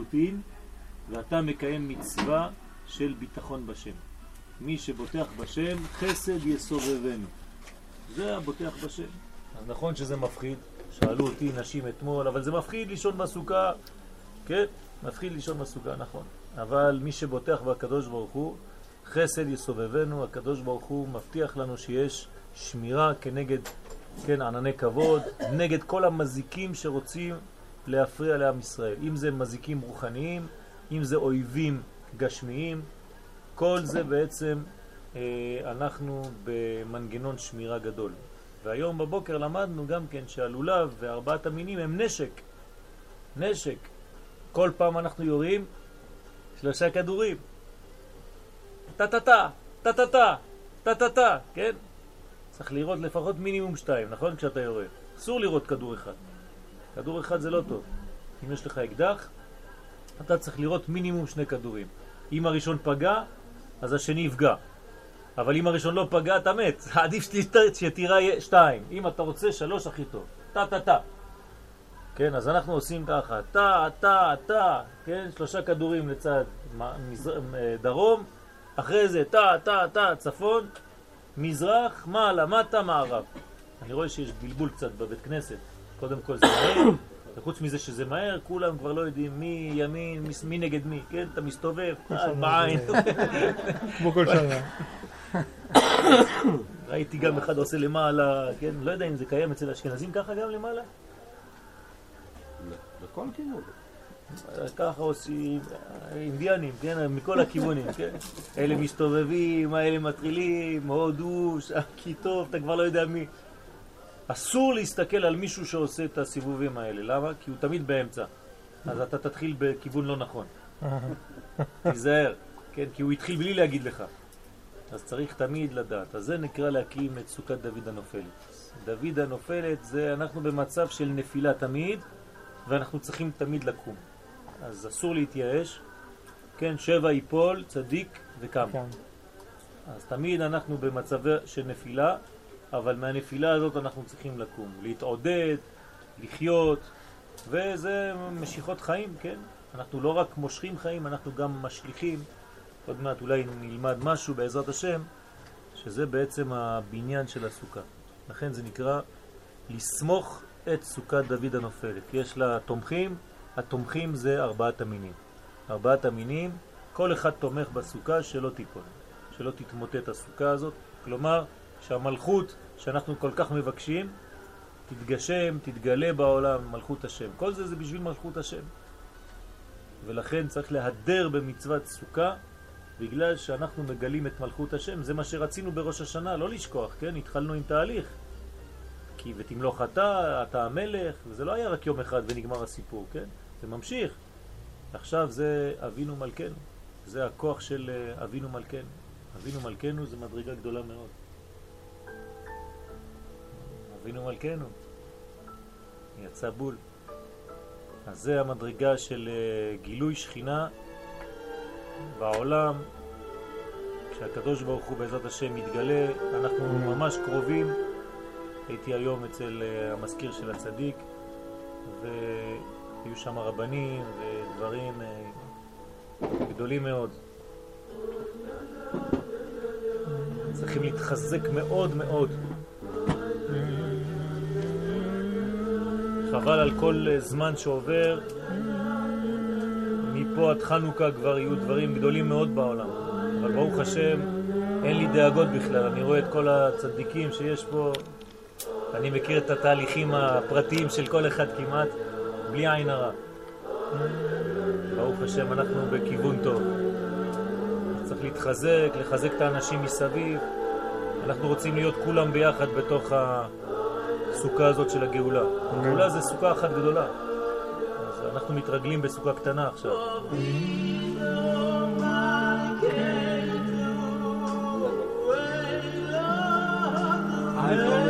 לחלוטין, ואתה מקיים מצווה של ביטחון בשם. מי שבוטח בשם, חסד יסובבנו. זה הבוטח בשם. אז נכון שזה מפחיד, שאלו אותי נשים אתמול, אבל זה מפחיד לישון בסוכה, כן? מפחיד לישון בסוכה, נכון. אבל מי שבוטח בקדוש ברוך הוא, חסד יסובבנו, הקדוש ברוך הוא מבטיח לנו שיש שמירה כנגד, כן, ענני כבוד, נגד כל המזיקים שרוצים להפריע לעם ישראל. אם זה מזיקים רוחניים, אם זה אויבים גשמיים, כל זה בעצם אה, אנחנו במנגנון שמירה גדול. והיום בבוקר למדנו גם כן שהלולב וארבעת המינים הם נשק. נשק. כל פעם אנחנו יורים שלושה כדורים. טה-טה-טה, טה-טה-טה, טה-טה-טה, כן? צריך לראות לפחות מינימום שתיים, נכון? כשאתה יורה. אסור לראות כדור אחד. כדור אחד זה לא טוב. אם יש לך אקדח, אתה צריך לראות מינימום שני כדורים. אם הראשון פגע, אז השני יפגע. אבל אם הראשון לא פגע, אתה מת. עדיף שתירה שתיים. אם אתה רוצה, שלוש הכי טוב. טה טה טה. כן, אז אנחנו עושים ככה, טה, טה, טה, כן, שלושה כדורים לצד מזר... דרום, אחרי זה טה, טה, טה, צפון, מזרח, מעלה, מטה, מערב. אני רואה שיש בלבול קצת בבית כנסת. קודם כל זה מהר, וחוץ מזה שזה מהר, כולם כבר לא יודעים מי ימין, מי, מי נגד מי, כן? אתה מסתובב, בעין. כמו כל שנה. ראיתי גם אחד עושה למעלה, כן? לא יודע אם זה קיים אצל האשכנזים ככה גם למעלה? לכל כיוון. ככה עושים אינדיאנים, כן? מכל הכיוונים, כן? אלה מסתובבים, אלה מטרילים, הודו, כי טוב, אתה כבר לא יודע מי. אסור להסתכל על מישהו שעושה את הסיבובים האלה. למה? כי הוא תמיד באמצע. אז אתה תתחיל בכיוון לא נכון. תיזהר, כן? כי הוא התחיל בלי להגיד לך. אז צריך תמיד לדעת. אז זה נקרא להקים את סוכת דוד הנופלת. דוד הנופלת זה אנחנו במצב של נפילה תמיד, ואנחנו צריכים תמיד לקום. אז אסור להתייאש. כן, שבע יפול, צדיק וקם. כן. אז תמיד אנחנו במצב של נפילה, אבל מהנפילה הזאת אנחנו צריכים לקום, להתעודד, לחיות, וזה משיכות חיים, כן? אנחנו לא רק מושכים חיים, אנחנו גם משליכים. עוד מעט אולי נלמד משהו בעזרת השם, שזה בעצם הבניין של הסוכה. לכן זה נקרא לסמוך את סוכת דוד הנופלת. יש לה תומכים, התומכים זה ארבעת המינים. ארבעת המינים, כל אחד תומך בסוכה שלא תיפול, שלא תתמוטט הסוכה הזאת. כלומר, שהמלכות שאנחנו כל כך מבקשים תתגשם, תתגלה בעולם, מלכות השם. כל זה זה בשביל מלכות השם. ולכן צריך להדר במצוות סוכה, בגלל שאנחנו מגלים את מלכות השם. זה מה שרצינו בראש השנה, לא לשכוח, כן? התחלנו עם תהליך. כי ותמלוך אתה, אתה המלך, וזה לא היה רק יום אחד ונגמר הסיפור, כן? זה ממשיך. עכשיו זה אבינו מלכנו, זה הכוח של אה, אבינו מלכנו. אבינו מלכנו זה מדרגה גדולה מאוד. אבינו מלכנו, יצא בול. אז זה המדרגה של אה, גילוי שכינה בעולם, כשהקדוש ברוך הוא בעזרת השם מתגלה, אנחנו ממש קרובים. הייתי היום אצל אה, המזכיר של הצדיק, והיו שם רבנים ודברים אה, גדולים מאוד. צריכים להתחזק מאוד מאוד. חבל על כל זמן שעובר, מפה עד חנוכה כבר יהיו דברים גדולים מאוד בעולם. אבל ברוך השם, אין לי דאגות בכלל, אני רואה את כל הצדיקים שיש פה, אני מכיר את התהליכים הפרטיים של כל אחד כמעט, בלי עין הרע. ברוך השם, אנחנו בכיוון טוב. צריך להתחזק, לחזק את האנשים מסביב. אנחנו רוצים להיות כולם ביחד בתוך הסוכה הזאת של הגאולה. הגאולה זה סוכה אחת גדולה. אז אנחנו מתרגלים בסוכה קטנה עכשיו. I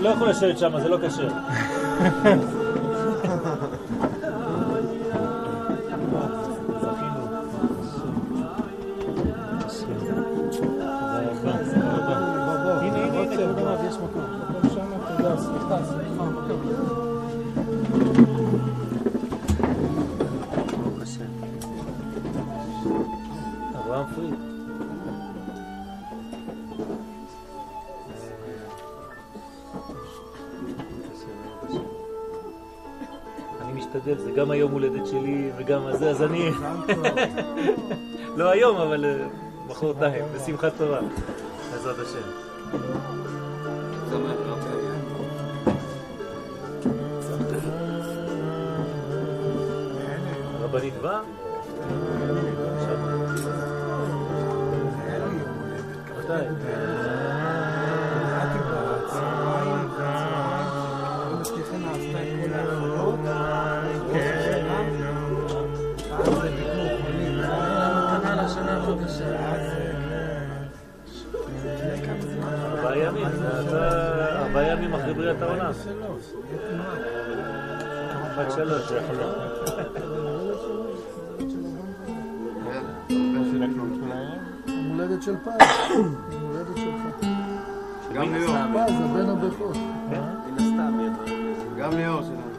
לא יכול לשבת שם, זה לא כשר. הולדת שלי וגם הזה, אז אני... לא היום, אבל אה, מחרתיים, בשמחת תורה, בעזרת השם. הרבנית באה? מתי? בריאת העולם. בת שלוש, זה יכול להיות. של פז. יום הולדת שלך. גם ליאור. פז, הבן הבכור. גם ליאור שלנו.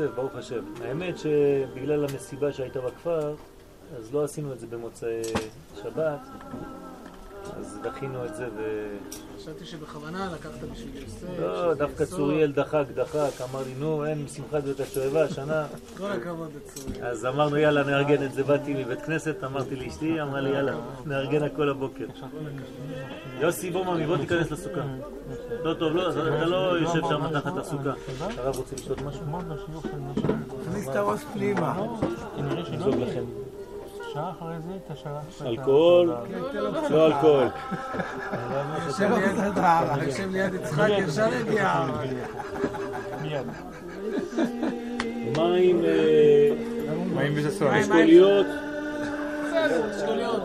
יוסף, ברוך השם. האמת שבגלל המסיבה שהייתה בכפר, אז לא עשינו את זה במוצאי שבת, אז דחינו את זה ו... חשבתי שבכוונה לקחת בשביל יוסף. לא, דווקא צוריאל דחק, דחק, אמר לי, נו, אין שמחת בית השואבה השנה. כל הכבוד לצוריאל. אז אמרנו, יאללה, נארגן את זה. באתי מבית כנסת, אמרתי לאשתי, אמרה לי, יאללה, נארגן הכל הבוקר. יוסי בוממי, בוא תיכנס לסוכה. לא טוב, לא, אתה לא יושב שם תחת הסוכה. הרב רוצה לשתות משהו? תכניס את הראש פנימה. נזוג לכם. שעה אחרי זה אתה שלחת את אלכוהול? לא אלכוהול. יושב ליד- יצחק, ישר יגיע. מיד. מים, אה, מים וששון. אשכוליות, בסדר, שטויות.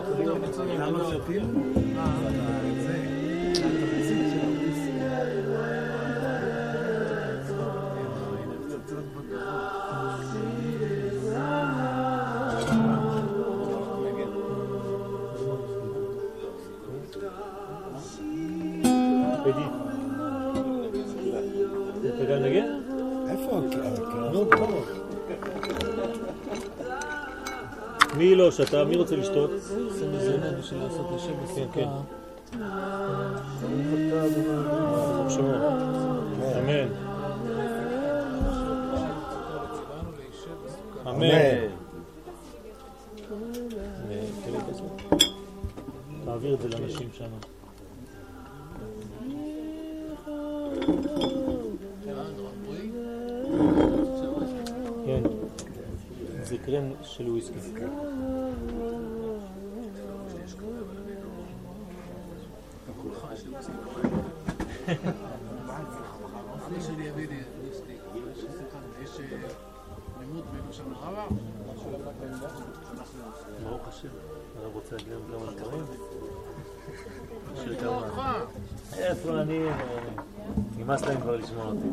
לא שתה? מי רוצה לשתות? זה מזונה בשביל לעשות לשם כן, כן. בסוכה. אמן. אמן. תעביר את זה לאנשים שם. כן. זה קרם של וויסקי. ברוך השם. הרב רוצה להגיד לנו כמה דברים? איפה אני? נמאס להם כבר לשמוע אותי.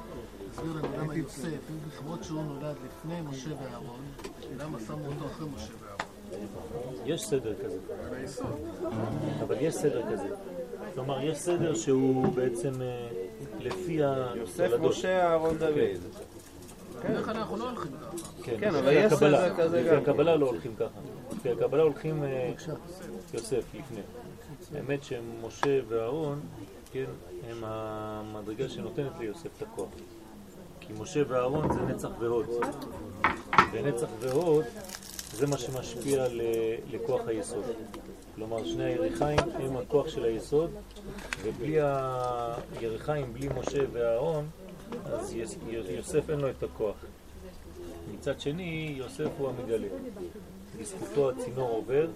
תסביר לנו למה יוסף, למרות שהוא נולד לפני משה ואהרון, למה שמו אותו אחרי משה ואהרון? יש סדר כזה. אבל יש סדר כזה. כלומר, יש סדר שהוא בעצם אה, לפי יוסף, התולדות. משה, אהרון, דוד. בדרך כלל אנחנו לא הולכים ככה. כן, כן, אבל לפי יש הקבלה. סדר כזה לפי גם. הקבלה לא הולכים ככה. לפי הקבלה הולכים אה, יוסף לפני. האמת שמשה ואהרון, כן, הם המדרגה שנותנת ליוסף את הכוח. כי משה ואהרון זה נצח והוד. ונצח והוד זה מה שמשפיע ל- לכוח היסוד. כלומר, שני היריחיים הם הכוח של היסוד, ובלי היריחיים, בלי משה ואהרון, אז יוסף אין לו את הכוח. מצד שני, יוסף הוא המגלה. בזכותו הצינור עובר,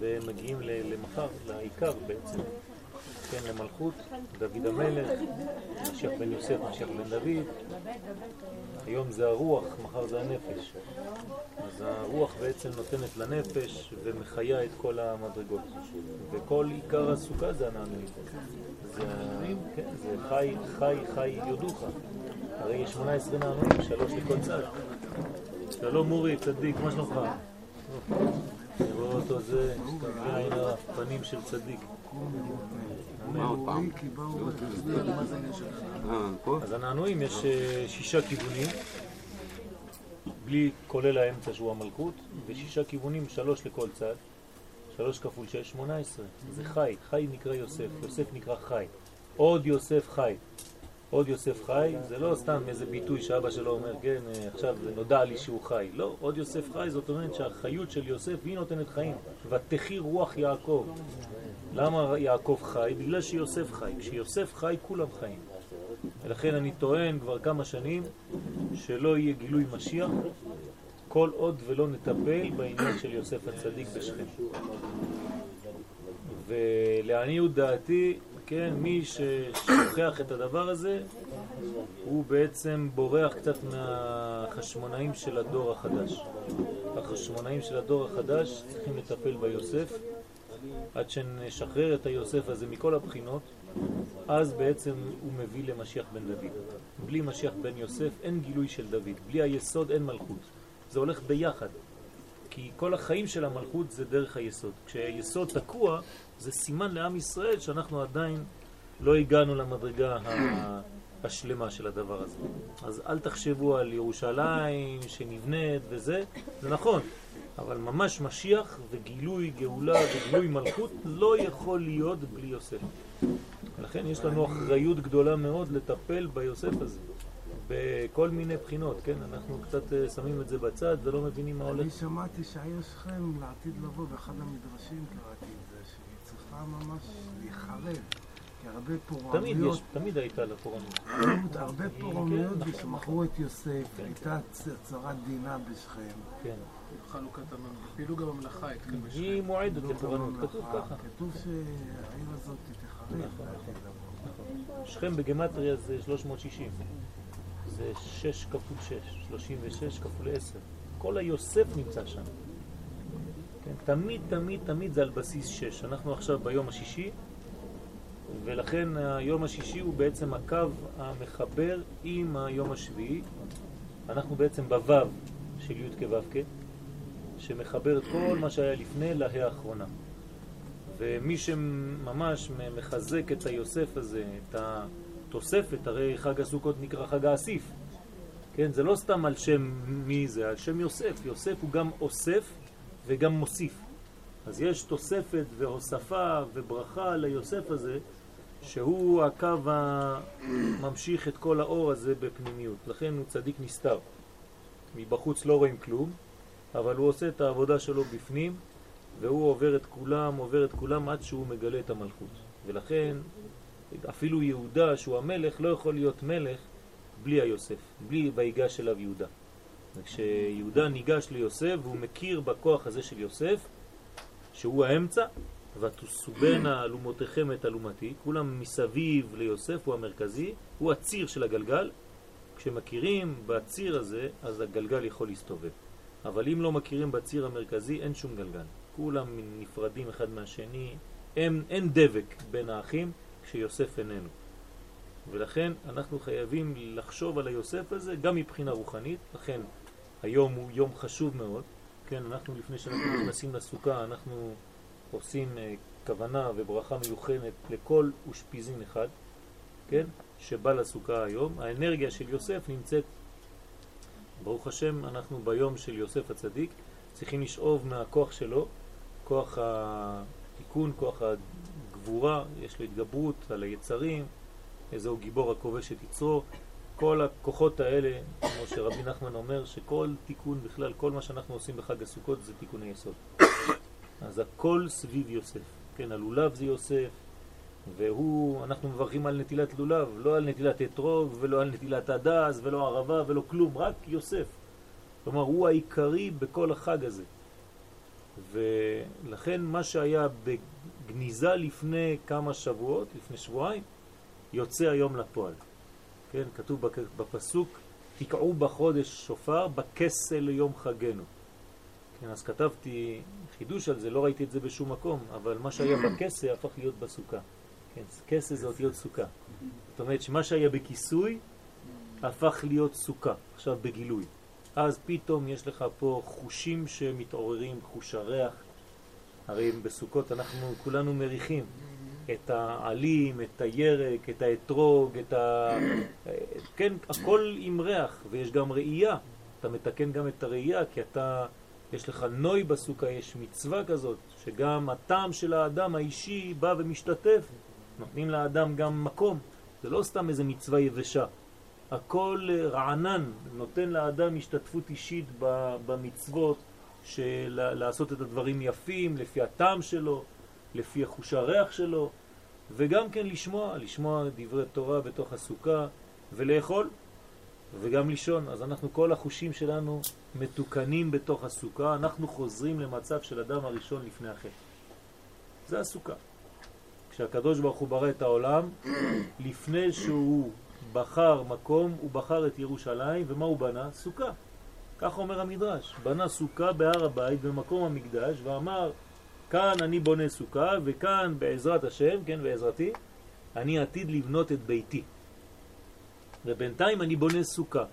והם מגיעים ל- למחר, לעיקר בעצם, כן, למלכות, דוד המלך, משיח בן יוסף, משיח בן דוד. היום זה הרוח, מחר זה הנפש. אז הרוח בעצם נותנת לנפש ומחיה את כל המדרגות. וכל עיקר הסוכה זה הנענועים. זה, כן, זה חי, חי, חי יודוך. הרי יש 18 נענועים, שלוש לכל צד. שלום אורי, צדיק, מה שלומך? אני רואה אותו זה, פנים של צדיק. הנעליים. אז הנענועים יש אה, שישה כיוונים, בלי כולל האמצע שהוא המלכות, ושישה כיוונים, שלוש לכל צד, שלוש כפול שש, שמונה עשרה. זה חי, חי נקרא יוסף, יוסף נקרא חי. עוד יוסף חי. עוד יוסף חי, זה לא סתם איזה ביטוי שאבא שלו אומר, כן, אה, עכשיו נודע לי שהוא חי. לא, עוד יוסף חי, זאת אומרת שהחיות של יוסף היא נותנת חיים. ותחי רוח יעקב. למה יעקב חי? בגלל שיוסף חי. כשיוסף חי, כולם חיים. ולכן אני טוען כבר כמה שנים שלא יהיה גילוי משיח כל עוד ולא נטפל בעניין של יוסף הצדיק בשכם. ולעניות דעתי, כן, מי ששוכח את הדבר הזה, הוא בעצם בורח קצת מהחשמונאים של הדור החדש. החשמונאים של הדור החדש צריכים לטפל ביוסף עד שנשחרר את היוסף הזה מכל הבחינות, אז בעצם הוא מביא למשיח בן דוד. בלי משיח בן יוסף אין גילוי של דוד, בלי היסוד אין מלכות. זה הולך ביחד, כי כל החיים של המלכות זה דרך היסוד. כשהיסוד תקוע, זה סימן לעם ישראל שאנחנו עדיין לא הגענו למדרגה השלמה של הדבר הזה. אז אל תחשבו על ירושלים שנבנית וזה, זה נכון, אבל ממש משיח וגילוי גאולה וגילוי מלכות לא יכול להיות בלי יוסף. ולכן יש לנו אחריות גדולה מאוד לטפל ביוסף הזה, בכל מיני בחינות, כן? אנחנו קצת אה, שמים את זה בצד ולא מבינים מה הולך. אני שמעתי שהעיר שכם לעתיד לבוא, באחד המדרשים קראתי את זה, שהיא צריכה ממש להיחרב. כי הרבה תמיד פורענויות, יש, תמיד הייתה לה פורענות. הרבה כן, פורענויות נכון. ושמכרו את יוסף, כן. הייתה צ- צרת דינה בשכם. כן. חלוקת הממלכה. פילוג הממלכה התחיל היא בשכם. מועדת לפורענות. כתוב ככה. כתוב שהעיר הזאת תיחרב. נכון, לבוא. שכם בגמטריה זה 360. זה 6 כפול 6, 36 כפול 10. כל היוסף נמצא שם. כן, תמיד, תמיד, תמיד זה על בסיס 6. אנחנו עכשיו ביום השישי, ולכן היום השישי הוא בעצם הקו המחבר עם היום השביעי. אנחנו בעצם בוו של י' כו' שמחבר את כל מה שהיה לפני להא האחרונה. ומי שממש מחזק את היוסף הזה, את התוספת, הרי חג הסוכות נקרא חג האסיף. כן, זה לא סתם על שם מי זה, על שם יוסף. יוסף הוא גם אוסף וגם מוסיף. אז יש תוספת והוספה וברכה ליוסף הזה, שהוא הקו הממשיך את כל האור הזה בפנימיות. לכן הוא צדיק נסתר. מבחוץ לא רואים כלום, אבל הוא עושה את העבודה שלו בפנים, והוא עובר את כולם, עובר את כולם עד שהוא מגלה את המלכות. ולכן אפילו יהודה, שהוא המלך, לא יכול להיות מלך בלי היוסף, בלי ויגש אליו יהודה. וכשיהודה ניגש ליוסף והוא מכיר בכוח הזה של יוסף, שהוא האמצע, ותסובנה אלומותיכם את אלומתי, כולם מסביב ליוסף, הוא המרכזי, הוא הציר של הגלגל. כשמכירים בציר הזה, אז הגלגל יכול להסתובב. אבל אם לא מכירים בציר המרכזי, אין שום גלגל. כולם נפרדים אחד מהשני, אין, אין דבק בין האחים כשיוסף איננו. ולכן אנחנו חייבים לחשוב על היוסף הזה גם מבחינה רוחנית, לכן היום הוא יום חשוב מאוד, כן, אנחנו לפני שאנחנו נכנסים לסוכה, אנחנו עושים אה, כוונה וברכה מיוחדת לכל אושפיזין אחד, כן, שבא לסוכה היום. האנרגיה של יוסף נמצאת, ברוך השם, אנחנו ביום של יוסף הצדיק, צריכים לשאוב מהכוח שלו, כוח התיקון, כוח הגבורה, יש לו התגברות על היצרים, איזהו גיבור הכובש את יצרו. כל הכוחות האלה, כמו שרבי נחמן אומר, שכל תיקון בכלל, כל מה שאנחנו עושים בחג הסוכות זה תיקוני יסוד. אז הכל סביב יוסף. כן, הלולב זה יוסף, והוא, אנחנו מברכים על נטילת לולב, לא על נטילת אתרוג ולא על נטילת הדס ולא ערבה ולא כלום, רק יוסף. כלומר, הוא העיקרי בכל החג הזה. ולכן מה שהיה בגניזה לפני כמה שבועות, לפני שבועיים, יוצא היום לפועל. כן, כתוב בפסוק, תקעו בחודש שופר בכסל ליום חגנו. כן, אז כתבתי חידוש על זה, לא ראיתי את זה בשום מקום, אבל מה שהיה בכסה הפך להיות בסוכה. כן, כסה זה אותיות סוכה. זאת אומרת שמה שהיה בכיסוי הפך להיות סוכה, עכשיו בגילוי. אז פתאום יש לך פה חושים שמתעוררים, חוש הריח. הרי בסוכות אנחנו כולנו מריחים את העלים, את הירק, את האתרוג, את ה... כן, הכל עם ריח, ויש גם ראייה. אתה מתקן גם את הראייה, כי אתה, יש לך נוי בסוכה, יש מצווה כזאת, שגם הטעם של האדם האישי בא ומשתתף. נותנים לאדם גם מקום. זה לא סתם איזה מצווה יבשה. הכל רענן, נותן לאדם השתתפות אישית במצוות, של לעשות את הדברים יפים, לפי הטעם שלו, לפי חוש הריח שלו, וגם כן לשמוע, לשמוע דברי תורה בתוך הסוכה, ולאכול, וגם לישון. אז אנחנו, כל החושים שלנו מתוקנים בתוך הסוכה, אנחנו חוזרים למצב של אדם הראשון לפני החטא. זה הסוכה. כשהקדוש ברוך הוא ברא את העולם, לפני שהוא בחר מקום, הוא בחר את ירושלים, ומה הוא בנה? סוכה. כך אומר המדרש. בנה סוכה בהר הבית במקום המקדש, ואמר, כאן אני בונה סוכה, וכאן בעזרת השם, כן, בעזרתי, אני עתיד לבנות את ביתי. ובינתיים אני בונה סוכה.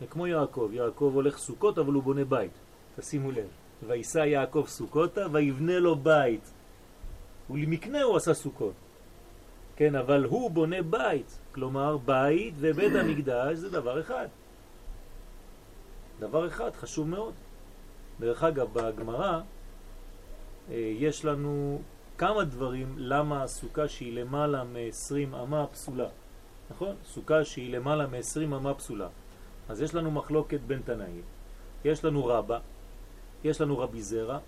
זה כמו יעקב, יעקב הולך סוכות אבל הוא בונה בית. תשימו לב. וישא יעקב סוכותה ויבנה לו בית. ולמקנה הוא עשה סוכות. כן, אבל הוא בונה בית. כלומר, בית ובית המקדש זה דבר אחד. דבר אחד, חשוב מאוד. דרך אגב, בגמרא יש לנו כמה דברים למה הסוכה שהיא למעלה מ-20 אמה פסולה. נכון? סוכה שהיא למעלה מ-20 אמה פסולה. אז יש לנו מחלוקת בין תנאים. יש לנו רבה, יש לנו רבי זרע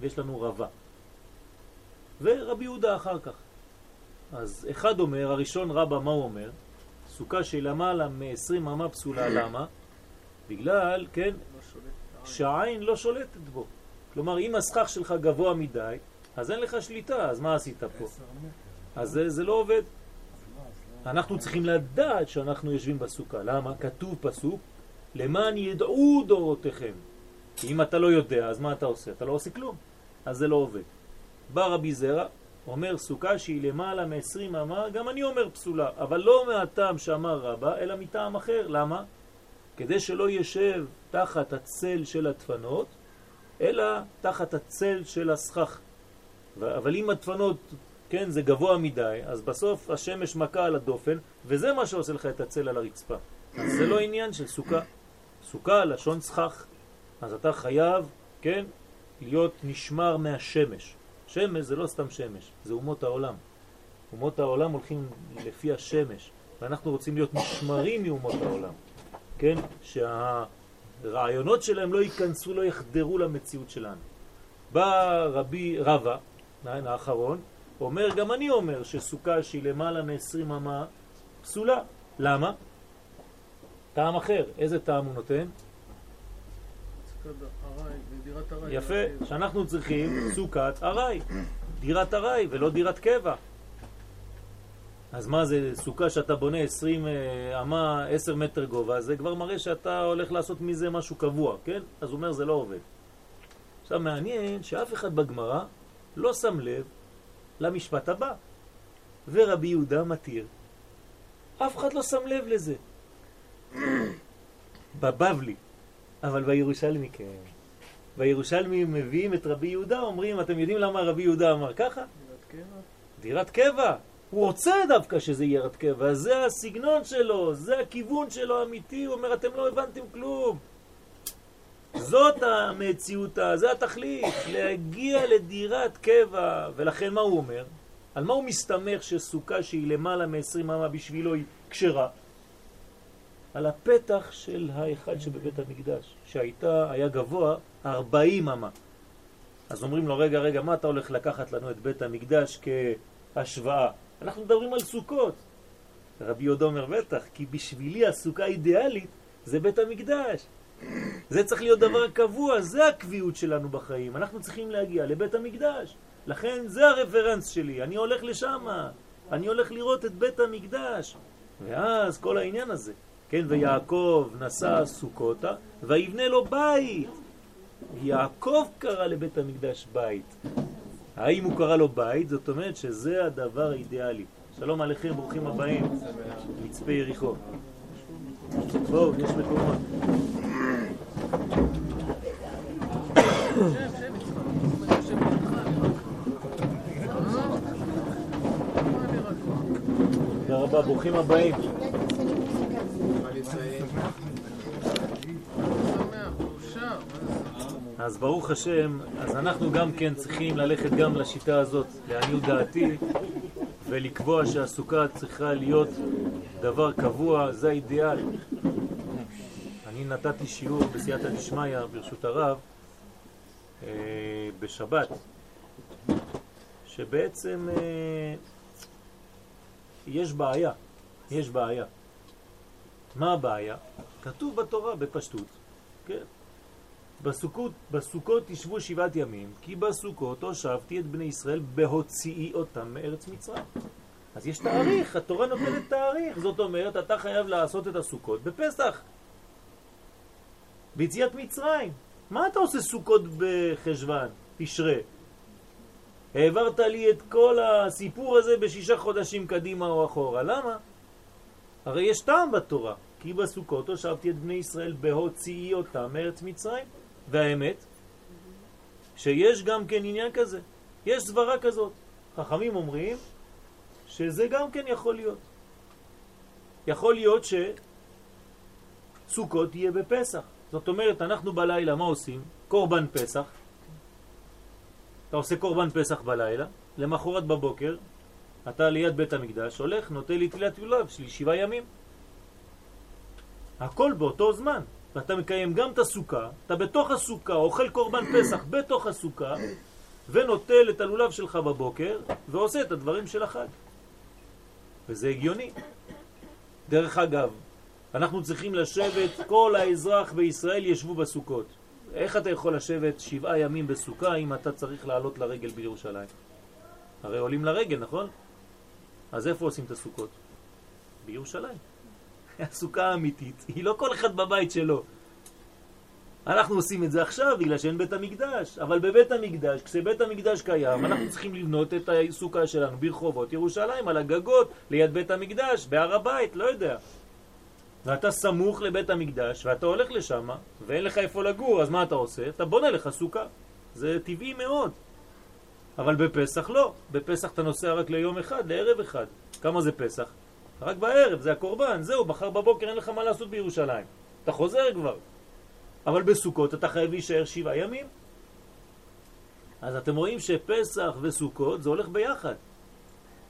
ויש לנו רבה. ורבי יהודה אחר כך. אז אחד אומר, הראשון רבה, מה הוא אומר? סוכה שהיא למעלה מ-20 אמה פסולה, למה? בגלל, כן, שהעין לא שולטת בו. כלומר, אם הסכך שלך גבוה מדי, אז אין לך שליטה, אז מה עשית פה? אז זה, זה לא עובד. אנחנו צריכים לדעת שאנחנו יושבים בסוכה. למה? כתוב פסוק, למען ידעו דורותיכם. כי אם אתה לא יודע, אז מה אתה עושה? אתה לא עושה כלום. אז זה לא עובד. בא רבי זרע, אומר סוכה שהיא למעלה מ-20 אמה, גם אני אומר פסולה, אבל לא מהטעם שאמר רבה, אלא מטעם אחר. למה? כדי שלא ישב תחת הצל של הדפנות, אלא תחת הצל של הסכך. אבל אם הדפנות, כן, זה גבוה מדי, אז בסוף השמש מכה על הדופן, וזה מה שעושה לך את הצל על הרצפה. אז זה לא עניין של סוכה. סוכה, לשון סכך. אז אתה חייב, כן, להיות נשמר מהשמש. שמש זה לא סתם שמש, זה אומות העולם. אומות העולם הולכים לפי השמש, ואנחנו רוצים להיות נשמרים מאומות העולם. כן? שהרעיונות שלהם לא ייכנסו, לא יחדרו למציאות שלנו. בא רבי רבא, האחרון, אומר, גם אני אומר שסוכה שהיא למעלה מ-20 אמה פסולה. למה? טעם אחר. איזה טעם הוא נותן? יפה, שאנחנו צריכים סוכת ארעי, דירת ארעי ולא דירת קבע. אז מה זה, סוכה שאתה בונה 20 אה, אמה, 10 מטר גובה, זה כבר מראה שאתה הולך לעשות מזה משהו קבוע, כן? אז הוא אומר זה לא עובד. עכשיו מעניין שאף אחד בגמרא לא שם לב למשפט הבא, ורבי יהודה מתיר. אף אחד לא שם לב לזה. בבבלי, אבל בירושלמי כן. בירושלמי מביאים את רבי יהודה, אומרים, אתם יודעים למה רבי יהודה אמר ככה? דירת קבע. דירת קבע. הוא רוצה דווקא שזה יהיה רד קבע, זה הסגנון שלו, זה הכיוון שלו האמיתי, הוא אומר, אתם לא הבנתם כלום. זאת המציאות, זה התכלית, להגיע לדירת קבע, ולכן מה הוא אומר? על מה הוא מסתמך שסוכה שהיא למעלה מ-20 אמה בשבילו היא כשרה? על הפתח של האחד שבבית המקדש, שהייתה, היה גבוה 40 אמה. אז אומרים לו, רגע, רגע, מה אתה הולך לקחת לנו את בית המקדש כהשוואה? אנחנו מדברים על סוכות. רבי יהודה אומר, בטח, כי בשבילי הסוכה האידיאלית זה בית המקדש. זה צריך להיות דבר קבוע, זה הקביעות שלנו בחיים. אנחנו צריכים להגיע לבית המקדש. לכן זה הרפרנס שלי, אני הולך לשם, אני הולך לראות את בית המקדש. ואז כל העניין הזה, כן, ויעקב נשא סוכותה, ויבנה לו בית. יעקב קרא לבית המקדש בית. האם הוא קרא לו בית? זאת אומרת שזה הדבר האידיאלי. שלום עליכם, ברוכים הבאים, מצפה יריחו. בואו, יש מקומות. תודה רבה, ברוכים הבאים. אז ברוך השם, אז אנחנו גם כן צריכים ללכת גם לשיטה הזאת, לעניות דעתי, ולקבוע שהסוכה צריכה להיות דבר קבוע, זה האידיאל. אני נתתי שיעור בסייעתא דשמיא, ברשות הרב, אה, בשבת, שבעצם אה, יש בעיה, יש בעיה. מה הבעיה? כתוב בתורה בפשטות, כן? בסוכות, בסוכות תשבו שבעת ימים, כי בסוכות הושבתי את בני ישראל בהוציאי אותם מארץ מצרים. אז יש תאריך, התורה נותנת תאריך, זאת אומרת, אתה חייב לעשות את הסוכות בפסח, ביציאת מצרים. מה אתה עושה סוכות בחשוון, תשרה? העברת לי את כל הסיפור הזה בשישה חודשים קדימה או אחורה. למה? הרי יש טעם בתורה. כי בסוכות הושבתי את בני ישראל בהוציאי אותם מארץ מצרים. והאמת, שיש גם כן עניין כזה. יש סברה כזאת. חכמים אומרים שזה גם כן יכול להיות. יכול להיות שסוכות יהיה בפסח. זאת אומרת, אנחנו בלילה, מה עושים? קורבן פסח. אתה עושה קורבן פסח בלילה, למחרת בבוקר, אתה ליד בית המקדש, הולך, נוטה לי תלת יולב שלי שבעה ימים. הכל באותו זמן. ואתה מקיים גם את הסוכה, אתה בתוך הסוכה, אוכל קורבן פסח בתוך הסוכה, ונוטל את הלולב שלך בבוקר, ועושה את הדברים של החג. וזה הגיוני. דרך אגב, אנחנו צריכים לשבת, כל האזרח בישראל ישבו בסוכות. איך אתה יכול לשבת שבעה ימים בסוכה אם אתה צריך לעלות לרגל בירושלים? הרי עולים לרגל, נכון? אז איפה עושים את הסוכות? בירושלים. הסוכה האמיתית היא לא כל אחד בבית שלו. אנחנו עושים את זה עכשיו בגלל שאין בית המקדש, אבל בבית המקדש, כשבית המקדש קיים, אנחנו צריכים לבנות את הסוכה שלנו ברחובות ירושלים, על הגגות, ליד בית המקדש, בהר הבית, לא יודע. ואתה סמוך לבית המקדש, ואתה הולך לשם, ואין לך איפה לגור, אז מה אתה עושה? אתה בונה לך סוכה. זה טבעי מאוד. אבל בפסח לא. בפסח אתה נוסע רק ליום אחד, לערב אחד. כמה זה פסח? רק בערב, זה הקורבן, זהו, מחר בבוקר אין לך מה לעשות בירושלים. אתה חוזר כבר. אבל בסוכות אתה חייב להישאר שבעה ימים. אז אתם רואים שפסח וסוכות זה הולך ביחד.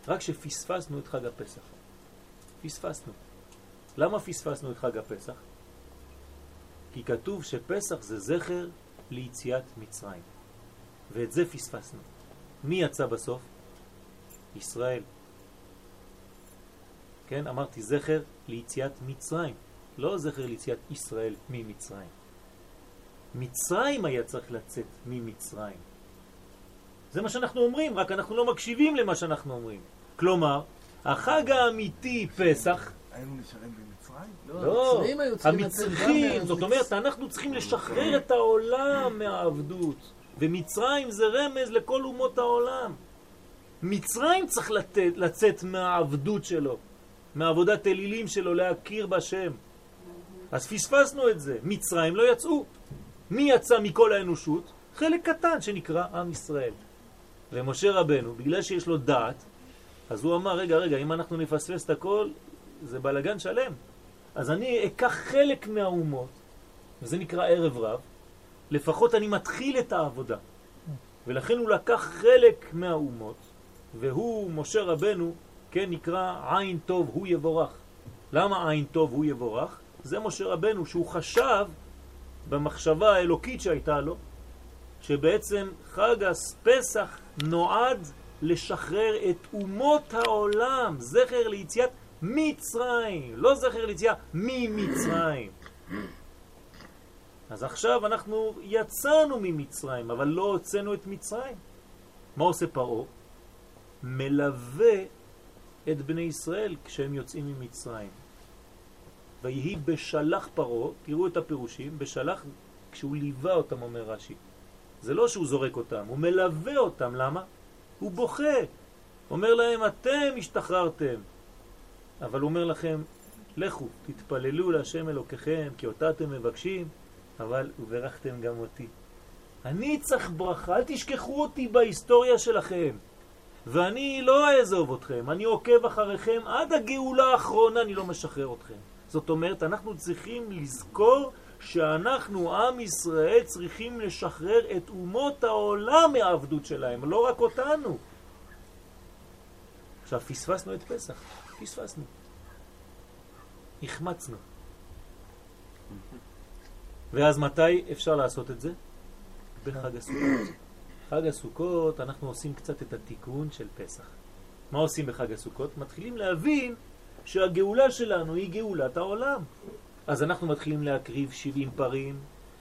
רק שפספסנו את חג הפסח. פספסנו. למה פספסנו את חג הפסח? כי כתוב שפסח זה זכר ליציאת מצרים. ואת זה פספסנו. מי יצא בסוף? ישראל. כן, אמרתי זכר ליציאת מצרים, לא זכר ליציאת ישראל ממצרים. מצרים היה צריך לצאת ממצרים. זה מה שאנחנו אומרים, רק אנחנו לא מקשיבים למה שאנחנו אומרים. כלומר, החג האמיתי פסח... היינו נשארים במצרים? לא, המצרים, זאת אומרת, אנחנו צריכים לשחרר את העולם מהעבדות, ומצרים זה רמז לכל אומות העולם. מצרים צריך לתת, לצאת מהעבדות שלו. מעבודת אלילים שלו להכיר בשם. אז פספסנו את זה. מצרים לא יצאו. מי יצא מכל האנושות? חלק קטן שנקרא עם ישראל. ומשה רבנו, בגלל שיש לו דעת, אז הוא אמר, רגע, רגע, אם אנחנו נפספס את הכל, זה בלגן שלם. אז אני אקח חלק מהאומות, וזה נקרא ערב רב, לפחות אני מתחיל את העבודה. ולכן הוא לקח חלק מהאומות, והוא, משה רבנו, כן, נקרא עין טוב הוא יבורך. למה עין טוב הוא יבורך? זה משה רבנו שהוא חשב במחשבה האלוקית שהייתה לו, שבעצם חג הפסח נועד לשחרר את אומות העולם, זכר ליציאת מצרים, לא זכר ליציאה ממצרים. אז עכשיו אנחנו יצאנו ממצרים, אבל לא הוצאנו את מצרים. מה עושה פרעה? מלווה את בני ישראל כשהם יוצאים ממצרים. ויהי בשלח פרעה, תראו את הפירושים, בשלח כשהוא ליווה אותם, אומר רש"י. זה לא שהוא זורק אותם, הוא מלווה אותם, למה? הוא בוכה. אומר להם, אתם השתחררתם. אבל הוא אומר לכם, לכו, תתפללו להשם אלוקיכם, כי אותה אתם מבקשים, אבל וברכתם גם אותי. אני צריך ברכה, אל תשכחו אותי בהיסטוריה שלכם. ואני לא אעזוב אתכם, אני עוקב אחריכם עד הגאולה האחרונה, אני לא משחרר אתכם. זאת אומרת, אנחנו צריכים לזכור שאנחנו, עם ישראל, צריכים לשחרר את אומות העולם מהעבדות שלהם, לא רק אותנו. עכשיו, פספסנו את פסח, פספסנו. החמצנו. ואז מתי אפשר לעשות את זה? בחג הסוכות. חג הסוכות אנחנו עושים קצת את התיקון של פסח. מה עושים בחג הסוכות? מתחילים להבין שהגאולה שלנו היא גאולת העולם. אז אנחנו מתחילים להקריב 70 פרים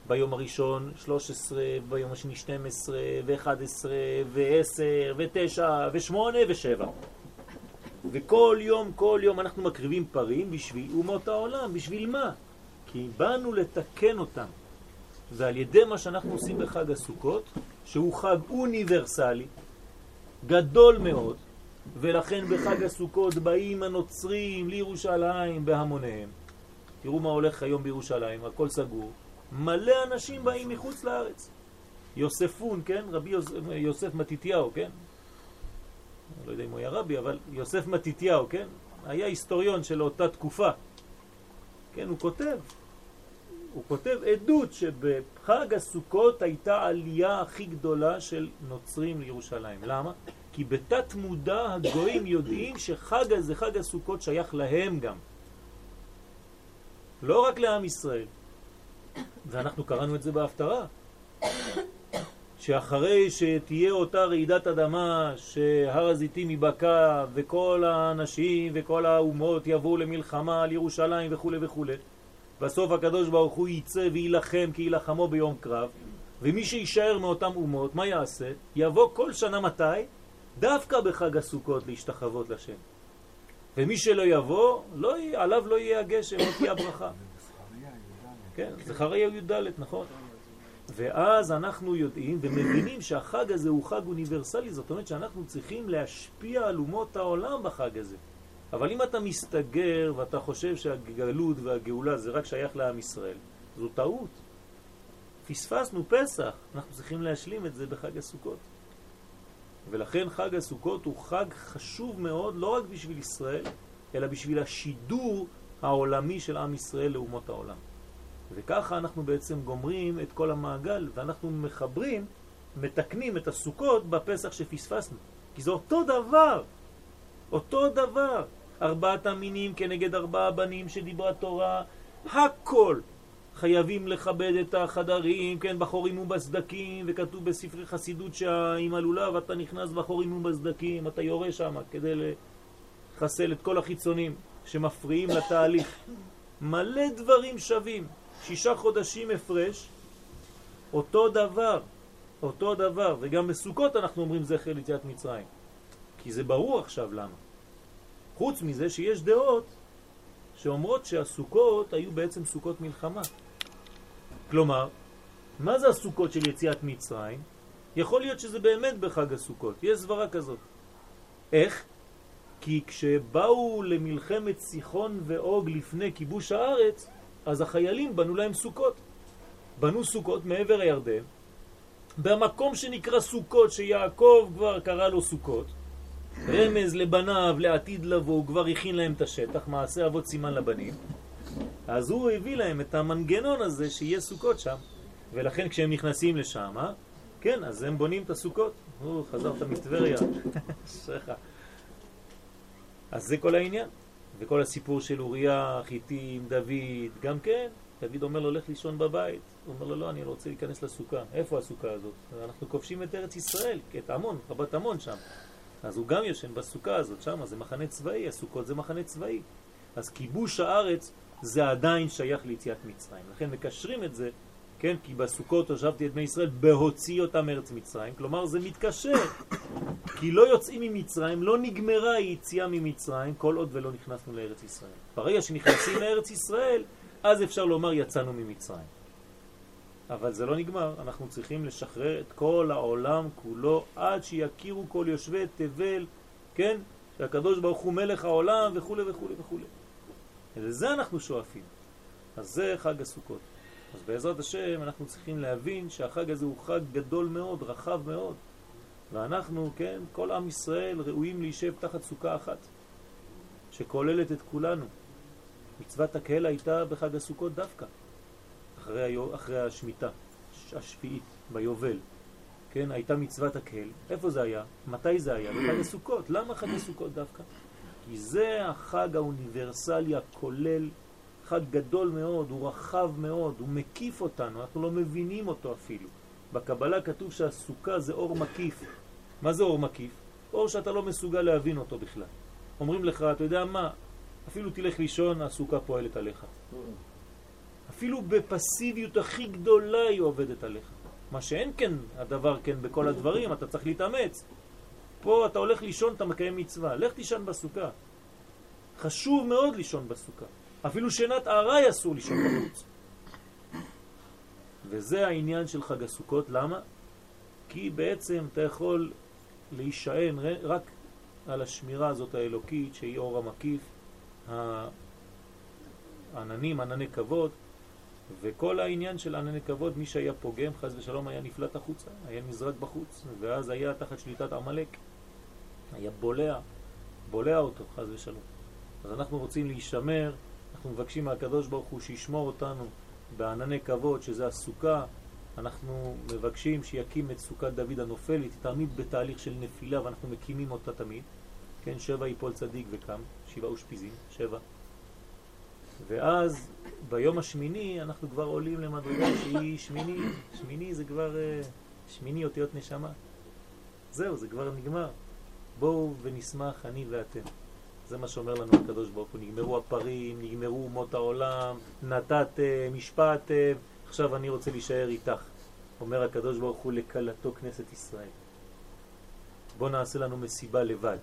ביום הראשון, 13, ביום השני 12, ו-11, ו-10, ו-9, ו-8 ו-7. וכל יום, כל יום אנחנו מקריבים פרים בשביל אומות העולם. בשביל מה? כי באנו לתקן אותם. ועל ידי מה שאנחנו עושים בחג הסוכות, שהוא חג אוניברסלי, גדול מאוד, ולכן בחג הסוכות באים הנוצרים לירושלים בהמוניהם. תראו מה הולך היום בירושלים, הכל סגור. מלא אנשים באים מחוץ לארץ. יוספון, כן? רבי יוסף, יוסף מתיתיהו, כן? לא יודע אם הוא היה רבי, אבל יוסף מתיתיהו, כן? היה היסטוריון של אותה תקופה. כן, הוא כותב, הוא כותב עדות שבחג הסוכות הייתה עלייה הכי גדולה של נוצרים לירושלים. למה? כי בתת מודע הגויים יודעים שחג הזה, חג הסוכות, שייך להם גם. לא רק לעם ישראל. ואנחנו קראנו את זה בהפטרה. שאחרי שתהיה אותה רעידת אדמה, שהר הזיתים ייבקע וכל האנשים וכל האומות יבואו למלחמה על ירושלים וכו' וכו', בסוף הקדוש ברוך הוא יצא וילחם כי יילחמו ביום קרב, ומי שישאר מאותם אומות, מה יעשה? יבוא כל שנה מתי? דווקא בחג הסוכות להשתחוות לשם. ומי שלא יבוא, לא, עליו לא יהיה הגשם, לא תהיה הברכה. כן, זכריה י"ד, נכון. ואז אנחנו יודעים ומבינים שהחג הזה הוא חג אוניברסלי, זאת אומרת שאנחנו צריכים להשפיע על אומות העולם בחג הזה. אבל אם אתה מסתגר ואתה חושב שהגלות והגאולה זה רק שייך לעם ישראל, זו טעות. פספסנו פסח, אנחנו צריכים להשלים את זה בחג הסוכות. ולכן חג הסוכות הוא חג חשוב מאוד לא רק בשביל ישראל, אלא בשביל השידור העולמי של עם ישראל לאומות העולם. וככה אנחנו בעצם גומרים את כל המעגל, ואנחנו מחברים, מתקנים את הסוכות בפסח שפספסנו. כי זה אותו דבר, אותו דבר. ארבעת המינים כנגד ארבעה בנים שדיברה תורה, הכל. חייבים לכבד את החדרים, כן, בחורים ובסדקים, וכתוב בספרי חסידות שעם הלולב אתה נכנס בחורים ובסדקים, אתה יורה שם כדי לחסל את כל החיצונים שמפריעים לתהליך. מלא דברים שווים. שישה חודשים הפרש, אותו דבר, אותו דבר, וגם בסוכות אנחנו אומרים זכר ליציאת מצרים, כי זה ברור עכשיו למה. חוץ מזה שיש דעות שאומרות שהסוכות היו בעצם סוכות מלחמה. כלומר, מה זה הסוכות של יציאת מצרים? יכול להיות שזה באמת בחג הסוכות, יש סברה כזאת. איך? כי כשבאו למלחמת סיחון ואוג לפני כיבוש הארץ, אז החיילים בנו להם סוכות. בנו סוכות מעבר הירדן, במקום שנקרא סוכות, שיעקב כבר קרא לו סוכות, רמז לבניו לעתיד לבוא, הוא כבר הכין להם את השטח, מעשה אבות סימן לבנים, אז הוא הביא להם את המנגנון הזה שיהיה סוכות שם, ולכן כשהם נכנסים לשם, כן, אז הם בונים את הסוכות. או, חזרת מטבריה, אשריך. אז זה כל העניין. וכל הסיפור של אוריה, חיטים, דוד, גם כן, דוד אומר לו, לך לישון בבית. הוא אומר לו, לא, אני רוצה להיכנס לסוכה. איפה הסוכה הזאת? אנחנו כובשים את ארץ ישראל, את עמון, רבת עמון שם. אז הוא גם יושן בסוכה הזאת, שם זה מחנה צבאי, הסוכות זה מחנה צבאי. אז כיבוש הארץ זה עדיין שייך ליציאת מצרים. לכן מקשרים את זה, כן? כי בסוכות הושבתי את בני ישראל בהוציא אותם מארץ מצרים. כלומר, זה מתקשר. כי לא יוצאים ממצרים, לא נגמרה היציאה ממצרים, כל עוד ולא נכנסנו לארץ ישראל. ברגע שנכנסים לארץ ישראל, אז אפשר לומר יצאנו ממצרים. אבל זה לא נגמר, אנחנו צריכים לשחרר את כל העולם כולו עד שיכירו כל יושבי תבל, כן? שהקדוש ברוך הוא מלך העולם וכו' וכו' וכו'. לזה אנחנו שואפים. אז זה חג הסוכות. אז בעזרת השם אנחנו צריכים להבין שהחג הזה הוא חג גדול מאוד, רחב מאוד. ואנחנו, כן, כל עם ישראל ראויים להישב תחת סוכה אחת, שכוללת את כולנו. מצוות הקהל הייתה בחג הסוכות דווקא, אחרי, היו, אחרי השמיטה, השביעית, ביובל. כן, הייתה מצוות הקהל. איפה זה היה? מתי זה היה? בחג הסוכות. למה חג הסוכות דווקא? כי זה החג האוניברסלי הכולל, חג גדול מאוד, הוא רחב מאוד, הוא מקיף אותנו, אנחנו לא מבינים אותו אפילו. בקבלה כתוב שהסוכה זה אור מקיף. מה זה אור מקיף? אור שאתה לא מסוגל להבין אותו בכלל. אומרים לך, אתה יודע מה, אפילו תלך לישון, הסוכה פועלת עליך. אפילו בפסיביות הכי גדולה היא עובדת עליך. מה שאין כן הדבר כן בכל הדברים, אתה צריך להתאמץ. פה אתה הולך לישון, אתה מקיים מצווה. לך תישן בסוכה. חשוב מאוד לישון בסוכה. אפילו שנת ארעי אסור לישון בחוץ. וזה העניין של חג הסוכות. למה? כי בעצם אתה יכול להישען רק על השמירה הזאת האלוקית שהיא אור המקיף, העננים, ענני כבוד, וכל העניין של ענני כבוד, מי שהיה פוגם, חז ושלום, היה נפלט החוצה, היה נזרק בחוץ, ואז היה תחת שליטת עמלק, היה בולע, בולע אותו, חז ושלום. אז אנחנו רוצים להישמר, אנחנו מבקשים מהקדוש ברוך הוא שישמור אותנו בענני כבוד, שזה הסוכה, אנחנו מבקשים שיקים את סוכת דוד הנופל, היא תמיד בתהליך של נפילה ואנחנו מקימים אותה תמיד, כן, שבע יפול צדיק וקם, שבעה אושפיזים, שבע. ואז ביום השמיני אנחנו כבר עולים למדרגה שהיא שמיני, שמיני זה כבר אה, שמיני אותיות נשמה. זהו, זה כבר נגמר. בואו ונשמח אני ואתם. זה מה שאומר לנו הקדוש ברוך הוא, נגמרו הפרים, נגמרו אומות העולם, נתתם, משפטתם, עכשיו אני רוצה להישאר איתך. אומר הקדוש ברוך הוא לקלתו כנסת ישראל. בוא נעשה לנו מסיבה לבד.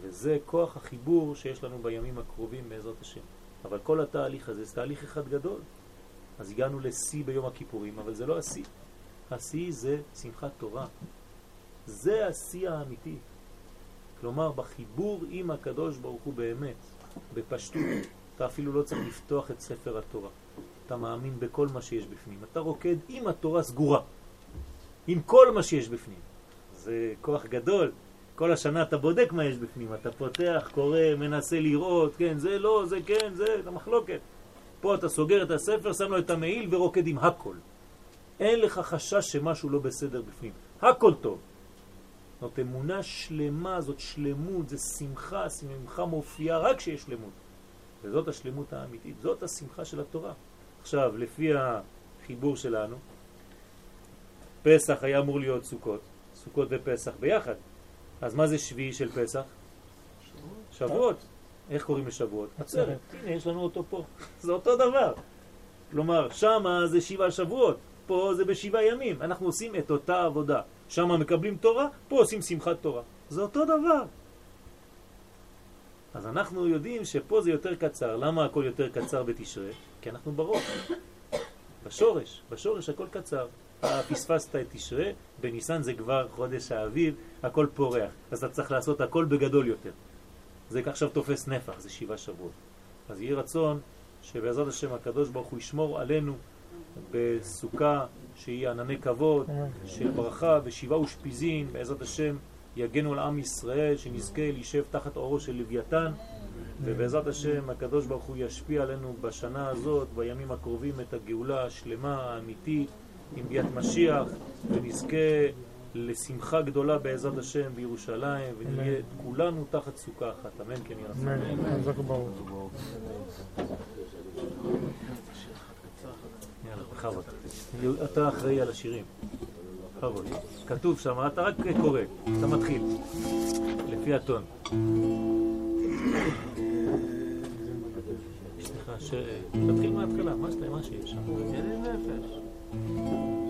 וזה כוח החיבור שיש לנו בימים הקרובים בעזרת השם. אבל כל התהליך הזה זה תהליך אחד גדול. אז הגענו לשיא ביום הכיפורים, אבל זה לא השיא. השיא זה שמחת תורה. זה השיא האמיתי. כלומר, בחיבור עם הקדוש ברוך הוא באמת, בפשטות, אתה אפילו לא צריך לפתוח את ספר התורה. אתה מאמין בכל מה שיש בפנים. אתה רוקד עם התורה סגורה, עם כל מה שיש בפנים. זה כוח גדול. כל השנה אתה בודק מה יש בפנים, אתה פותח, קורא, מנסה לראות, כן, זה לא, זה כן, זה, זה מחלוקת. פה אתה סוגר את הספר, שם לו את המעיל ורוקד עם הכל. אין לך חשש שמשהו לא בסדר בפנים. הכל טוב. זאת אמונה שלמה, זאת שלמות, זה שמחה, שמחה מופיעה רק כשיש שלמות. וזאת השלמות האמיתית, זאת השמחה של התורה. עכשיו, לפי החיבור שלנו, פסח היה אמור להיות סוכות, סוכות ופסח ביחד. אז מה זה שביעי של פסח? שבועות. איך קוראים לשבועות? עצרת. הנה, יש לנו אותו פה. זה אותו דבר. כלומר, שמה זה שבעה שבועות, פה זה בשבעה ימים. אנחנו עושים את אותה עבודה. שמה מקבלים תורה, פה עושים שמחת תורה. זה אותו דבר. אז אנחנו יודעים שפה זה יותר קצר. למה הכל יותר קצר בתשרה? כי אנחנו בראש. בשורש, בשורש הכל קצר. פספסת את תשרה, בניסן זה כבר חודש האביב, הכל פורח. אז אתה צריך לעשות הכל בגדול יותר. זה עכשיו תופס נפח, זה שבעה שבועות. אז יהי רצון שבעזרת השם הקדוש ברוך הוא ישמור עלינו בסוכה שהיא ענני כבוד, של ברכה ושבעה ושפיזין, בעזרת השם יגנו על עם ישראל, שנזכה להישב תחת אורו של לוויתן, ובעזרת השם הקדוש ברוך הוא ישפיע עלינו בשנה הזאת, בימים הקרובים, את הגאולה השלמה, האמיתית, עם ביאת משיח, ונזכה לשמחה גדולה בעזרת השם בירושלים, ונהיה כולנו תחת סוכה אחת. אמן כן רצון. אמן, חזק וברוך. יאללה, בכבוד. אתה אחראי על השירים. בכבוד. כתוב שם, אתה רק קורא, אתה מתחיל, לפי הטון. ש... תתחיל מההתחלה, מה שאתה, מה שיש שם. Música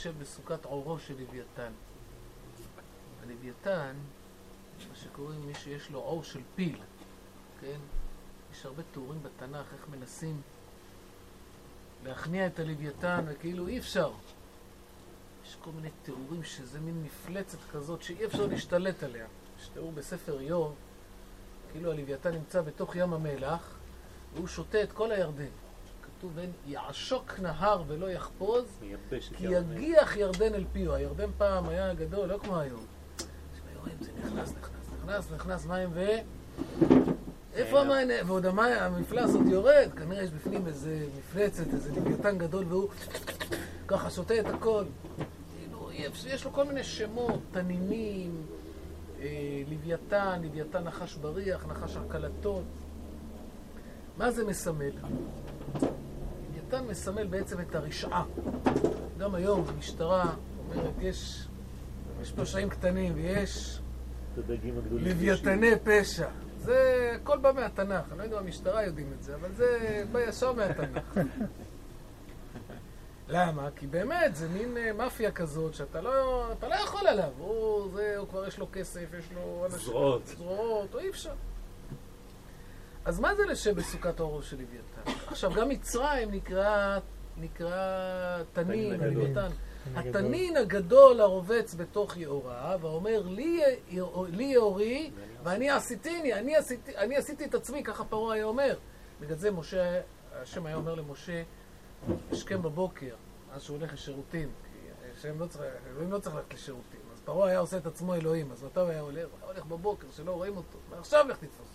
לשב בסוכת עורו של לוויתן? הלוויתן, מה שקוראים מי שיש לו עור של פיל, כן? יש הרבה תיאורים בתנ"ך איך מנסים להכניע את הלוויתן, וכאילו אי אפשר. יש כל מיני תיאורים שזה מין מפלצת כזאת שאי אפשר להשתלט עליה. יש תיאור בספר איוב, כאילו הלוויתן נמצא בתוך ים המלח, והוא שותה את כל הירדן. כתוב, "ואין יעשוק נהר ולא יחפוז, כי. יגיח ירדן אל פיו. הירדן פעם היה גדול, לא כמו היום. זה נכנס, נכנס, נכנס, נכנס מים ו... איפה המים? ועוד המים, המפלס עוד יורד, כנראה יש בפנים איזה מפלצת, איזה לוויתן גדול, והוא ככה שותה את הכל. כאילו, יש- יש לו כל מיני שמות, תנינים, אה, לוויתן, לוויתן נחש בריח, נחש הקלטות. מה זה מסמל? לוויתן מסמל בעצם את הרשעה. גם היום המשטרה אומרת, יש, יש פשעים קטנים ויש. לוויתני פשע. זה הכל בא מהתנ"ך, אני לא יודע אם המשטרה יודעים את זה, אבל זה בא ישר מהתנ"ך. למה? כי באמת, זה מין אה, מאפיה כזאת שאתה לא, אתה לא יכול עליו. הוא, זה, הוא כבר יש לו כסף, יש לו. זרועות. זרועות, או אי אפשר. אז מה זה לשם בסוכת האורו של לוויתן? עכשיו, גם מצרים נקרא, נקרא תנין. לוויתן. התנין הגדול הרובץ בתוך יאורה, ואומר, לי, לי יאורי, ואני עשיתיני, אני עשיתי, אני עשיתי את עצמי, ככה פרעה היה אומר. בגלל זה משה, השם היה אומר למשה, השכם בבוקר, אז שהוא הולך לשירותים, כי השם לא צריך, אלוהים לא צריך ללכת לשירותים. אז פרעה היה עושה את עצמו אלוהים, אז מתי הוא היה הולך? הוא היה הולך בבוקר, שלא רואים אותו. ועכשיו לך תתפוס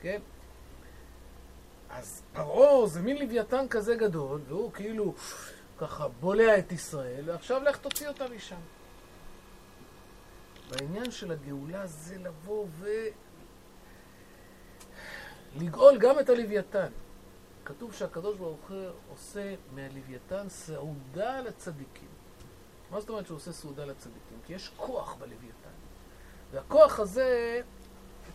כן? אז פרעה זה מין לוויתן כזה גדול, והוא כאילו ככה בולע את ישראל, ועכשיו לך תוציא אותה משם. והעניין של הגאולה זה לבוא ו... לגאול גם את הלוויתן. כתוב שהקדוש ברוך הוא עושה מהלוויתן סעודה לצדיקים. מה זאת אומרת שהוא עושה סעודה לצדיקים? כי יש כוח בלוויתן. והכוח הזה,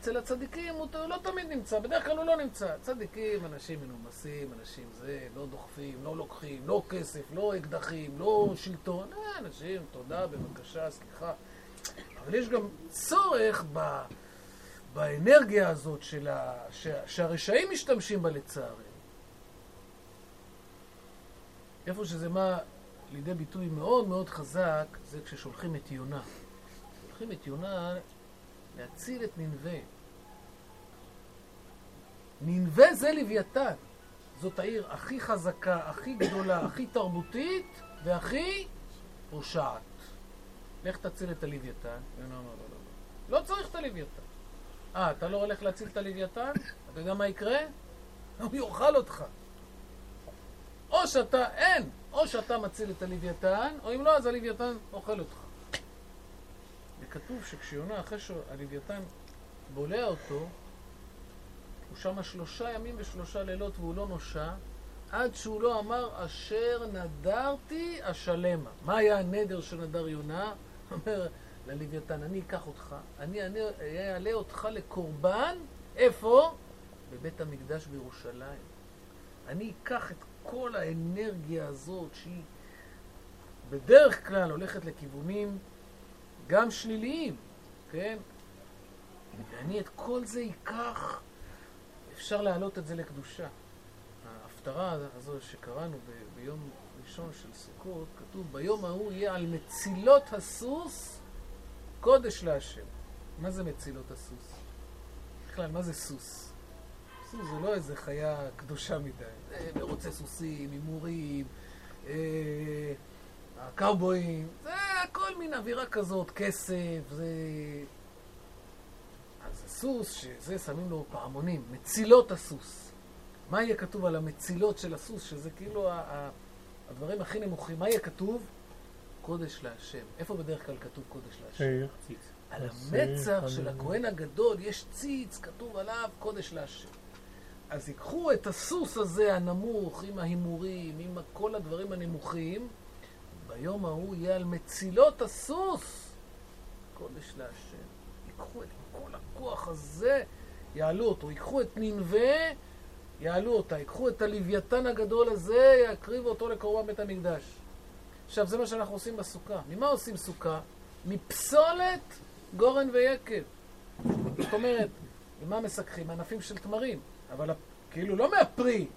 אצל הצדיקים הוא לא תמיד נמצא, בדרך כלל הוא לא נמצא. צדיקים, אנשים מנומסים, אנשים זה, לא דוחפים, לא לוקחים, לא כסף, לא אקדחים, לא שלטון. אה, אנשים, תודה, בבקשה, סליחה. אבל יש גם צורך ב... באנרגיה הזאת של ה... ש... שהרשעים משתמשים בה לצערנו. איפה שזה בא לידי ביטוי מאוד מאוד חזק, זה כששולחים את יונה. שולחים את יונה להציל את ננבה. ננבה זה לוויתן. זאת העיר הכי חזקה, הכי גדולה, הכי תרבותית והכי פושעת. לך תציל את הלוויתן. אומר, לא, לא, לא. לא צריך את הלוויתן. אה, אתה לא הולך להציל את הלוויתן? אתה יודע מה יקרה? הוא יאכל אותך. או שאתה, אין, או שאתה מציל את הלוויתן, או אם לא, אז הלוויתן אוכל אותך. וכתוב שכשיונה, אחרי שהלוויתן בולע אותו, הוא שמה שלושה ימים ושלושה לילות והוא לא נושע, עד שהוא לא אמר, אשר נדרתי אשלמה. מה היה הנדר שנדר יונה? אומר ללוויתן, אני אקח אותך, אני אעלה אותך לקורבן, איפה? בבית המקדש בירושלים. אני אקח את כל האנרגיה הזאת, שהיא בדרך כלל הולכת לכיוונים גם שליליים, כן? ואני את כל זה אקח, אפשר להעלות את זה לקדושה. ההפטרה הזו שקראנו ב- ביום ראשון של סוכות, כתוב, ביום ההוא יהיה על מצילות הסוס קודש להשם. מה זה מצילות הסוס? בכלל, מה זה סוס? סוס זה לא איזה חיה קדושה מדי. זה מרוצי סוסים, הימורים, אה, הקאובויים, זה הכל מין אווירה כזאת, כסף, זה... הסוס, שזה שמים לו פעמונים, מצילות הסוס. מה יהיה כתוב על המצילות של הסוס, שזה כאילו הדברים הכי נמוכים? מה יהיה כתוב? קודש להשם. איפה בדרך כלל כתוב קודש להשם? עיר. על עשיר, המצח של חלילה. הכהן הגדול יש ציץ, כתוב עליו קודש להשם. אז ייקחו את הסוס הזה הנמוך, עם ההימורים, עם כל הדברים הנמוכים, ביום ההוא יהיה על מצילות הסוס קודש להשם. ייקחו את הכוח הזה, יעלו אותו. ייקחו את ננבה, יעלו אותה. ייקחו את הלוויתן הגדול הזה, יקריבו אותו לקורבן בית המקדש. עכשיו, זה מה שאנחנו עושים בסוכה. ממה עושים סוכה? מפסולת גורן ויקב. זאת אומרת, ממה מסככים? ענפים של תמרים. אבל כאילו לא מהפרי,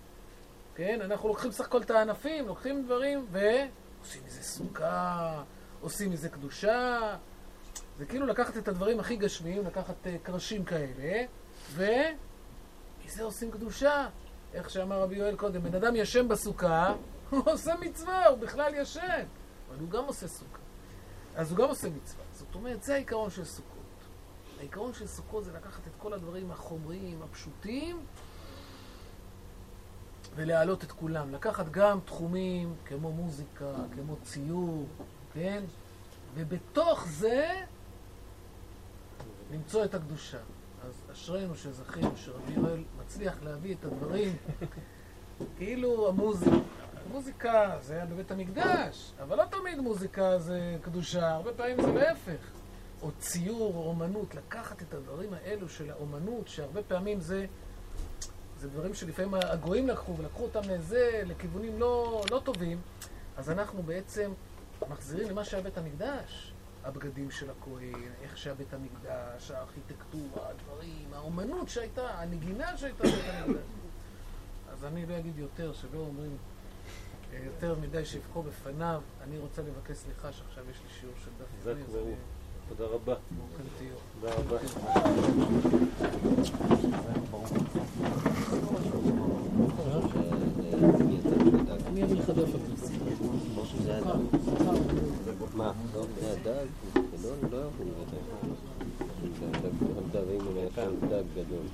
כן? אנחנו לוקחים סך הכל את הענפים, לוקחים דברים ועושים מזה סוכה, עושים מזה קדושה. זה כאילו לקחת את הדברים הכי גשמיים, לקחת uh, קרשים כאלה, ומזה עושים קדושה. איך שאמר רבי יואל קודם, בן אדם ישן בסוכה, הוא עושה מצווה, הוא בכלל ישן. אבל הוא גם עושה סוכה. אז הוא גם עושה מצווה. זאת אומרת, זה העיקרון של סוכות. העיקרון של סוכות זה לקחת את כל הדברים החומריים, הפשוטים, ולהעלות את כולם. לקחת גם תחומים כמו מוזיקה, כמו ציור, כן? ובתוך זה למצוא את הקדושה. אז אשרינו שזכינו שרבי יואל מצליח להביא את הדברים כאילו המוזיקה. מוזיקה זה היה בבית המקדש, אבל לא תמיד מוזיקה זה קדושה, הרבה פעמים זה להפך. או ציור, או אומנות, לקחת את הדברים האלו של האומנות, שהרבה פעמים זה, זה דברים שלפעמים הגויים לקחו, ולקחו אותם לזה, לכיוונים לא, לא טובים, אז אנחנו בעצם מחזירים למה שהיה בית המקדש. הבגדים של הכהן, איך שהיה בית המקדש, הארכיטקטורה, הדברים, האומנות שהייתה, הנגינה שהייתה בבית המקדש. אז אני לא אגיד יותר, שלא אומרים אה, יותר מדי שיבחו בפניו. אני רוצה לבקש סליחה שעכשיו יש לי שיעור של דף וברוך. אני תודה רבה. תודה רבה. לך דף. מה? לא, זה הדג, גדול? לא יכול להיות. דג, אם אולי עכשיו דג גדול.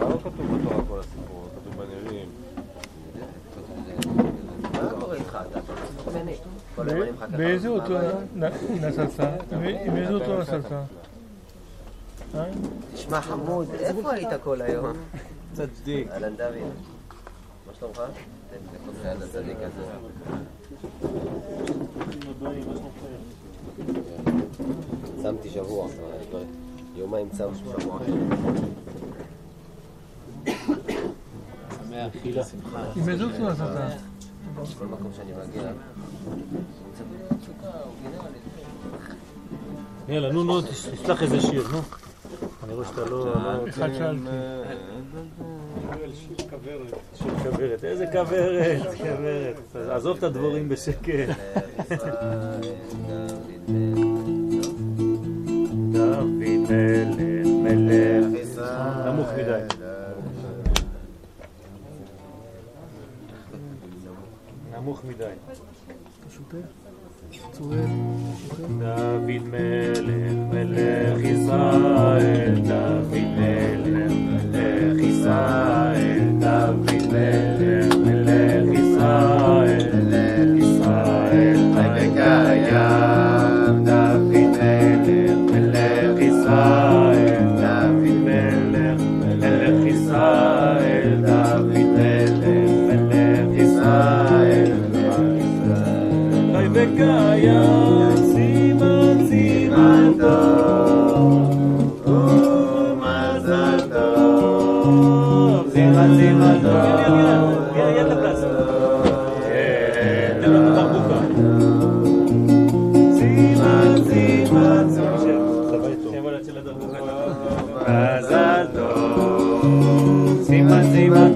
לא כתוב בתורה כל הסיפור, כתוב בנביאים. באיזה אותו נסעת? עם איזה אותו נסעת? אה? תשמע חמוד, איפה היית כל היום? צדיק. אהלן דוד, מה שלומך? צמתי שבוע, יומיים צם שבוע. שמח, חילה, שמחה. איבדו כבר אתה. כל מקום שאני מגיע. יאללה, נו, נו, תשלח איזה שיר, נו. אני רואה שאתה לא... אחד שאלתי. שיר כוורת. איזה כוורת? כוורת. עזוב את הדבורים בשקט. דוד מלך, מלך. נמוך מדי. נמוך מדי. דוד מלך, מלך ישראל, דוד מלך, מלך ישראל,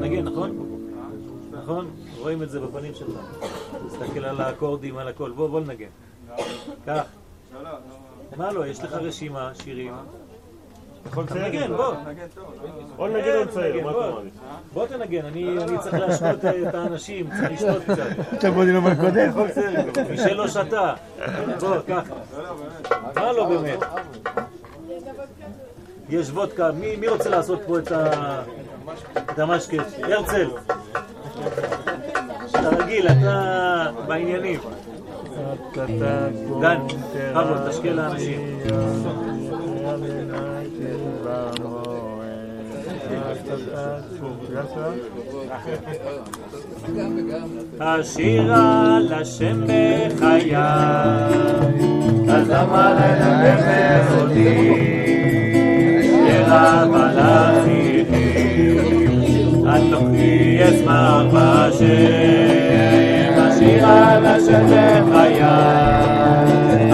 נגן, נכון? נכון? רואים את זה בפנים שלך. תסתכל על האקורדים, על הכל. בוא, בוא נגן. קח. מה לא, יש לך רשימה, שירים. יכול אתה לצייר מנגן, את בוא. נגן כן, או נצייר, נגן, מה בוא. אתה מעדיף? בוא תנגן, אני צריך להשקות אה, את האנשים, צריך לשתות קצת. עכשיו בוא נלמד קודם. מי שלא שתה. בוא, ככה. מה לא באמת? יש וודקה, מי מי רוצה לעשות פה את ה- את המשקה? הרצל. אתה רגיל, אתה בעניינים. דן, בכבוד, תשקיע לאנשים. השירה לשם בחיי, אז למה לנגן אותי? שירה מלאכי, אנוכי אשמח בשם, השירה לשם בחיי,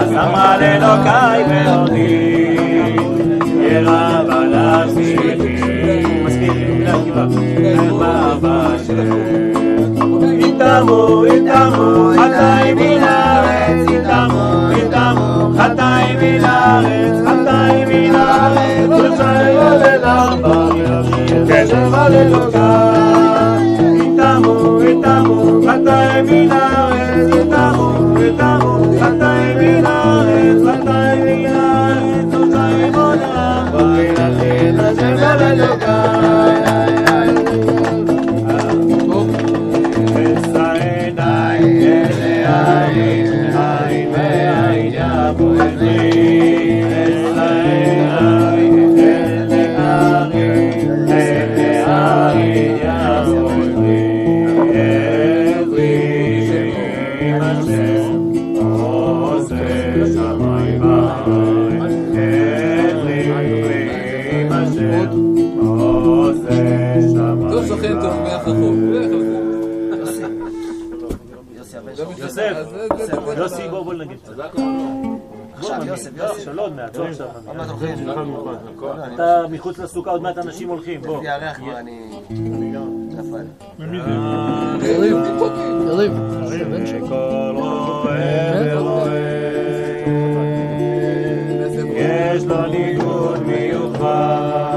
אז למה לאלוקיי ואותי? ירא מלאכי, מזכירים לעקיבא, אשמח בשם. איתמו, איתמו, חטאי איתמו, חטאי מן הארץ, חטאי מן הארץ, ושי עובד ארבע, קשב על אלוקיי. איתמו, איתמו, חטאי מן הארץ, איתמו, איתמו, חטאי מן הארץ, חטאי עכשיו, יוסף, יוסף. עוד מעט, עכשיו. אתה מחוץ לסוכה, עוד מעט אנשים הולכים, בוא. כבר אני... נפל. יריב, יריב. כל רואה ורואה, יש לו ניגוד מיוחד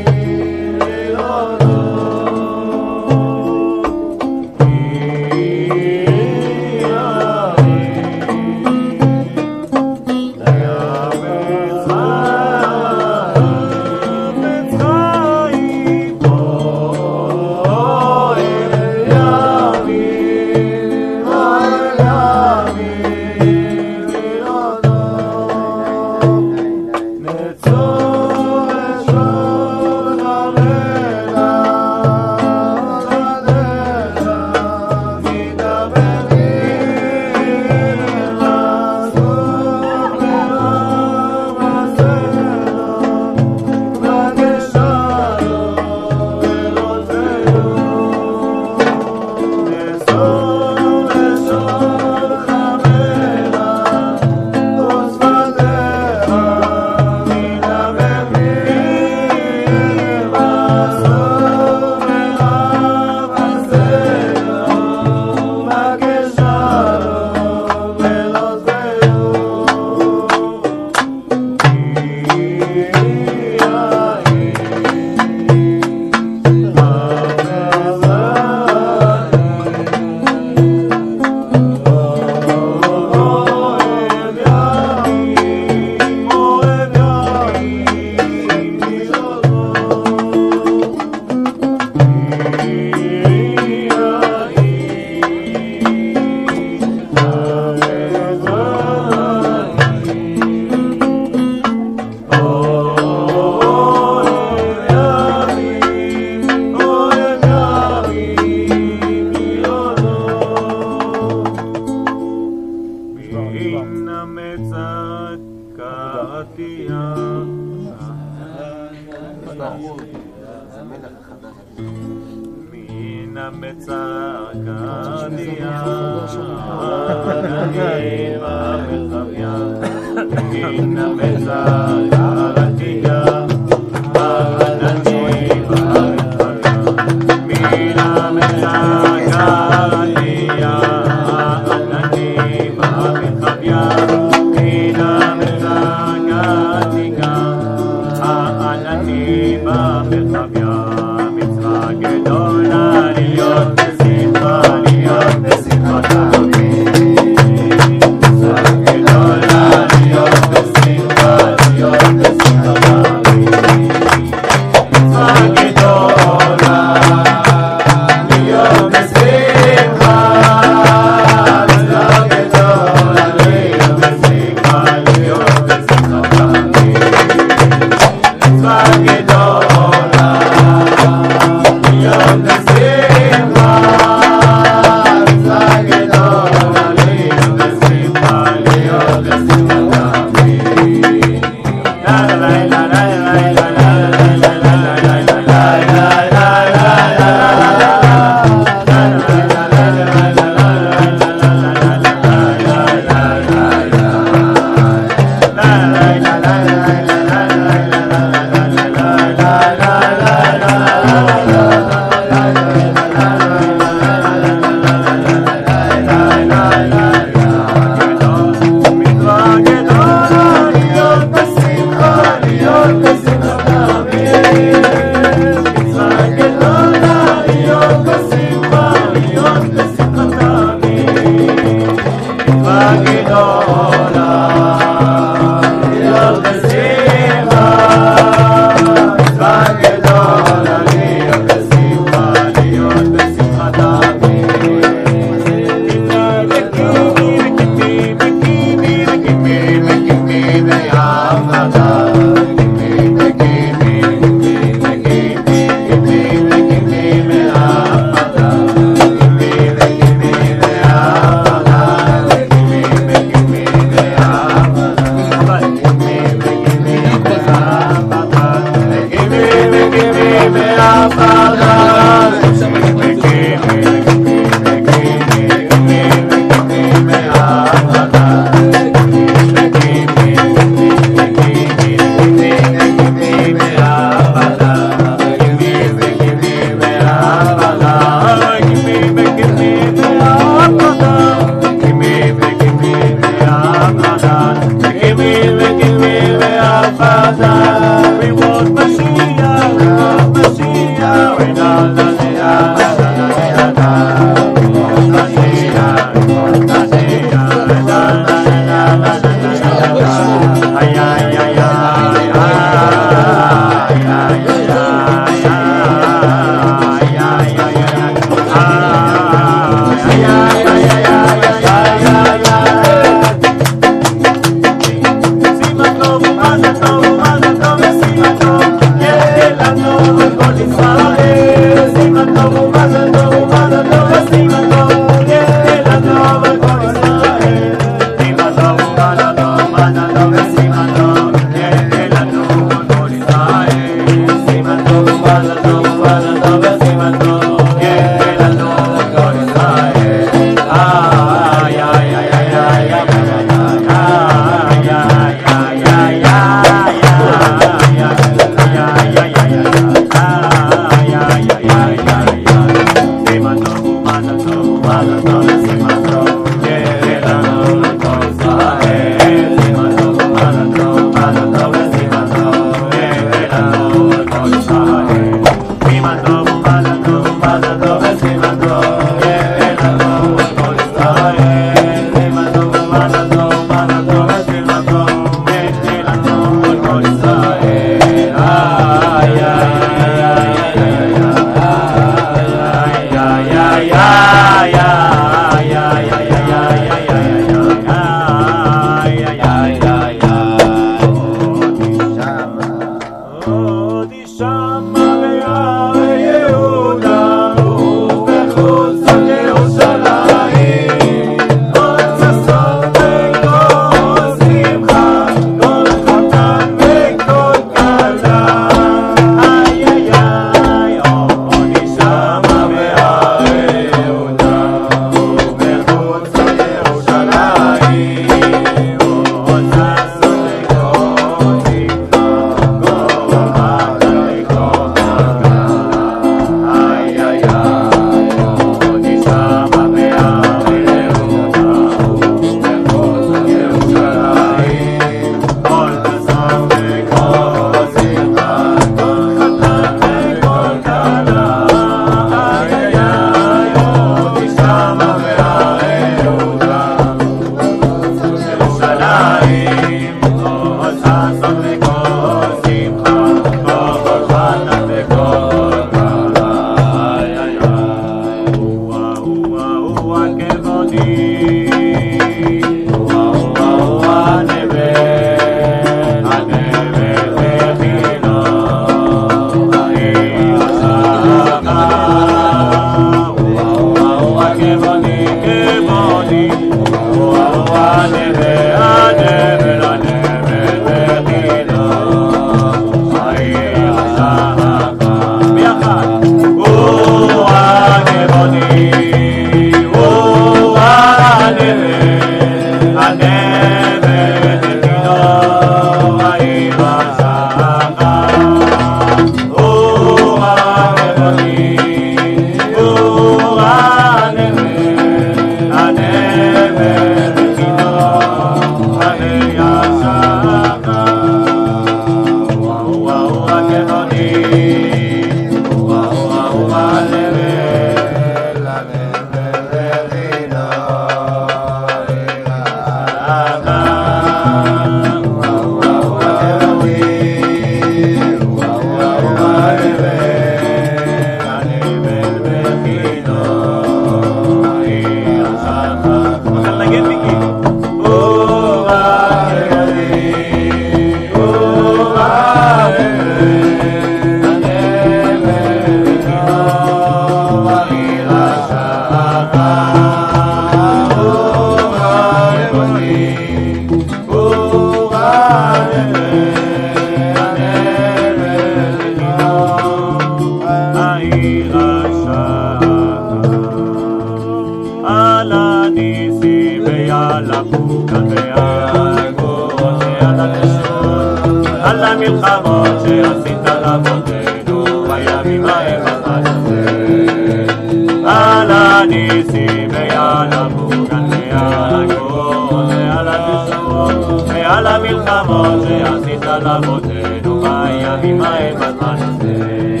ועל המלחמות שעשית לאבותינו בימים ההם בזמן הזה.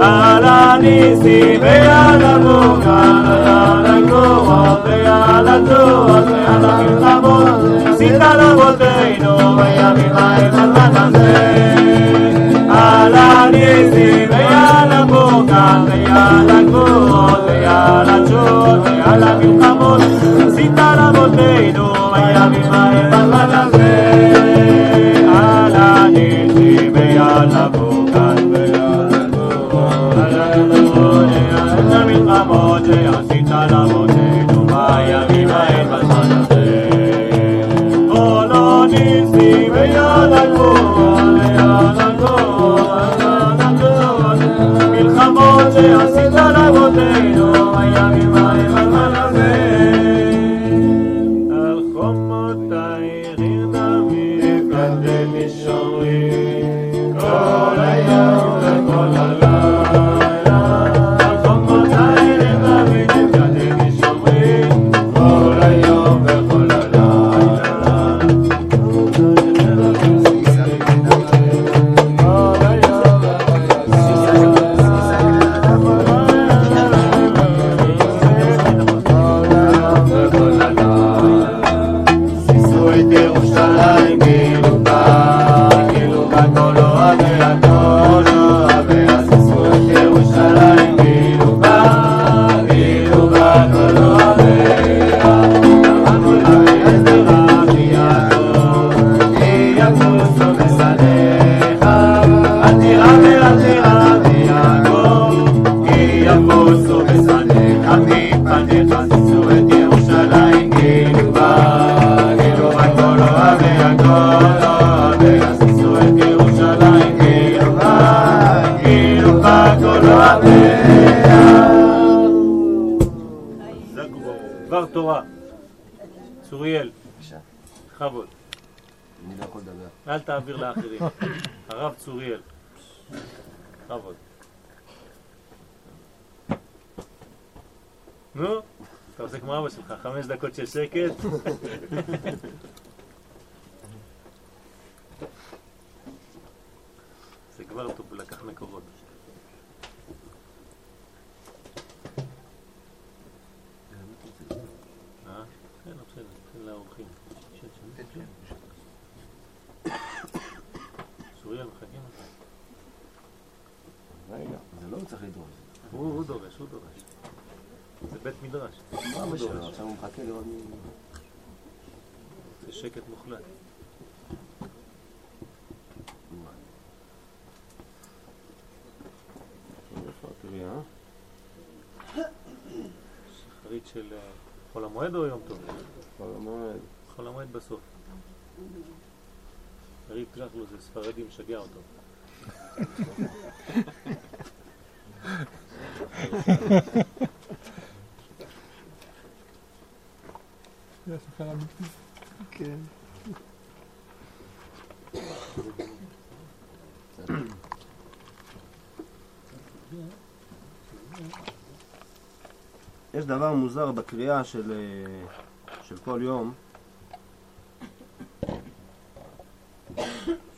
על הניסים ועל המוגן ועל הגבול ועל התועות ועל המלחמות עשית לאבותינו בימים ההם בזמן הזה. על הניסים ועל המוגן ועל חמש דקות של שקט. זה כבר טוב, הוא לקח מקורות. אה? כן, בסדר, תן לאורחים. שב, שב, שב. צוריאל, מחכים לך. רגע, זה לא צריך לדרוש. הוא הוא דורש, הוא דורש. זה בית מדרש. מה אבא שלו? עכשיו הוא מחכה לראות מי... זה שקט מוחלט. איפה הקריאה? שחרית של אה, חול המועד או יום טוב? חול המועד. חול המועד בסוף. יריב ג'חלו זה ספרדי משגע אותו. זה הספר אמיתי. כן. יש דבר מוזר בקריאה של, אה, של כל יום,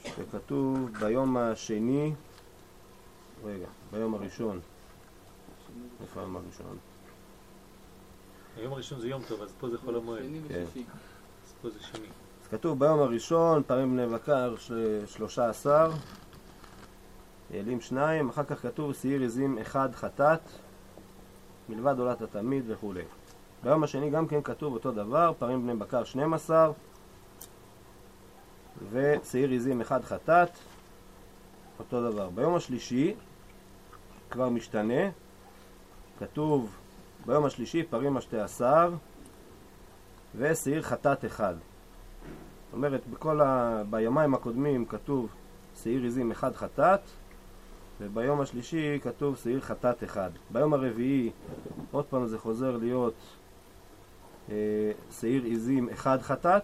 שכתוב ביום השני, רגע, ביום הראשון, איפה היום הראשון? היום הראשון זה יום טוב, אז פה זה חול המועד. כן. אז פה זה שני. אז כתוב ביום הראשון, פעמים בני בקר שלושה עשר, אלים שניים, אחר כך כתוב שעיר עזים אחד חטאת, מלבד עולת התמיד וכולי. ביום השני גם כן כתוב אותו דבר, פעמים בני בקר 12, ושעיר עזים אחד חטאת, אותו דבר. ביום השלישי כבר משתנה, כתוב ביום השלישי פרים השתי עשר, ושעיר חטאת אחד. זאת אומרת, בכל ה... ביומיים הקודמים כתוב שעיר עזים אחד חטאת, וביום השלישי כתוב שעיר חטאת אחד. ביום הרביעי עוד פעם זה חוזר להיות אה, שעיר עזים אחד חטאת,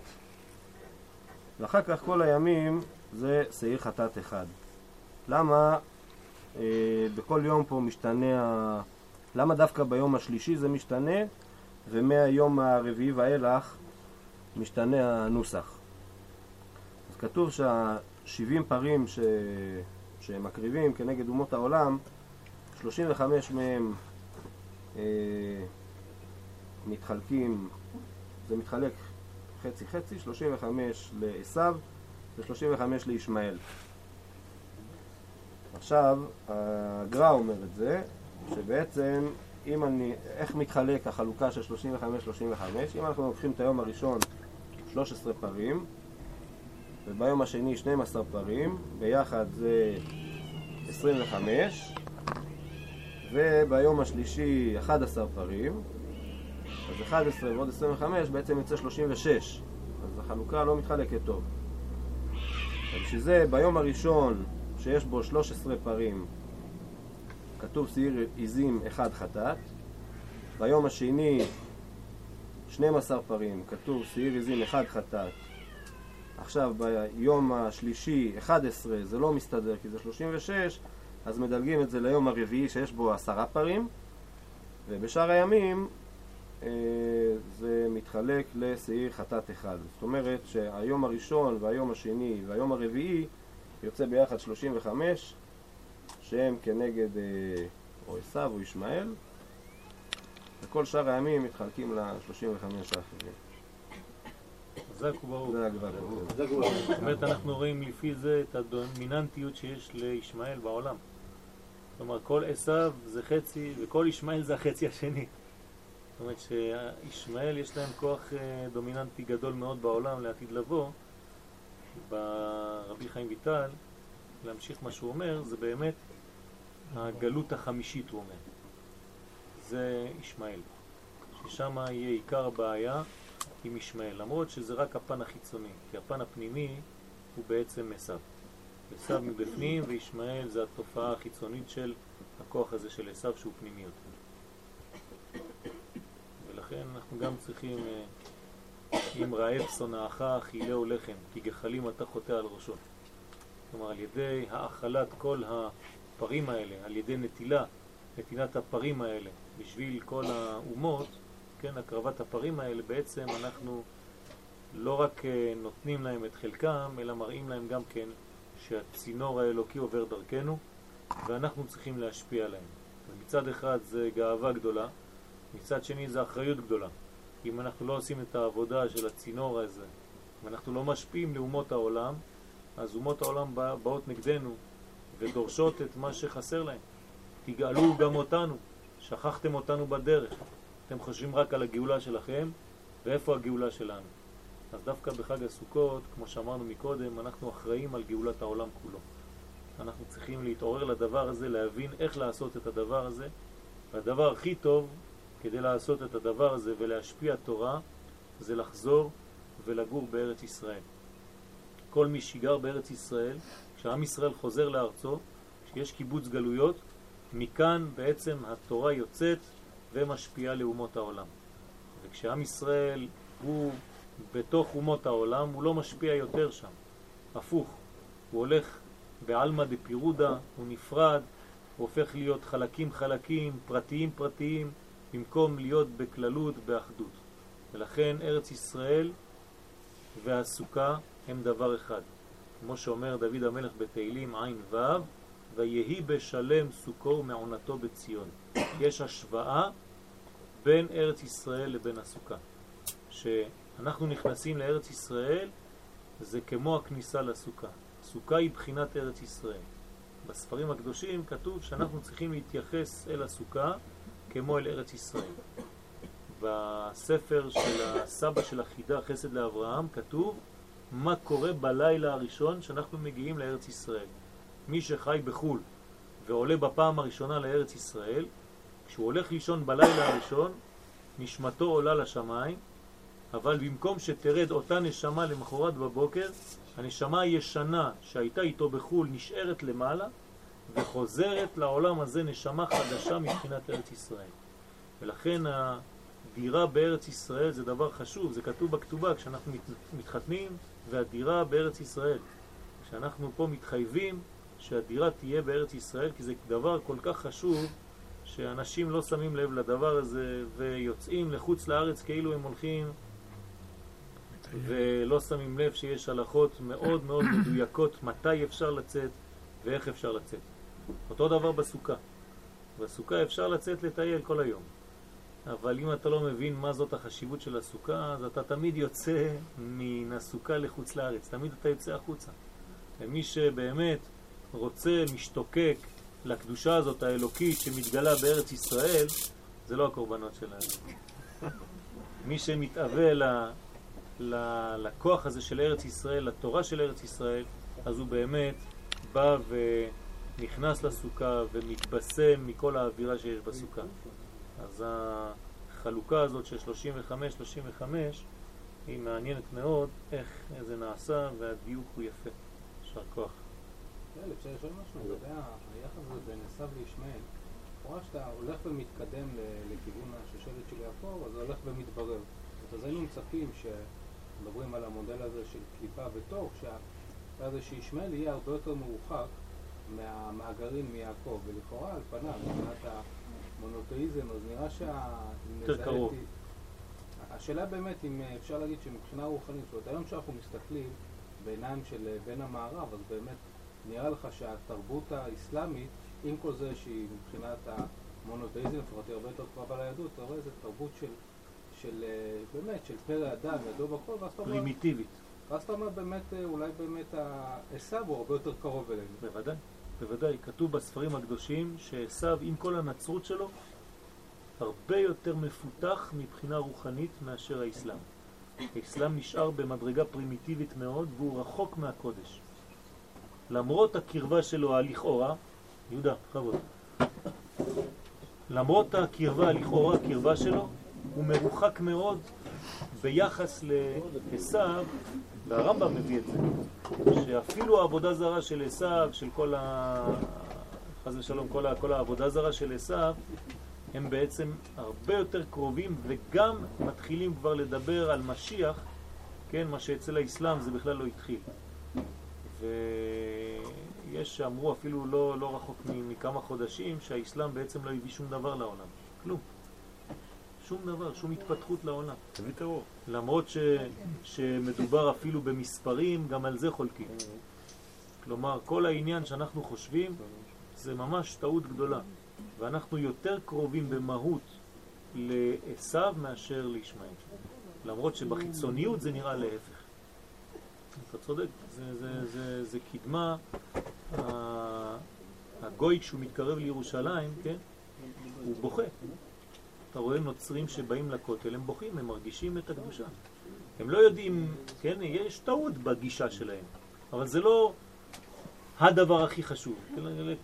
ואחר כך כל הימים זה שעיר חטאת אחד. למה אה, בכל יום פה משתנה. למה דווקא ביום השלישי זה משתנה, ומהיום הרביעי ואילך משתנה הנוסח? אז כתוב שה-70 פרים ש... שהם מקריבים כנגד אומות העולם, 35 מהם אה, מתחלקים, זה מתחלק חצי חצי, 35 לעשו ו-35 לישמעאל. עכשיו, הגר"א אומר את זה, שבעצם, אם אני, איך מתחלק החלוקה של 35-35? אם אנחנו לוקחים את היום הראשון 13 פרים, וביום השני 12 פרים, ביחד זה 25, וביום השלישי 11 פרים, אז 11 ועוד 25 בעצם יוצא 36, אז החלוקה לא מתחלקת טוב. ובשביל זה ביום הראשון שיש בו 13 פרים כתוב שעיר עיזים אחד חטאת, ביום השני 12 פרים כתוב שעיר עיזים אחד חטאת, עכשיו ביום השלישי 11 זה לא מסתדר כי זה 36 אז מדלגים את זה ליום הרביעי שיש בו עשרה פרים ובשאר הימים אה, זה מתחלק לשעיר חטאת אחד. זאת אומרת שהיום הראשון והיום השני והיום הרביעי יוצא ביחד 35 שהם כנגד אה, או עשיו או ישמעאל וכל שאר הימים מתחלקים ל-35 האחרים. חזק וברוך. זה הגר"א. זאת אומרת, אנחנו רואים לפי זה את הדומיננטיות שיש לישמעאל בעולם. כלומר, כל עשיו זה חצי, וכל ישמעאל זה החצי השני. זאת אומרת שישמעאל יש להם כוח אה, דומיננטי גדול מאוד בעולם לעתיד לבוא. ברבי חיים ויטל, להמשיך מה שהוא אומר, זה באמת הגלות החמישית, הוא אומר. זה ישמעאל. ששם יהיה עיקר הבעיה עם ישמעאל, למרות שזה רק הפן החיצוני, כי הפן הפנימי הוא בעצם עשיו. עשיו מבפנים וישמעאל זה התופעה החיצונית של הכוח הזה של עשיו שהוא פנימי יותר. ולכן אנחנו גם צריכים, אה, אם רעב שונאך אכילהו לחם, כי גחלים אתה חוטא על ראשו. כלומר, על ידי האכלת כל הפרים האלה, על ידי נטילה, נטילת הפרים האלה בשביל כל האומות, כן, הקרבת הפרים האלה, בעצם אנחנו לא רק אה, נותנים להם את חלקם, אלא מראים להם גם כן שהצינור האלוקי עובר דרכנו, ואנחנו צריכים להשפיע עליהם. מצד אחד זה גאווה גדולה, מצד שני זה אחריות גדולה. אם אנחנו לא עושים את העבודה של הצינור הזה, אם אנחנו לא משפיעים לאומות העולם, אז אומות העולם באות נגדנו ודורשות את מה שחסר להם. תגאלו גם אותנו, שכחתם אותנו בדרך. אתם חושבים רק על הגאולה שלכם, ואיפה הגאולה שלנו? אז דווקא בחג הסוכות, כמו שאמרנו מקודם, אנחנו אחראים על גאולת העולם כולו. אנחנו צריכים להתעורר לדבר הזה, להבין איך לעשות את הדבר הזה. והדבר הכי טוב כדי לעשות את הדבר הזה ולהשפיע תורה, זה לחזור ולגור בארץ ישראל. כל מי שיגר בארץ ישראל, כשעם ישראל חוזר לארצו, כשיש קיבוץ גלויות, מכאן בעצם התורה יוצאת ומשפיעה לאומות העולם. וכשעם ישראל הוא בתוך אומות העולם, הוא לא משפיע יותר שם. הפוך, הוא הולך בעלמא דפירודה, הוא נפרד, הוא הופך להיות חלקים חלקים, פרטיים פרטיים, במקום להיות בכללות, באחדות. ולכן ארץ ישראל והסוכה הם דבר אחד. כמו שאומר דוד המלך בתהילים עין ו' ויהי בשלם סוכו ומעונתו בציון. יש השוואה בין ארץ ישראל לבין הסוכה. שאנחנו נכנסים לארץ ישראל זה כמו הכניסה לסוכה. סוכה היא בחינת ארץ ישראל. בספרים הקדושים כתוב שאנחנו צריכים להתייחס אל הסוכה כמו אל ארץ ישראל. בספר של הסבא של החידה, חסד לאברהם, כתוב מה קורה בלילה הראשון שאנחנו מגיעים לארץ ישראל. מי שחי בחו"ל ועולה בפעם הראשונה לארץ ישראל, כשהוא הולך לישון בלילה הראשון, נשמתו עולה לשמיים, אבל במקום שתרד אותה נשמה למחרת בבוקר, הנשמה הישנה שהייתה איתו בחו"ל נשארת למעלה, וחוזרת לעולם הזה נשמה חדשה מבחינת ארץ ישראל. ולכן הדירה בארץ ישראל זה דבר חשוב, זה כתוב בכתובה כשאנחנו מתחתנים, והדירה בארץ ישראל. שאנחנו פה מתחייבים שהדירה תהיה בארץ ישראל, כי זה דבר כל כך חשוב, שאנשים לא שמים לב לדבר הזה ויוצאים לחוץ לארץ כאילו הם הולכים ולא שמים לב שיש הלכות מאוד מאוד מדויקות מתי אפשר לצאת ואיך אפשר לצאת. אותו דבר בסוכה. בסוכה אפשר לצאת לטייל כל היום. אבל אם אתה לא מבין מה זאת החשיבות של הסוכה, אז אתה תמיד יוצא מן הסוכה לחוץ לארץ, תמיד אתה יוצא החוצה. ומי שבאמת רוצה, משתוקק לקדושה הזאת האלוקית שמתגלה בארץ ישראל, זה לא הקורבנות שלנו. מי שמתאווה ל, ל, לכוח הזה של ארץ ישראל, לתורה של ארץ ישראל, אז הוא באמת בא ונכנס לסוכה ומתבשם מכל האווירה שיש בסוכה. אז החלוקה הזאת של 35-35 היא מעניינת מאוד איך זה נעשה והדיוק הוא יפה. יישר כוח. יאללה, אפשר לשאול משהו לגבי היחס הזה בין עשיו לישמעאל. רואה שאתה הולך ומתקדם לכיוון השושלת של יעקב, אז זה הולך ומתברר. אז היינו מצפים שמדברים על המודל הזה של קליפה ותור, הזה שישמעאל יהיה הרבה יותר מרוחק מהמאגרים מיעקב, ולכאורה על פניו, מבחינת המונותאיזם, אז נראה שה... יותר קרוב. השאלה באמת אם אפשר להגיד שמבחינה רוחנית, זאת אומרת היום כשאנחנו מסתכלים בעיניים של בן המערב, אז באמת נראה לך שהתרבות האסלאמית, עם כל זה שהיא מבחינת המונותאיזם לפחות היא הרבה יותר קרובה ליהדות, אתה רואה איזה תרבות של, של אה, באמת, של פרא אדם, ידו בכל, ואז אתה אומר, פרימיטיבית. ואז אתה אומר באמת, אה, אולי באמת עשיו הוא הרבה יותר קרוב אלינו. בוודאי, בוודאי. כתוב בספרים הקדושים שעשו עם כל הנצרות שלו הרבה יותר מפותח מבחינה רוחנית מאשר האסלאם. האסלאם נשאר במדרגה פרימיטיבית מאוד והוא רחוק מהקודש. למרות הקרבה שלו הלכאורה, יהודה, בכבוד, למרות הקרבה הלכאורה, הקרבה שלו, הוא מרוחק מאוד ביחס לעשיו, והרמב"ם מביא את זה, שאפילו העבודה זרה של עשיו, של כל ה... חס ושלום, כל, ה... כל העבודה זרה של עשיו, הם בעצם הרבה יותר קרובים וגם מתחילים כבר לדבר על משיח, כן, מה שאצל האסלאם זה בכלל לא התחיל. ויש שאמרו אפילו לא, לא רחוק מכמה חודשים שהאסלאם בעצם לא הביא שום דבר לעולם, כלום. שום דבר, שום התפתחות לעולם. תביא טרור. למרות ש, שמדובר אפילו במספרים, גם על זה חולקים. כלומר, כל העניין שאנחנו חושבים זה ממש טעות גדולה. ואנחנו יותר קרובים במהות לעשו מאשר לישמעאל. למרות שבחיצוניות זה נראה להפך. אתה צודק, זה, זה, זה, זה קדמה, הגוי כשהוא מתקרב לירושלים, כן, הוא בוכה. אתה רואה נוצרים שבאים לכותל, הם בוכים, הם מרגישים את הקדושה. הם לא יודעים, כן, יש טעות בגישה שלהם, אבל זה לא הדבר הכי חשוב.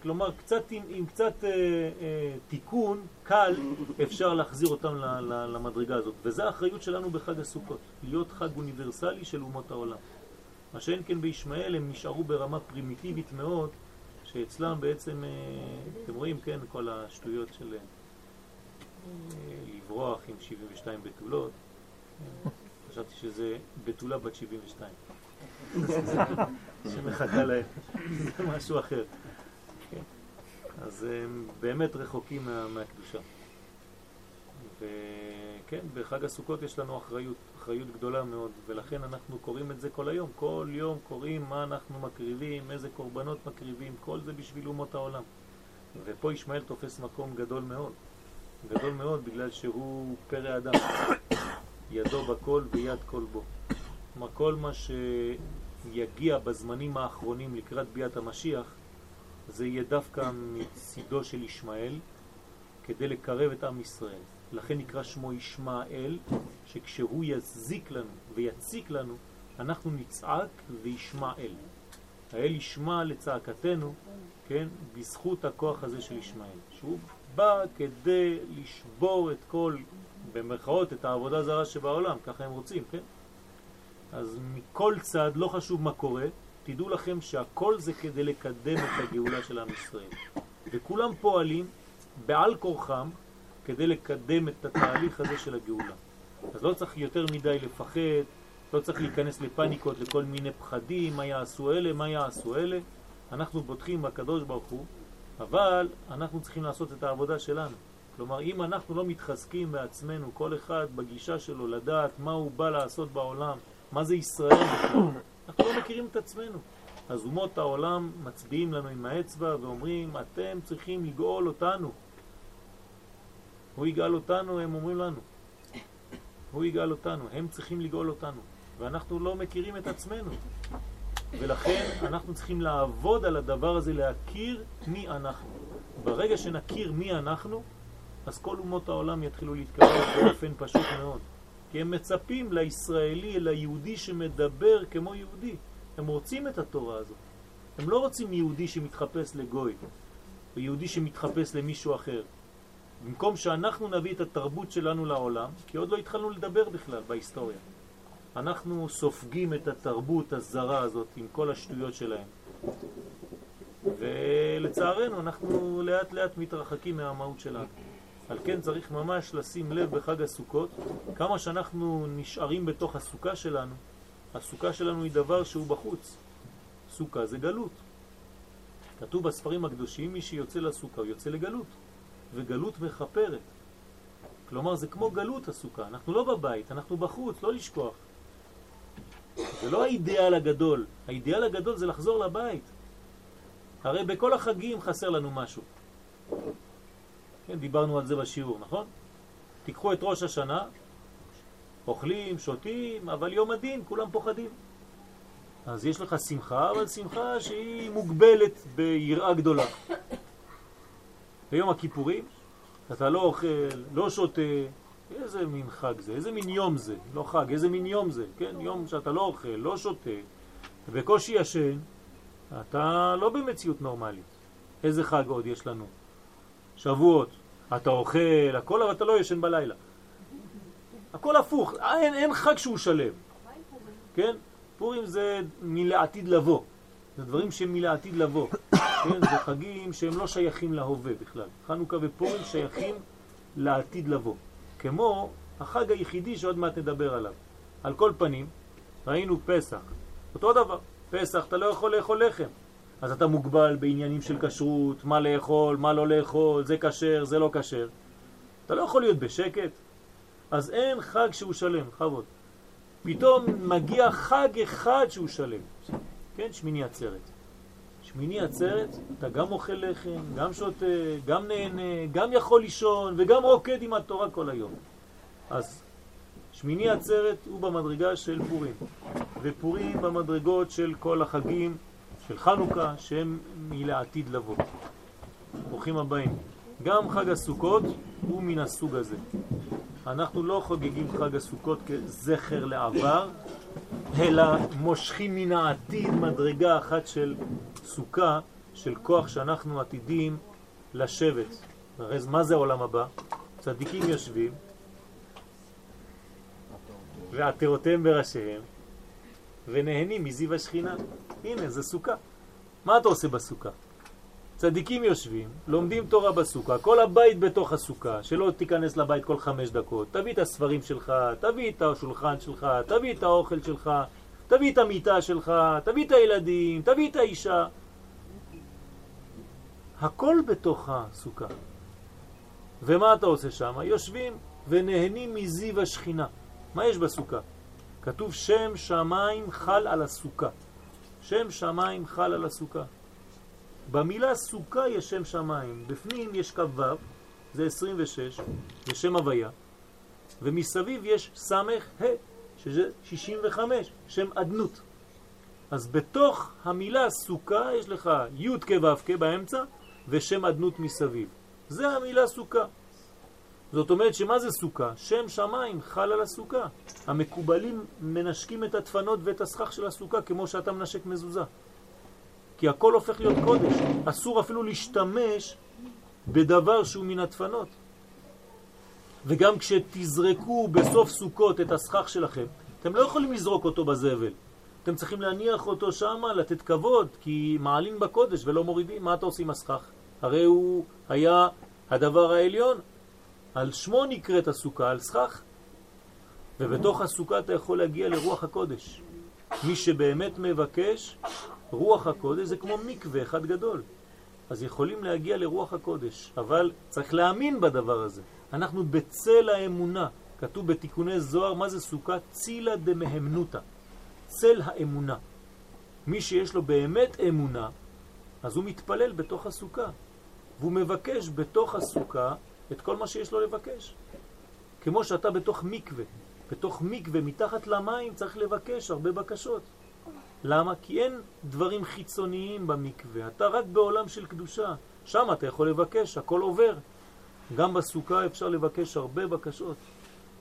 כלומר, קצת, עם, עם קצת אה, אה, תיקון קל אפשר להחזיר אותם ל, ל, למדרגה הזאת. וזו האחריות שלנו בחג הסוכות, להיות חג אוניברסלי של אומות העולם. מה שאין כן בישמעאל הם נשארו ברמה פרימיטיבית מאוד, שאצלם בעצם, אה, אתם רואים, כן, כל השטויות של אה, לברוח עם 72 בתולות. חשבתי שזה בתולה בת 72. שמחכה להם, זה משהו אחר. אז הם באמת רחוקים מה, מהקדושה. וכן, בחג הסוכות יש לנו אחריות, אחריות גדולה מאוד, ולכן אנחנו קוראים את זה כל היום. כל יום קוראים מה אנחנו מקריבים, איזה קורבנות מקריבים, כל זה בשביל אומות העולם. ופה ישמעאל תופס מקום גדול מאוד. גדול מאוד בגלל שהוא פרא אדם. ידו בכל ויד כל בו. כלומר, כל מה שיגיע בזמנים האחרונים לקראת ביאת המשיח, זה יהיה דווקא מצידו של ישמעאל, כדי לקרב את עם ישראל. לכן נקרא שמו ישמעאל, שכשהוא יזיק לנו ויציק לנו, אנחנו נצעק וישמע אל. האל ישמע לצעקתנו, כן, בזכות הכוח הזה של ישמעאל, שהוא בא כדי לשבור את כל, במרכאות, את העבודה זרה שבעולם, ככה הם רוצים, כן? אז מכל צד, לא חשוב מה קורה, תדעו לכם שהכל זה כדי לקדם את הגאולה של עם ישראל. וכולם פועלים בעל כורחם כדי לקדם את התהליך הזה של הגאולה. אז לא צריך יותר מדי לפחד לא צריך להיכנס לפניקות, לכל מיני פחדים, מה יעשו אלה, מה יעשו אלה. אנחנו בוטחים בקדוש ברוך הוא, אבל אנחנו צריכים לעשות את העבודה שלנו. כלומר, אם אנחנו לא מתחזקים בעצמנו, כל אחד בגישה שלו, לדעת מה הוא בא לעשות בעולם, מה זה ישראל אנחנו לא מכירים את עצמנו. אז אומות העולם מצביעים לנו עם האצבע ואומרים, אתם צריכים לגאול אותנו. הוא יגאל אותנו, הם אומרים לנו. הוא יגאל אותנו, הם צריכים לגאול אותנו. ואנחנו לא מכירים את עצמנו. ולכן אנחנו צריכים לעבוד על הדבר הזה, להכיר מי אנחנו. ברגע שנכיר מי אנחנו, אז כל אומות העולם יתחילו להתקבל באופן פשוט מאוד. כי הם מצפים לישראלי, ליהודי שמדבר כמו יהודי. הם רוצים את התורה הזאת. הם לא רוצים יהודי שמתחפש לגוי, או יהודי שמתחפש למישהו אחר. במקום שאנחנו נביא את התרבות שלנו לעולם, כי עוד לא התחלנו לדבר בכלל בהיסטוריה. אנחנו סופגים את התרבות הזרה הזאת עם כל השטויות שלהם. ולצערנו אנחנו לאט לאט מתרחקים מהמהות שלנו. על כן צריך ממש לשים לב בחג הסוכות, כמה שאנחנו נשארים בתוך הסוכה שלנו, הסוכה שלנו היא דבר שהוא בחוץ. סוכה זה גלות. כתוב בספרים הקדושים, מי שיוצא לסוכה הוא יוצא לגלות, וגלות מחפרת. כלומר, זה כמו גלות הסוכה, אנחנו לא בבית, אנחנו בחוץ, לא לשכוח. זה לא האידיאל הגדול, האידיאל הגדול זה לחזור לבית. הרי בכל החגים חסר לנו משהו. כן, דיברנו על זה בשיעור, נכון? תיקחו את ראש השנה, אוכלים, שותים, אבל יום הדין כולם פוחדים. אז יש לך שמחה, אבל שמחה שהיא מוגבלת ביראה גדולה. ביום הכיפורים אתה לא אוכל, לא שותה, איזה מין חג זה, איזה מין יום זה, לא חג, איזה מין יום זה, כן? יום שאתה לא אוכל, לא שותה, בקושי ישן, אתה לא במציאות נורמלית. איזה חג עוד יש לנו? שבועות, אתה אוכל, הכל, אבל אתה לא ישן בלילה. הכל הפוך, אין, אין חג שהוא שלם. כן? פורים זה מלעתיד לבוא. זה דברים שהם מלעתיד לבוא. כן? זה חגים שהם לא שייכים להווה בכלל. חנוכה ופורים שייכים לעתיד לבוא. כמו החג היחידי שעוד מעט נדבר עליו. על כל פנים, ראינו פסח. אותו דבר. פסח אתה לא יכול לאכול לחם. אז אתה מוגבל בעניינים של כשרות, מה לאכול, מה לא לאכול, זה כשר, זה לא כשר. אתה לא יכול להיות בשקט. אז אין חג שהוא שלם, חבוד. פתאום מגיע חג אחד שהוא שלם, כן? שמיני עצרת. שמיני עצרת, אתה גם אוכל לחם, גם שותה, גם נהנה, גם יכול לישון וגם רוקד עם התורה כל היום. אז שמיני עצרת הוא במדרגה של פורים, ופורים במדרגות של כל החגים של חנוכה שהם מלעתיד לבוא. ברוכים הבאים. גם חג הסוכות הוא מן הסוג הזה. אנחנו לא חוגגים חג הסוכות כזכר לעבר, אלא מושכים מן העתיד מדרגה אחת של סוכה, של כוח שאנחנו עתידים לשבת. הרי מה זה העולם הבא? צדיקים יושבים, ועטרותיהם בראשיהם, ונהנים מזיו השכינה. הנה, זה סוכה. מה אתה עושה בסוכה? צדיקים יושבים, לומדים תורה בסוכה, כל הבית בתוך הסוכה, שלא תיכנס לבית כל חמש דקות, תביא את הספרים שלך, תביא את השולחן שלך, תביא את האוכל שלך, תביא את המיטה שלך, תביא את הילדים, תביא את האישה. הכל בתוך הסוכה. ומה אתה עושה שם? יושבים ונהנים מזיו השכינה. מה יש בסוכה? כתוב שם שמיים חל על הסוכה. שם שמיים חל על הסוכה. במילה סוכה יש שם שמיים, בפנים יש קו ו', זה 26, זה שם הוויה, ומסביב יש סמך ה', שזה 65, שם עדנות. אז בתוך המילה סוכה יש לך י' כ' ו' כ' באמצע, ושם עדנות מסביב. זה המילה סוכה. זאת אומרת שמה זה סוכה? שם שמיים חל על הסוכה. המקובלים מנשקים את התפנות ואת הסכך של הסוכה כמו שאתה מנשק מזוזה. כי הכל הופך להיות קודש. אסור אפילו להשתמש בדבר שהוא מן התפנות. וגם כשתזרקו בסוף סוכות את הסכך שלכם, אתם לא יכולים לזרוק אותו בזבל. אתם צריכים להניח אותו שם, לתת כבוד, כי מעלים בקודש ולא מורידים. מה אתה עושה עם הסכך? הרי הוא היה הדבר העליון. על שמו נקראת הסוכה, על סכך. ובתוך הסוכה אתה יכול להגיע לרוח הקודש. מי שבאמת מבקש, רוח הקודש זה כמו מקווה אחד גדול. אז יכולים להגיע לרוח הקודש, אבל צריך להאמין בדבר הזה. אנחנו בצל האמונה. כתוב בתיקוני זוהר, מה זה סוכה? צילה דמהמנותה. צל האמונה. מי שיש לו באמת אמונה, אז הוא מתפלל בתוך הסוכה. והוא מבקש בתוך הסוכה את כל מה שיש לו לבקש. כמו שאתה בתוך מקווה. בתוך מקווה, מתחת למים, צריך לבקש הרבה בקשות. למה? כי אין דברים חיצוניים במקווה. אתה רק בעולם של קדושה. שם אתה יכול לבקש, הכל עובר. גם בסוכה אפשר לבקש הרבה בקשות.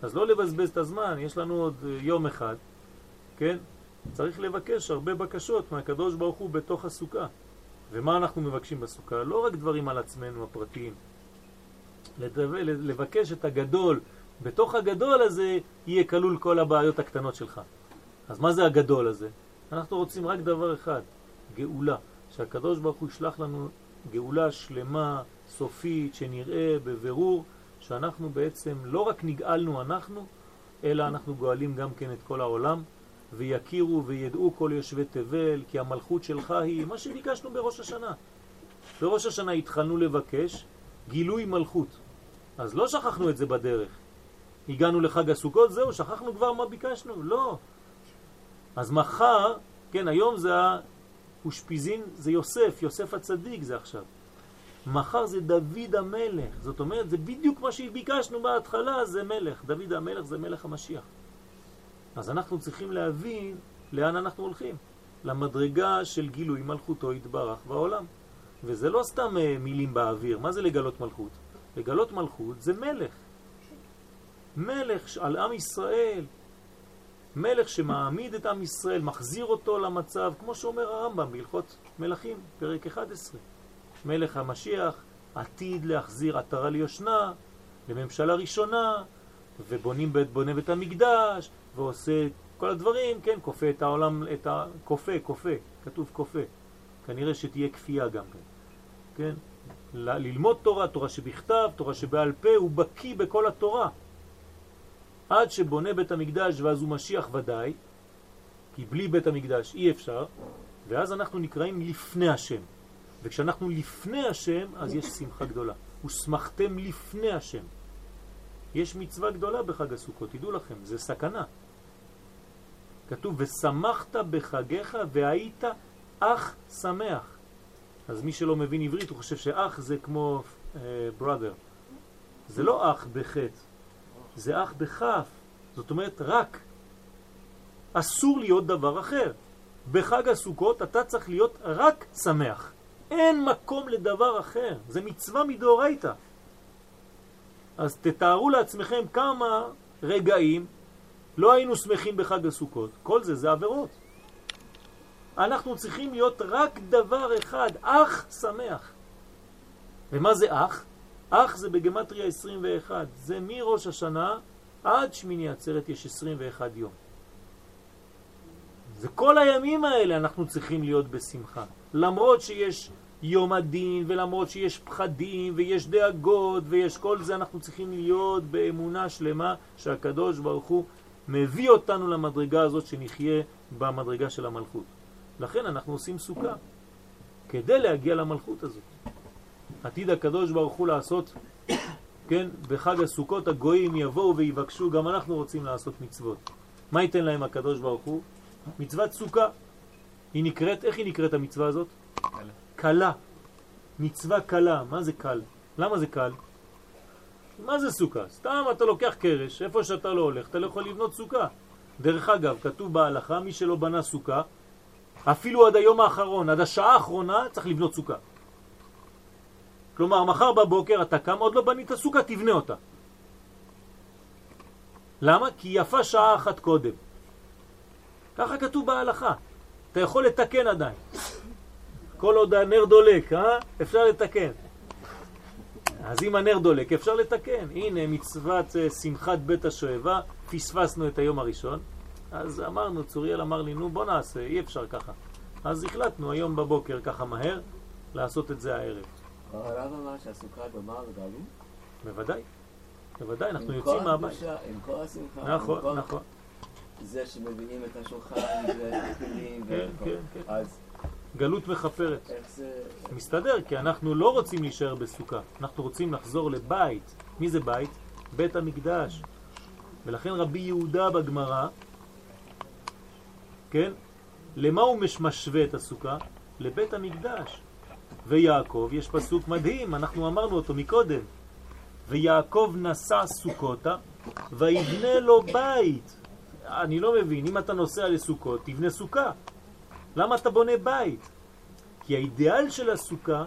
אז לא לבזבז את הזמן, יש לנו עוד אה, יום אחד, כן? צריך לבקש הרבה בקשות מהקדוש ברוך הוא בתוך הסוכה. ומה אנחנו מבקשים בסוכה? לא רק דברים על עצמנו הפרטיים. לבקש את הגדול. בתוך הגדול הזה יהיה כלול כל הבעיות הקטנות שלך. אז מה זה הגדול הזה? אנחנו רוצים רק דבר אחד, גאולה. שהקדוש ברוך הוא ישלח לנו גאולה שלמה, סופית, שנראה בבירור שאנחנו בעצם לא רק נגאלנו אנחנו, אלא אנחנו גואלים גם כן את כל העולם, ויכירו וידעו כל יושבי תבל, כי המלכות שלך היא מה שביקשנו בראש השנה. בראש השנה התחלנו לבקש גילוי מלכות. אז לא שכחנו את זה בדרך. הגענו לחג הסוכות, זהו, שכחנו כבר מה ביקשנו? לא. אז מחר, כן, היום זה האושפיזין, זה יוסף, יוסף הצדיק זה עכשיו. מחר זה דוד המלך, זאת אומרת, זה בדיוק מה שביקשנו בהתחלה, זה מלך. דוד המלך זה מלך המשיח. אז אנחנו צריכים להבין לאן אנחנו הולכים. למדרגה של גילוי מלכותו יתברך בעולם. וזה לא סתם אה, מילים באוויר. מה זה לגלות מלכות? לגלות מלכות זה מלך. מלך על עם ישראל. מלך שמעמיד את עם ישראל, מחזיר אותו למצב, כמו שאומר הרמב"ם בהלכות מלכים, פרק 11. מלך המשיח עתיד להחזיר עטרה ליושנה, לממשלה ראשונה, ובונים בית, בונה בית המקדש, ועושה כל הדברים, כן, כופה את העולם, את ה... כופה, כופה, כתוב כופה. כנראה שתהיה כפייה גם כן, כן? ל- ללמוד תורה, תורה שבכתב, תורה שבעל פה, הוא בקיא בכל התורה. עד שבונה בית המקדש ואז הוא משיח ודאי, כי בלי בית המקדש אי אפשר, ואז אנחנו נקראים לפני השם. וכשאנחנו לפני השם, אז יש שמחה גדולה. ושמחתם לפני השם. יש מצווה גדולה בחג הסוכות, תדעו לכם, זה סכנה. כתוב, ושמחת בחגיך והיית אח שמח. אז מי שלא מבין עברית, הוא חושב שאח זה כמו uh, brother. זה לא אח בחטא, זה אח בכף. זאת אומרת, רק. אסור להיות דבר אחר. בחג הסוכות אתה צריך להיות רק שמח. אין מקום לדבר אחר, זה מצווה מדאורייתא. אז תתארו לעצמכם כמה רגעים לא היינו שמחים בחג הסוכות. כל זה זה עבירות. אנחנו צריכים להיות רק דבר אחד, אח שמח. ומה זה אח? אח זה בגמטריה 21. זה מראש השנה עד שמיני עצרת יש 21 יום. זה כל הימים האלה אנחנו צריכים להיות בשמחה. למרות שיש יום הדין, ולמרות שיש פחדים, ויש דאגות, ויש כל זה, אנחנו צריכים להיות באמונה שלמה שהקדוש ברוך הוא מביא אותנו למדרגה הזאת שנחיה במדרגה של המלכות. לכן אנחנו עושים סוכה, כדי להגיע למלכות הזאת. עתיד הקדוש ברוך הוא לעשות, כן, בחג הסוכות הגויים יבואו ויבקשו, גם אנחנו רוצים לעשות מצוות. מה ייתן להם הקדוש ברוך הוא? מצוות סוכה. היא נקראת, איך היא נקראת המצווה הזאת? קלה. מצווה קלה. מה זה קל? למה זה קל? מה זה סוכה? סתם אתה לוקח קרש, איפה שאתה לא הולך, אתה לא יכול לבנות סוכה. דרך אגב, כתוב בהלכה, מי שלא בנה סוכה, אפילו עד היום האחרון, עד השעה האחרונה, צריך לבנות סוכה. כלומר, מחר בבוקר אתה קם, עוד לא בנית סוכה, תבנה אותה. למה? כי יפה שעה אחת קודם. ככה כתוב בהלכה. אתה יכול לתקן עדיין. כל עוד הנר דולק, אה? אפשר לתקן. אז אם הנר דולק, אפשר לתקן. הנה מצוות אה, שמחת בית השואבה, פספסנו את היום הראשון. אז אמרנו, צוריאל אמר לי, נו בוא נעשה, אי אפשר ככה. אז החלטנו היום בבוקר, ככה מהר, לעשות את זה הערב. הרב אמר שהסוכה גמר וגאלו? בוודאי. בוודאי, אנחנו עם יוצאים כל מהבית. עם כל השמחה, נכון, נכון. זה שמביאים את השולחן והכלים כן. כן, כן. אז גלות מכפרת. מסתדר, כי אנחנו לא רוצים להישאר בסוכה, אנחנו רוצים לחזור לבית. מי זה בית? בית המקדש. ולכן רבי יהודה בגמרא, כן? למה הוא מש- משווה את הסוכה? לבית המקדש. ויעקב, יש פסוק מדהים, אנחנו אמרנו אותו מקודם. ויעקב נשא סוכותה, ויבנה לו בית. אני לא מבין, אם אתה נוסע לסוכות, תבנה סוכה. למה אתה בונה בית? כי האידיאל של הסוכה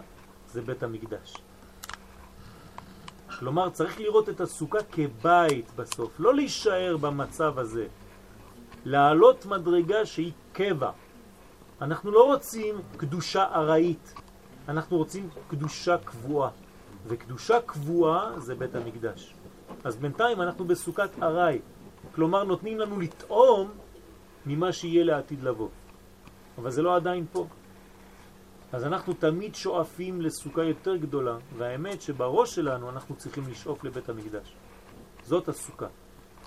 זה בית המקדש. כלומר, צריך לראות את הסוכה כבית בסוף, לא להישאר במצב הזה. לעלות מדרגה שהיא קבע. אנחנו לא רוצים קדושה ארעית, אנחנו רוצים קדושה קבועה. וקדושה קבועה זה בית המקדש. אז בינתיים אנחנו בסוכת ארעי. כלומר, נותנים לנו לטעום ממה שיהיה לעתיד לבוא. אבל זה לא עדיין פה. אז אנחנו תמיד שואפים לסוכה יותר גדולה, והאמת שבראש שלנו אנחנו צריכים לשאוף לבית המקדש. זאת הסוכה.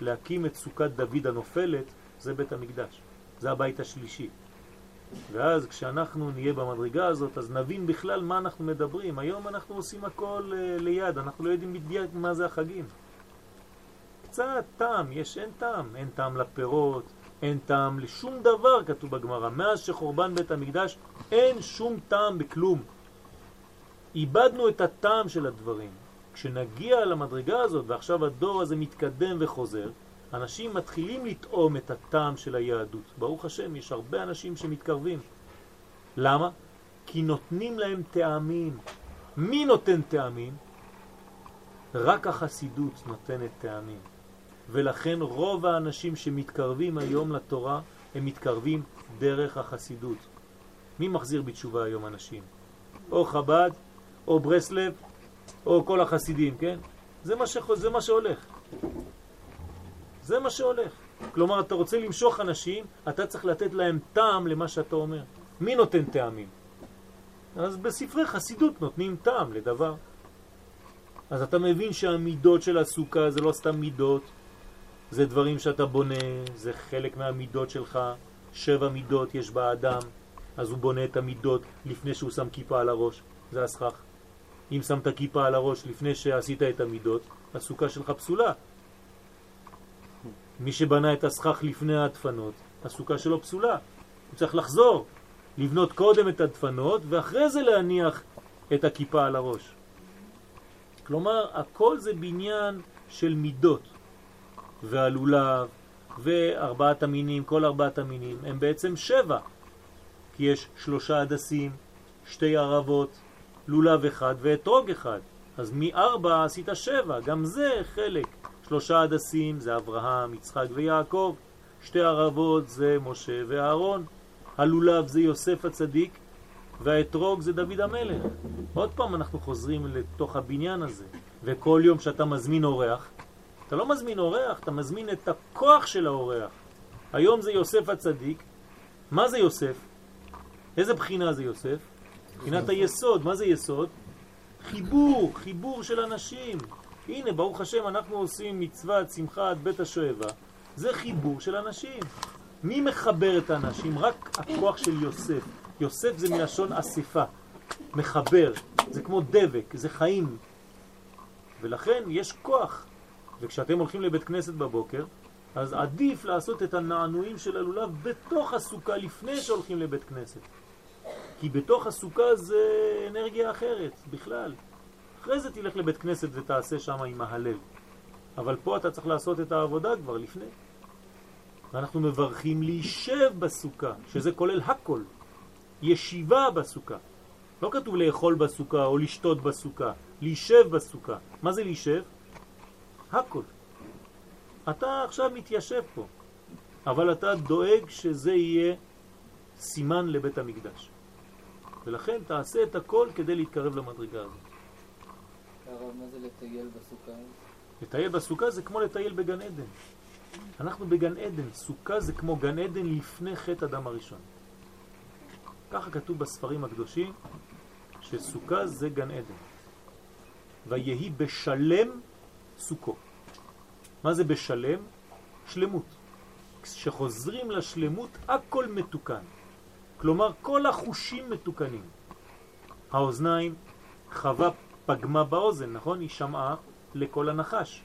להקים את סוכת דוד הנופלת, זה בית המקדש. זה הבית השלישי. ואז כשאנחנו נהיה במדרגה הזאת, אז נבין בכלל מה אנחנו מדברים. היום אנחנו עושים הכל אה, ליד, אנחנו לא יודעים בדיוק מה זה החגים. קצת טעם, יש אין טעם. אין טעם לפירות, אין טעם לשום דבר, כתוב בגמרא. מאז שחורבן בית המקדש, אין שום טעם בכלום. איבדנו את הטעם של הדברים. כשנגיע למדרגה הזאת, ועכשיו הדור הזה מתקדם וחוזר, אנשים מתחילים לטעום את הטעם של היהדות. ברוך השם, יש הרבה אנשים שמתקרבים. למה? כי נותנים להם טעמים. מי נותן טעמים? רק החסידות נותנת טעמים. ולכן רוב האנשים שמתקרבים היום לתורה, הם מתקרבים דרך החסידות. מי מחזיר בתשובה היום אנשים? או חב"ד, או ברסלב, או כל החסידים, כן? זה מה, שח... זה מה שהולך. זה מה שהולך. כלומר, אתה רוצה למשוך אנשים, אתה צריך לתת להם טעם למה שאתה אומר. מי נותן טעמים? אז בספרי חסידות נותנים טעם לדבר. אז אתה מבין שהמידות של הסוכה זה לא סתם מידות, זה דברים שאתה בונה, זה חלק מהמידות שלך, שבע מידות יש באדם, אז הוא בונה את המידות לפני שהוא שם כיפה על הראש, זה הסכך. אם שמת כיפה על הראש לפני שעשית את המידות, הסוכה שלך פסולה. מי שבנה את הסכך לפני הדפנות, הסוכה שלו פסולה. הוא צריך לחזור, לבנות קודם את הדפנות, ואחרי זה להניח את הכיפה על הראש. כלומר, הכל זה בניין של מידות. והלולב וארבעת המינים, כל ארבעת המינים, הם בעצם שבע. כי יש שלושה הדסים, שתי ערבות, לולב אחד ואתרוג אחד. אז מארבע עשית שבע, גם זה חלק. שלושה הדסים זה אברהם, יצחק ויעקב, שתי ערבות זה משה ואהרון, הלולב זה יוסף הצדיק, והאתרוג זה דוד המלך. עוד פעם אנחנו חוזרים לתוך הבניין הזה, וכל יום שאתה מזמין אורח, אתה לא מזמין אורח, אתה מזמין את הכוח של האורח. היום זה יוסף הצדיק. מה זה יוסף? איזה בחינה זה יוסף? בחינת היסוד. מה זה יסוד? חיבור, חיבור של אנשים. הנה, ברוך השם, אנחנו עושים מצוות שמחת בית השואבה. זה חיבור של אנשים. מי מחבר את האנשים? רק הכוח של יוסף. יוסף זה מלשון אספה, מחבר. זה כמו דבק, זה חיים. ולכן יש כוח. וכשאתם הולכים לבית כנסת בבוקר, אז עדיף לעשות את הנענועים של הלולב בתוך הסוכה לפני שהולכים לבית כנסת. כי בתוך הסוכה זה אנרגיה אחרת בכלל. אחרי זה תלך לבית כנסת ותעשה שם עם ההלב. אבל פה אתה צריך לעשות את העבודה כבר לפני. ואנחנו מברכים להישב בסוכה, שזה כולל הכל. ישיבה בסוכה. לא כתוב לאכול בסוכה או לשתות בסוכה, להישב בסוכה. מה זה להישב? הכל. אתה עכשיו מתיישב פה, אבל אתה דואג שזה יהיה סימן לבית המקדש. ולכן תעשה את הכל כדי להתקרב למדרגה הזאת. הרב, מה זה לטייל בסוכה? לטייל בסוכה זה כמו לטייל בגן עדן. אנחנו בגן עדן, סוכה זה כמו גן עדן לפני חטא אדם הראשון. ככה כתוב בספרים הקדושים, שסוכה זה גן עדן. ויהי בשלם סוכו. מה זה בשלם? שלמות. כשחוזרים לשלמות הכל מתוקן. כלומר כל החושים מתוקנים. האוזניים, חווה פגמה באוזן, נכון? היא שמעה לכל הנחש.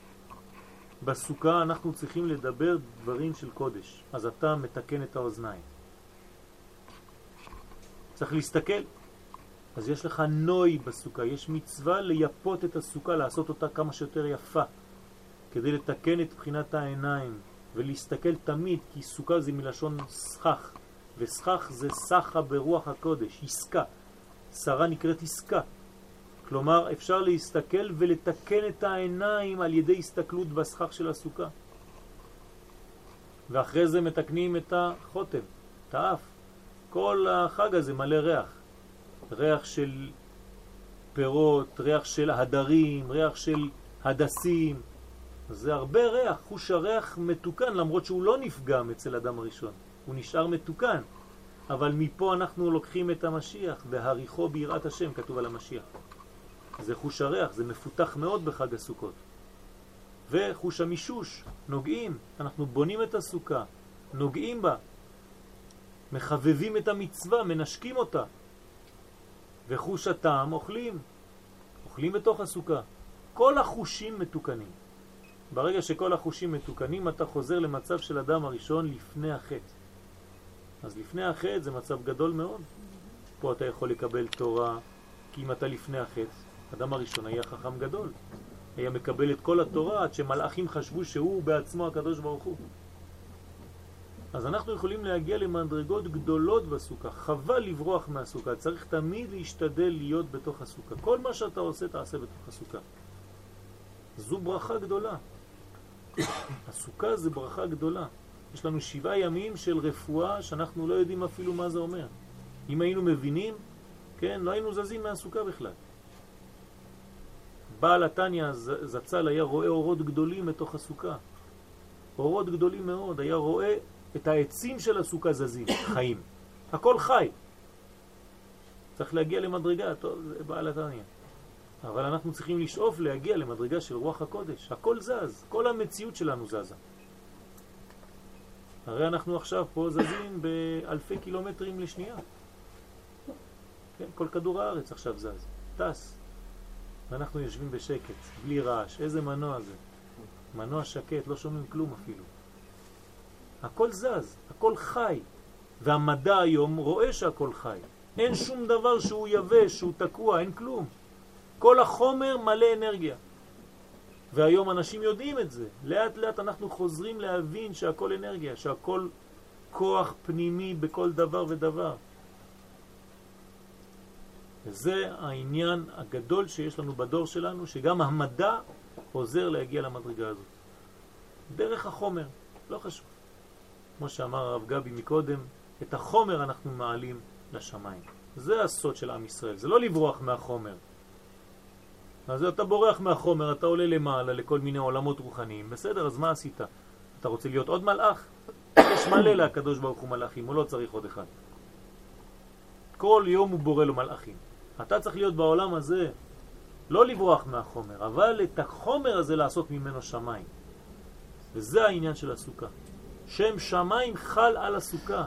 בסוכה אנחנו צריכים לדבר דברים של קודש, אז אתה מתקן את האוזניים. צריך להסתכל. אז יש לך נוי בסוכה, יש מצווה ליפות את הסוכה, לעשות אותה כמה שיותר יפה, כדי לתקן את בחינת העיניים ולהסתכל תמיד, כי סוכה זה מלשון סכך, וסכך זה סחה ברוח הקודש, עסקה. שרה נקראת עסקה. כלומר, אפשר להסתכל ולתקן את העיניים על ידי הסתכלות בסכך של הסוכה. ואחרי זה מתקנים את החותם, את האף. כל החג הזה מלא ריח. ריח של פירות, ריח של הדרים, ריח של הדסים. זה הרבה ריח, חוש הריח מתוקן למרות שהוא לא נפגם אצל אדם הראשון. הוא נשאר מתוקן. אבל מפה אנחנו לוקחים את המשיח, והריחו ביראת השם, כתוב על המשיח. זה חוש הריח, זה מפותח מאוד בחג הסוכות. וחוש המישוש, נוגעים, אנחנו בונים את הסוכה, נוגעים בה, מחבבים את המצווה, מנשקים אותה. וחוש הטעם אוכלים, אוכלים בתוך הסוכה. כל החושים מתוקנים. ברגע שכל החושים מתוקנים, אתה חוזר למצב של אדם הראשון לפני החטא. אז לפני החטא זה מצב גדול מאוד. פה אתה יכול לקבל תורה, כי אם אתה לפני החטא, אדם הראשון היה חכם גדול. היה מקבל את כל התורה עד שמלאכים חשבו שהוא בעצמו הקדוש ברוך הוא. אז אנחנו יכולים להגיע למדרגות גדולות בסוכה. חבל לברוח מהסוכה, צריך תמיד להשתדל להיות בתוך הסוכה. כל מה שאתה עושה, תעשה בתוך הסוכה. זו ברכה גדולה. הסוכה זה ברכה גדולה. יש לנו שבעה ימים של רפואה שאנחנו לא יודעים אפילו מה זה אומר. אם היינו מבינים, כן, לא היינו זזים מהסוכה בכלל. בעל התניא זצ"ל היה רואה אורות גדולים מתוך הסוכה. אורות גדולים מאוד, היה רואה את העצים של הסוכה זזים, חיים. הכל חי. צריך להגיע למדרגה, טוב, זה בעל התניא. אבל אנחנו צריכים לשאוף להגיע למדרגה של רוח הקודש. הכל זז, כל המציאות שלנו זזה. הרי אנחנו עכשיו פה זזים באלפי קילומטרים לשנייה. כן, כל כדור הארץ עכשיו זז, טס. ואנחנו יושבים בשקט, בלי רעש. איזה מנוע זה? מנוע שקט, לא שומעים כלום אפילו. הכל זז, הכל חי. והמדע היום רואה שהכל חי. אין שום דבר שהוא יבש, שהוא תקוע, אין כלום. כל החומר מלא אנרגיה. והיום אנשים יודעים את זה. לאט לאט אנחנו חוזרים להבין שהכל אנרגיה, שהכל כוח פנימי בכל דבר ודבר. וזה העניין הגדול שיש לנו בדור שלנו, שגם המדע עוזר להגיע למדרגה הזאת. דרך החומר, לא חשוב. כמו שאמר הרב גבי מקודם, את החומר אנחנו מעלים לשמיים. זה הסוד של עם ישראל, זה לא לברוח מהחומר. אז אתה בורח מהחומר, אתה עולה למעלה לכל מיני עולמות רוחניים. בסדר, אז מה עשית? אתה רוצה להיות עוד מלאך? יש מלא להקדוש ברוך הוא מלאכים, הוא לא צריך עוד אחד. כל יום הוא בורא לו מלאכים. אתה צריך להיות בעולם הזה, לא לברוח מהחומר, אבל את החומר הזה לעשות ממנו שמיים. וזה העניין של הסוכה. שם שמיים חל על הסוכה.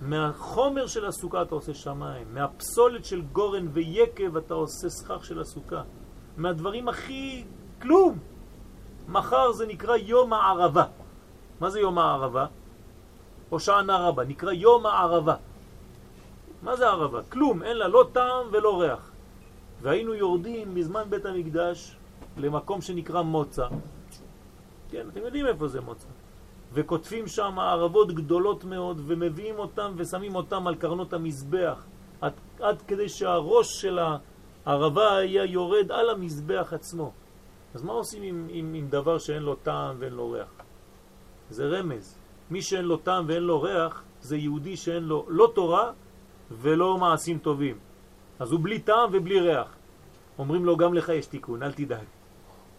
מהחומר של הסוכה אתה עושה שמיים, מהפסולת של גורן ויקב אתה עושה שכר של הסוכה. מהדברים הכי כלום. מחר זה נקרא יום הערבה. מה זה יום הערבה? הושענא רבה, נקרא יום הערבה. מה זה ערבה? כלום, אין לה לא טעם ולא ריח. והיינו יורדים בזמן בית המקדש למקום שנקרא מוצא. כן, אתם יודעים איפה זה מוצא. וכותבים שם ערבות גדולות מאוד ומביאים אותם ושמים אותם על קרנות המזבח עד, עד כדי שהראש של הערבה היה יורד על המזבח עצמו. אז מה עושים עם, עם, עם דבר שאין לו טעם ואין לו ריח? זה רמז. מי שאין לו טעם ואין לו ריח זה יהודי שאין לו לא תורה ולא מעשים טובים. אז הוא בלי טעם ובלי ריח. אומרים לו גם לך יש תיקון, אל תדאג.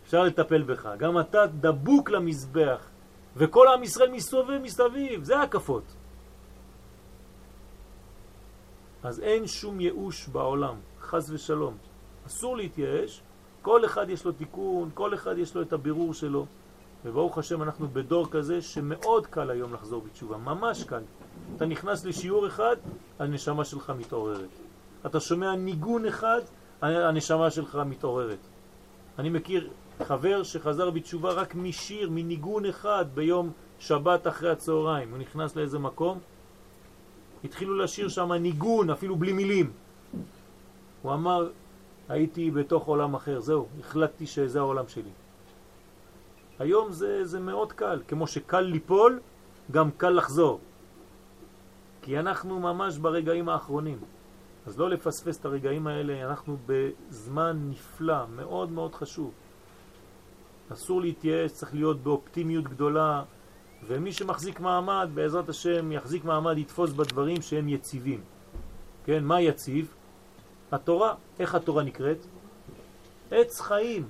אפשר לטפל בך. גם אתה דבוק למזבח וכל עם ישראל מסתובב מסביב, זה הקפות. אז אין שום ייאוש בעולם, חס ושלום. אסור להתייאש, כל אחד יש לו תיקון, כל אחד יש לו את הבירור שלו. וברוך השם אנחנו בדור כזה שמאוד קל היום לחזור בתשובה, ממש קל. אתה נכנס לשיעור אחד, הנשמה שלך מתעוררת. אתה שומע ניגון אחד, הנשמה שלך מתעוררת. אני מכיר חבר שחזר בתשובה רק משיר, מניגון אחד ביום שבת אחרי הצהריים. הוא נכנס לאיזה מקום, התחילו לשיר שם ניגון, אפילו בלי מילים. הוא אמר, הייתי בתוך עולם אחר, זהו, החלטתי שזה העולם שלי. היום זה, זה מאוד קל, כמו שקל ליפול, גם קל לחזור. כי אנחנו ממש ברגעים האחרונים. אז לא לפספס את הרגעים האלה, אנחנו בזמן נפלא, מאוד מאוד חשוב. אסור להתייאש, צריך להיות באופטימיות גדולה, ומי שמחזיק מעמד, בעזרת השם, יחזיק מעמד, יתפוס בדברים שהם יציבים. כן, מה יציב? התורה. איך התורה נקראת? עץ חיים.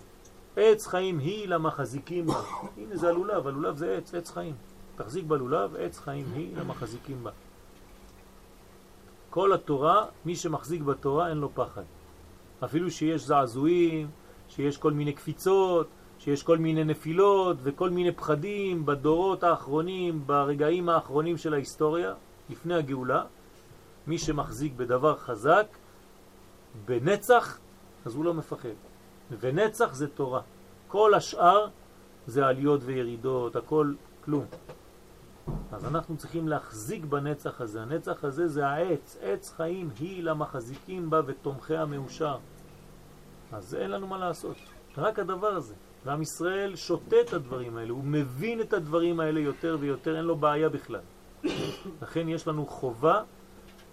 עץ חיים היא למחזיקים בה. הנה זה הלולב, הלולב זה עץ, עץ חיים. תחזיק בלולב, עץ חיים היא למחזיקים בה. כל התורה, מי שמחזיק בתורה אין לו פחד. אפילו שיש זעזועים, שיש כל מיני קפיצות, שיש כל מיני נפילות וכל מיני פחדים בדורות האחרונים, ברגעים האחרונים של ההיסטוריה, לפני הגאולה, מי שמחזיק בדבר חזק, בנצח, אז הוא לא מפחד. ונצח זה תורה. כל השאר זה עליות וירידות, הכל כלום. אז אנחנו צריכים להחזיק בנצח הזה. הנצח הזה זה העץ, עץ חיים היא למחזיקים בה ותומכיה מאושר. אז אין לנו מה לעשות, רק הדבר הזה. ועם ישראל שותה את הדברים האלה, הוא מבין את הדברים האלה יותר ויותר, אין לו בעיה בכלל. לכן יש לנו חובה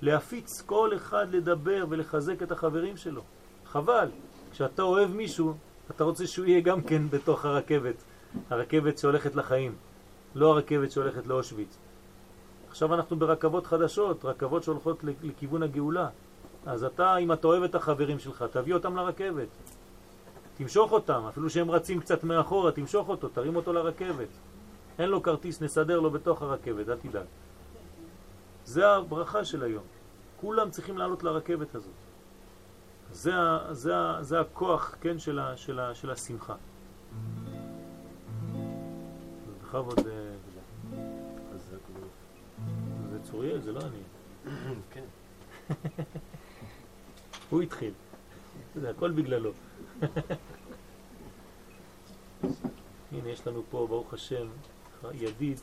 להפיץ כל אחד לדבר ולחזק את החברים שלו. חבל, כשאתה אוהב מישהו, אתה רוצה שהוא יהיה גם כן בתוך הרכבת, הרכבת שהולכת לחיים, לא הרכבת שהולכת לאושוויץ. עכשיו אנחנו ברכבות חדשות, רכבות שהולכות לכיוון הגאולה. אז אתה, אם אתה אוהב את החברים שלך, תביא אותם לרכבת. תמשוך אותם, אפילו שהם רצים קצת מאחורה, תמשוך אותו, תרים אותו לרכבת. אין לו כרטיס, נסדר לו בתוך הרכבת, אל תדאג. זה הברכה של היום. כולם צריכים לעלות לרכבת הזאת. זה, זה, זה הכוח, כן, של, ה, של, ה, של השמחה. בכבוד, זה צוריאל, זה לא אני. כן. הוא התחיל. זה הכל בגללו. הנה, יש לנו פה, ברוך השם, ידיד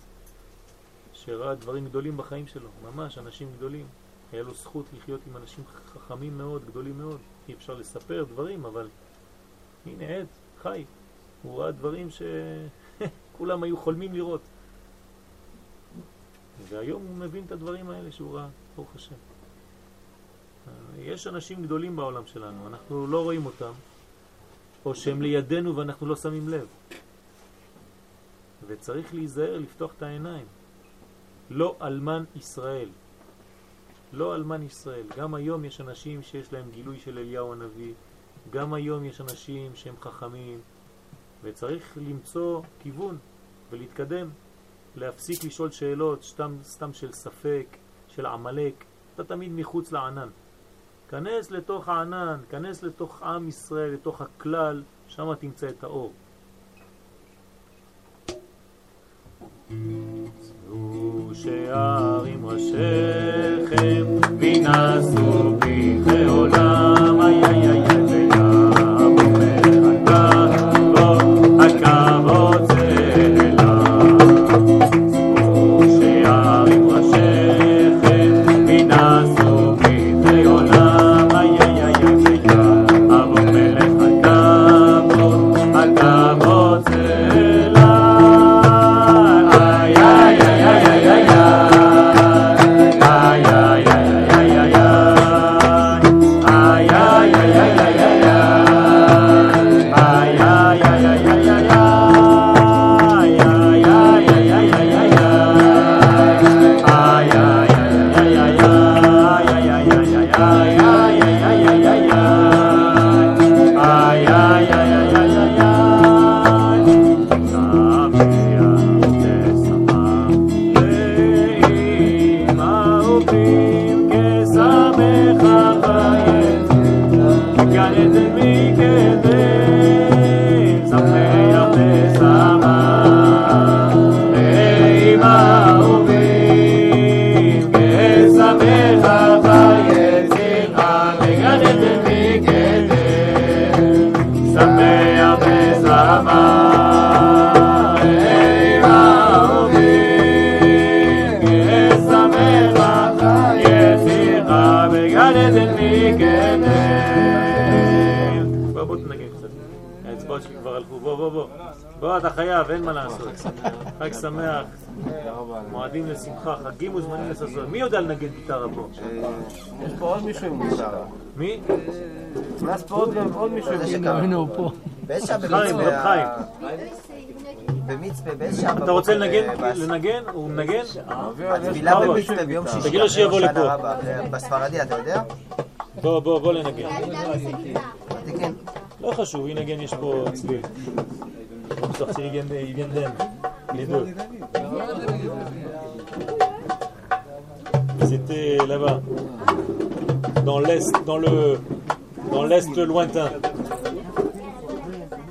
שראה דברים גדולים בחיים שלו, ממש אנשים גדולים. היה לו זכות לחיות עם אנשים חכמים מאוד, גדולים מאוד. אי אפשר לספר דברים, אבל הנה עד, חי. הוא ראה דברים שכולם היו חולמים לראות. והיום הוא מבין את הדברים האלה שהוא ראה, ברוך השם. יש אנשים גדולים בעולם שלנו, אנחנו לא רואים אותם, או שהם לידינו ואנחנו לא שמים לב. וצריך להיזהר לפתוח את העיניים. לא אלמן ישראל. לא אלמן ישראל. גם היום יש אנשים שיש להם גילוי של אליהו הנביא, גם היום יש אנשים שהם חכמים, וצריך למצוא כיוון ולהתקדם, להפסיק לשאול שאלות סתם, סתם של ספק, של עמלק, אתה תמיד מחוץ לענן. כנס לתוך הענן, כנס לתוך עם ישראל, לתוך הכלל, שם תמצא את האור. שערים ראשיכם, וינשאו בי לעולם, עוד עוד מישהו עם גיטרה. הנה הוא פה. באיזה שעה חיים, רב חיים. במצפה, באיזה שעה אתה רוצה בבוקר, לנגן? אה, בס- לנגן? הוא מנגן? התפילה בוא, במצפה ביום שישי. תגיד לו שיבוא אחרי לפה. הושענא רבה, בספרדי, אתה יודע? בוא, בוא, בוא לנגן. כן. לא חשוב, ינגן, יש פה צליל. On peut sortir, il vient de- il vient d'Inde. Les deux. C'était là-bas. Dans l'est, dans le, dans l'est lointain.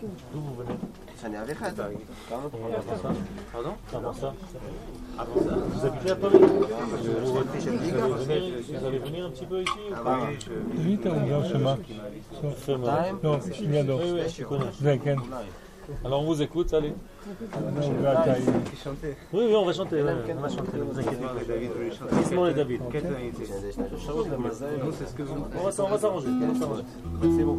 D'où vous venez Ça n'est avec Had. Bah Pardon Avant ça. Avant ça. Vous habitez à Paris Vous allez venir un petit peu ici Oui, t'as ouvert Shema. Shema. Non, Shigado. Oui, oui, je connais. Alors on vous écoute, allez. Oui, oui, on va chanter. On va chanter, ne vous inquiétez pas. Simon et David. On va s'arranger. C'est bon.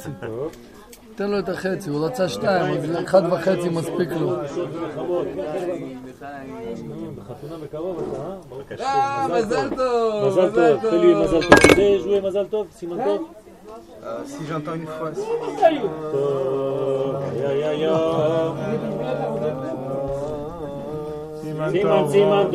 חצי. תן לו את החצי, הוא רצה שתיים, אבל אחד וחצי מספיק לו. מזל טוב, מזל טוב, תן לי מזל טוב. זה ז'וי מזל טוב, סימן טוב. Si j'entends une phrase. Siman, siman,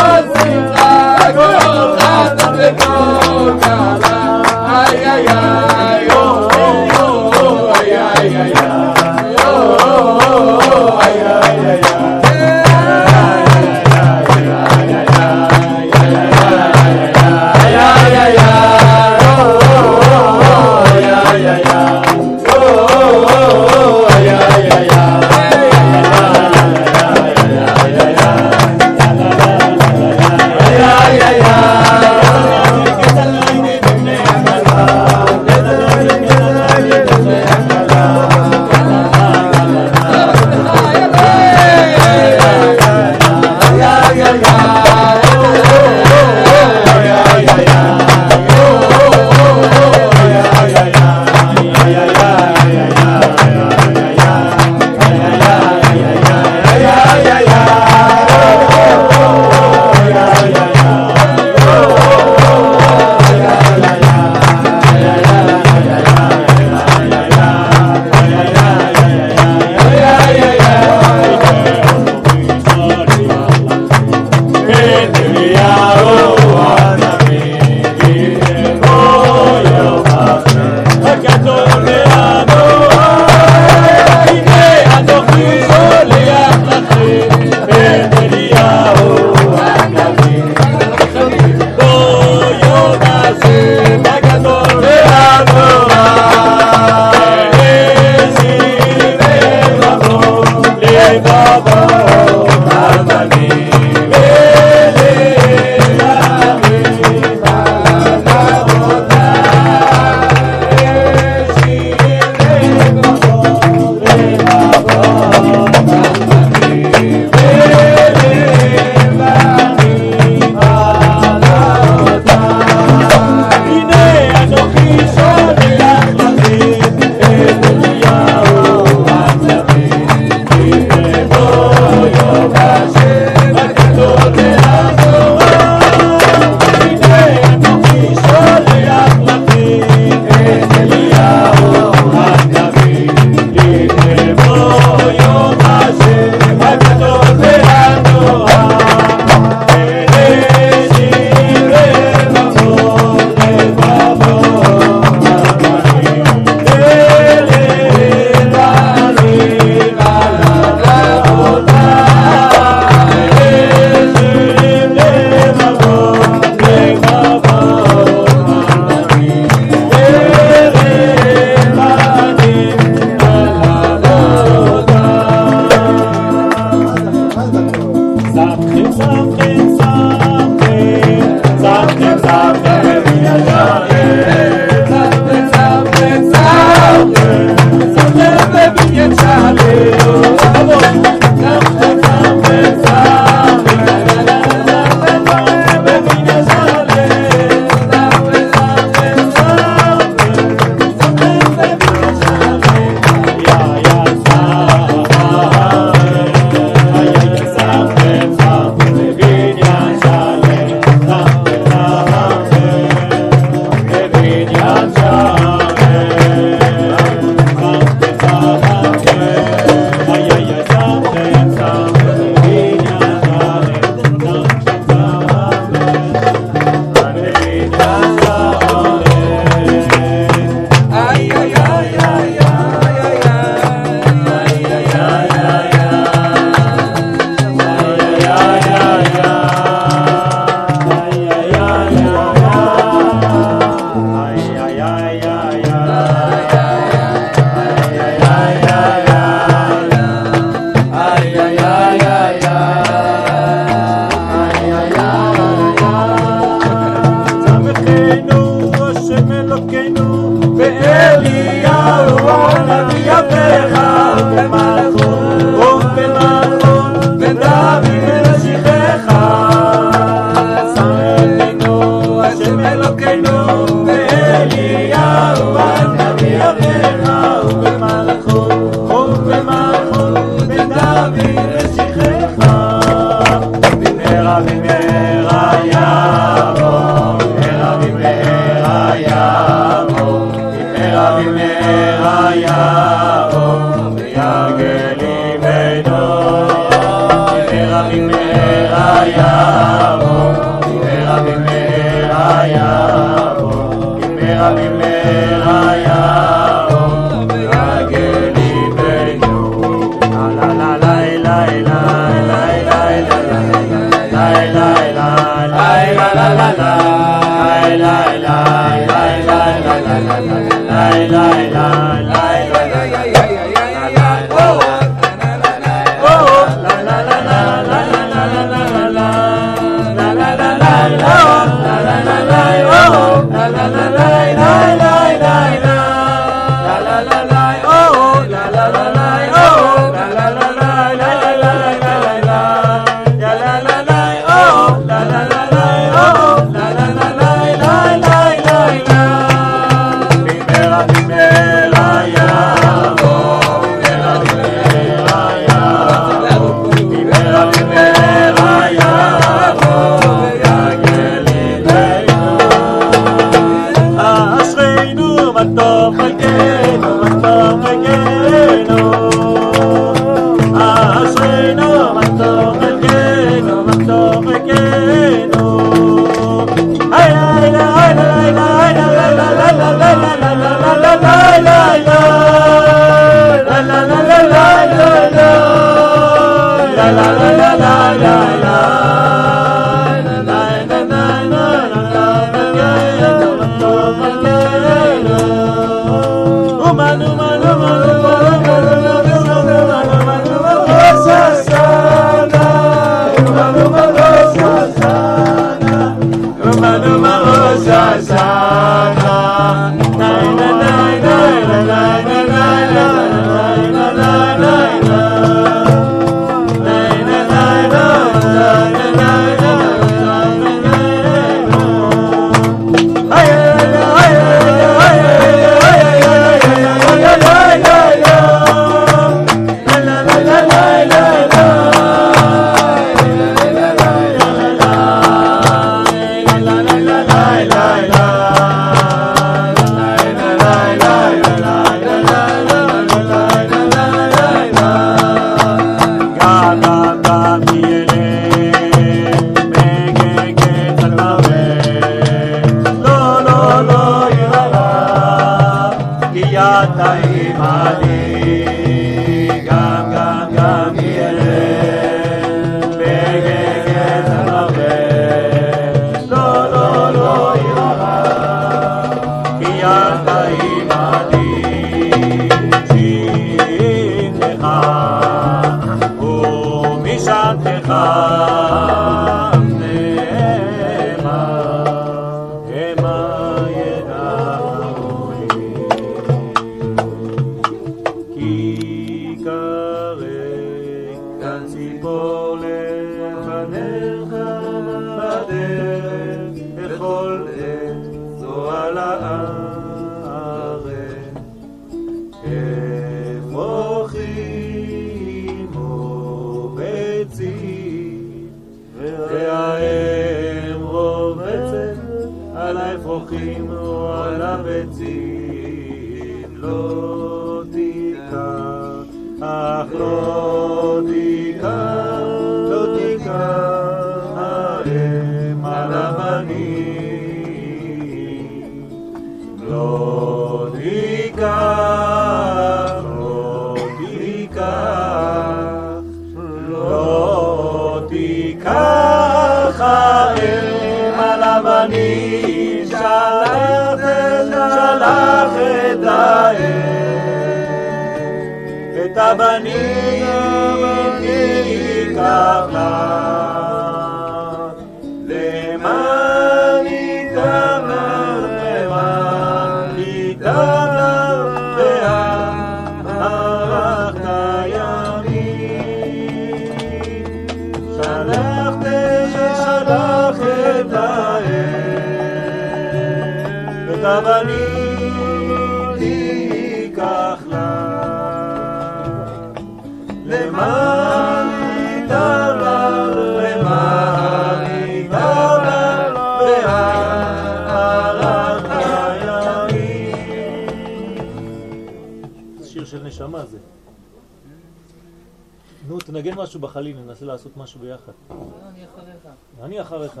אני אחריך.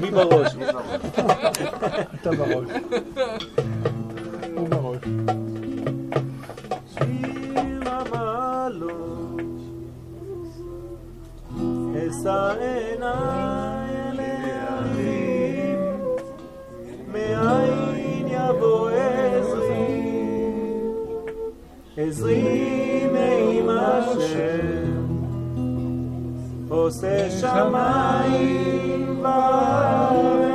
מי בראש? אתה בראש. הוא בראש. שיר הבלוש, אשא עיניי אל מאין יבוא עזרי, עזרי מעם השם. Você jamais vai.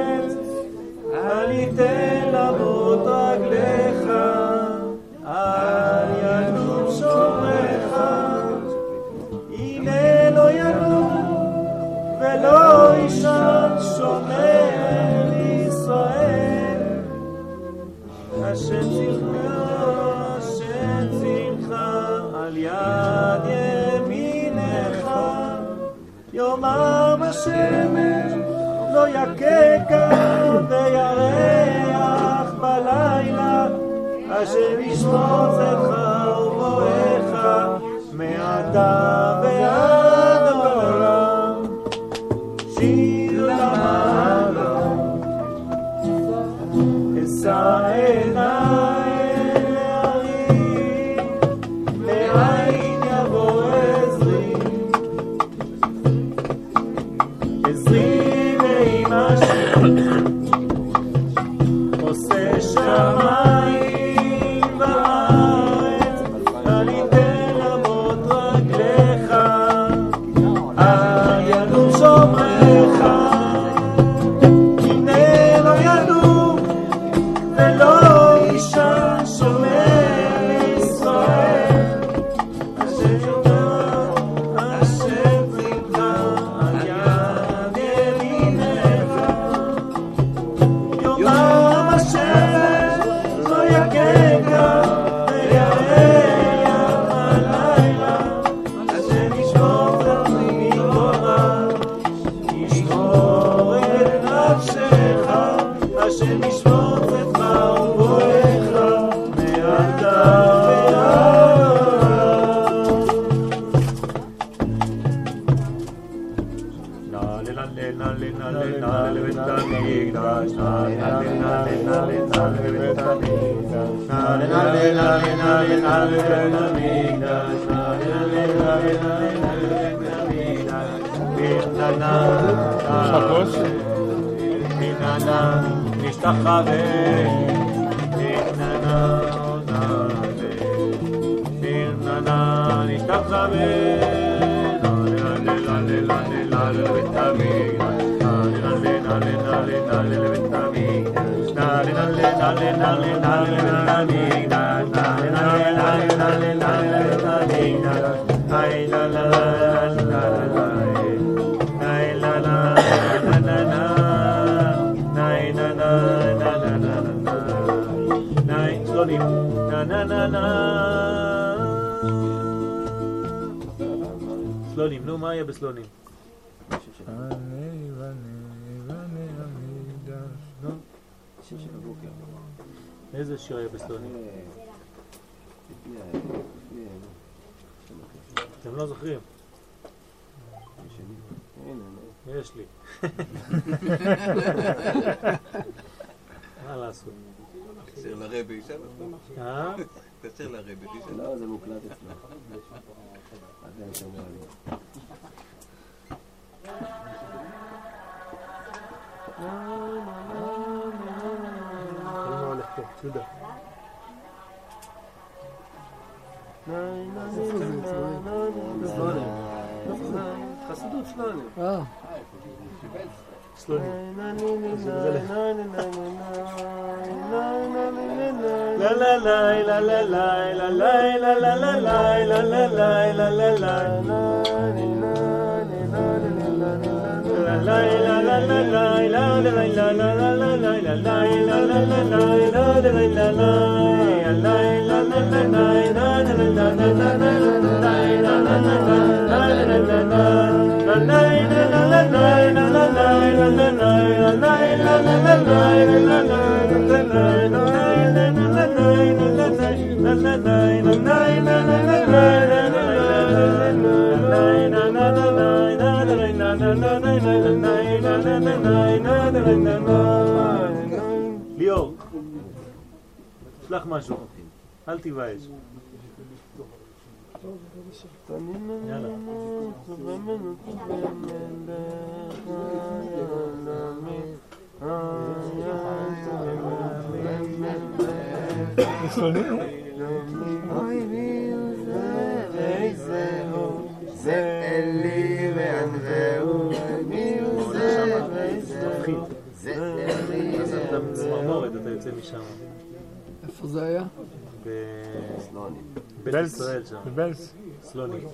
ישראל שם. בבלס. סלוני.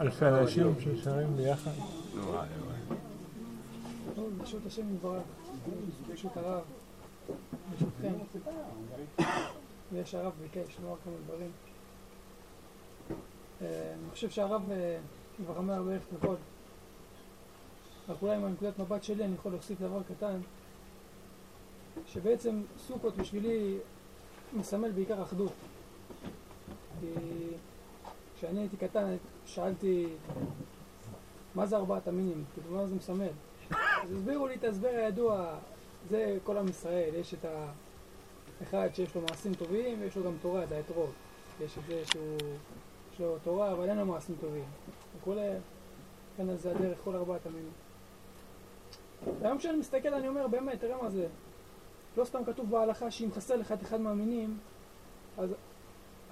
אלפי אנשים ששרים ביחד. ויש הרב ביקש לומר כמה דברים. אה, אני חושב שהרב אה, כבר אמר בערך הכל. רק אולי מנקודת מבט שלי אני יכול להוסיף דבר קטן, שבעצם סוכות בשבילי מסמל בעיקר אחדות. כשאני הייתי קטן שאלתי מה זה ארבעת המינים, כאילו מה זה מסמל. אז הסבירו לי את ההסבר הידוע, זה כל עם ישראל, יש את האחד שיש לו מעשים טובים ויש לו גם תורה, זה האתרוג. יש את זה שהוא, יש לו תורה אבל אין לו מעשים טובים. וכל ה- כן, זה הדרך, כל ארבעת המינים. והיום כשאני מסתכל אני אומר, באמת, תראה מה זה. לא סתם כתוב בהלכה שאם חסר לך את אחד מהמינים, אז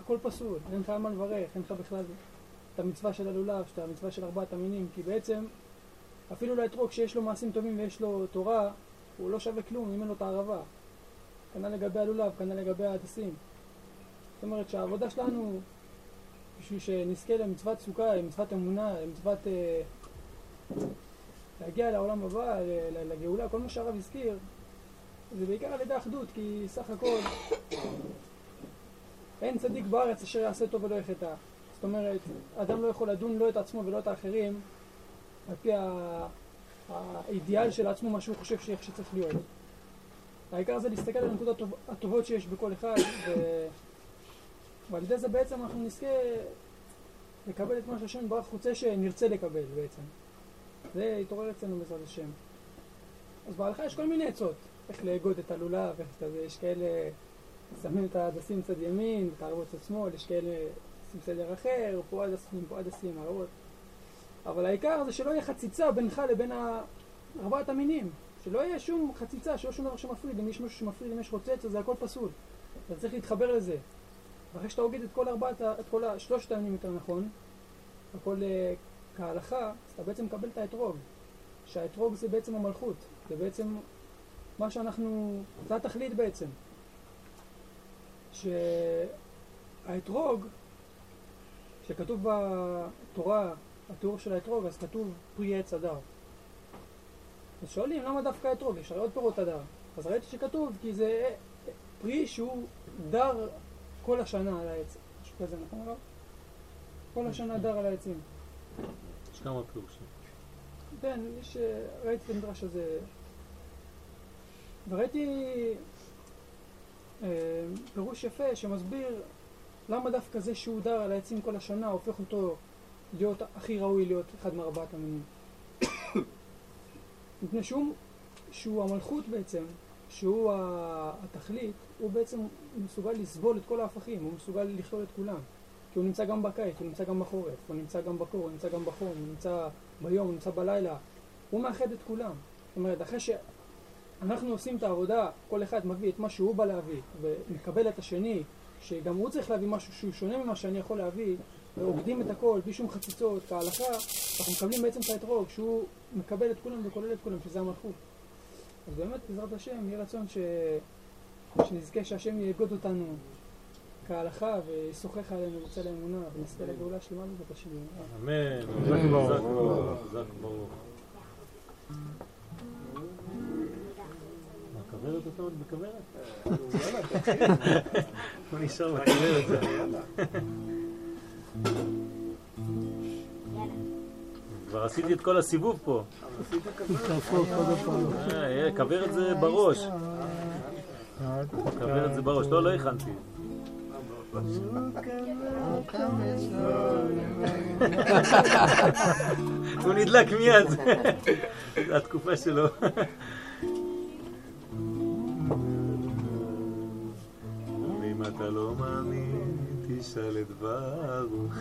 הכל פסול, אין לך על מה לברך, אין לך בכלל את המצווה של הלולב, את המצווה של ארבעת המינים, כי בעצם אפילו לאתרוג שיש לו מעשים טובים ויש לו תורה, הוא לא שווה כלום אם אין לו את הערבה. כנ"ל לגבי הלולב, כנ"ל לגבי ההדסים. זאת אומרת שהעבודה שלנו, בשביל שנזכה למצוות סוכה, למצוות אמונה, למצוות אה, להגיע לעולם הבא, לגאולה, כל מה שהרב הזכיר, זה בעיקר על ידי אחדות, כי סך הכל אין צדיק בארץ אשר יעשה טוב ולא יחטא. זאת אומרת, אדם לא יכול לדון לא את עצמו ולא את האחרים על פי האידיאל של עצמו, מה שהוא חושב שאיך שצריך להיות. העיקר זה להסתכל על הנקודות הטוב- הטובות שיש בכל אחד, ו... ועל ידי זה בעצם אנחנו נזכה לקבל את מה שהשם ברוך רוצה שנרצה לקבל בעצם. זה יתעורר אצלנו בעזרת השם. אז בהלכה יש כל מיני עצות, איך לאגוד את הלולב, איך כזה, יש כאלה שמים את ההדסים צד ימין, את הערבות צד שמאל, יש כאלה עושים סדר אחר, פה הדסים, פה הדסים, ערבות. אבל העיקר זה שלא יהיה חציצה בינך לבין ארבעת המינים. שלא יהיה שום חציצה, שלא שום דבר שמפריד. אם יש משהו שמפריד, אם יש רוצץ, אז זה הכל פסול. אתה צריך להתחבר לזה. ואחרי שאתה אוגד את כל ארבעת, את כל השלושת המינים יותר נכון, הכל אה, כהלכה, אז אתה בעצם מקבל את האתרוג. שהאתרוג זה בעצם המלכות. זה בעצם מה שאנחנו, זה התכלית בעצם. שהאתרוג, שכתוב בתורה, התיאור של האתרוג, אז כתוב פרי עץ הדר. אז שואלים למה דווקא אתרוג? יש הרי עוד פירות הדר. אז ראיתי שכתוב כי זה פרי שהוא דר כל השנה על העץ. משהו כזה, נכון הרב? כל השנה דר על העצים. יש כמה פירושים. כן, יש, ראיתי את המדרש הזה. וראיתי אה, פירוש יפה שמסביר למה דווקא זה שהוא דר על העצים כל השנה הופך אותו להיות הכי ראוי להיות אחד מארבעת המינים. מפני שהוא, שהוא המלכות בעצם, שהוא התכלית, הוא בעצם מסוגל לסבול את כל ההפכים, הוא מסוגל לכלול את כולם. כי הוא נמצא גם בקיץ, הוא נמצא גם בחורף, הוא נמצא גם בקור, הוא נמצא גם בחום, הוא נמצא ביום, הוא נמצא בלילה. הוא מאחד את כולם. זאת אומרת, אחרי שאנחנו עושים את העבודה, כל אחד מביא את מה שהוא בא להביא, ומקבל את השני, שגם הוא צריך להביא משהו שהוא שונה ממה שאני יכול להביא, ועובדים את הכל בלי שום חציצות, כהלכה, אנחנו מקבלים בעצם את האתרוג, שהוא מקבל את כולם וכולל את כולם, שזה המלכות. אז באמת, בעזרת השם, יהיה רצון ש... שנזכה שהשם יאגוד אותנו כהלכה וישוחח עלינו ויצא לאמונה ונזכה לגאולה שלמה בעזרת השם. אמן. חזק וברוך. חזק וברוך. חזק וברוך. מה, כוורת אתה עוד בכוורת? הוא נשאר בכוורת. כבר עשיתי את כל הסיבוב פה. אה, אה, כוורת זה בראש. כוורת זה בראש. לא, לא הכנתי. הוא נדלק מיד. זו התקופה שלו. אתה לא מאמין, תשאל את ברוך.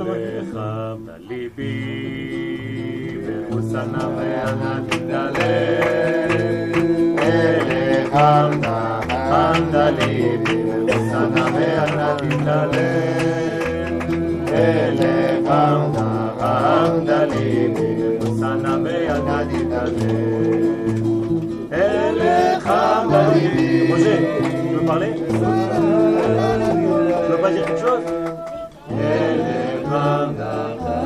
אליך בליבי, וחוסנה וענתי אליך חמד ליבי, וחוסנה וענתי אליך חמד ליבי, וחוסנה וענתי אליך בליבי. משה, tu veux parler Tu veux pas dire quelque chose אליך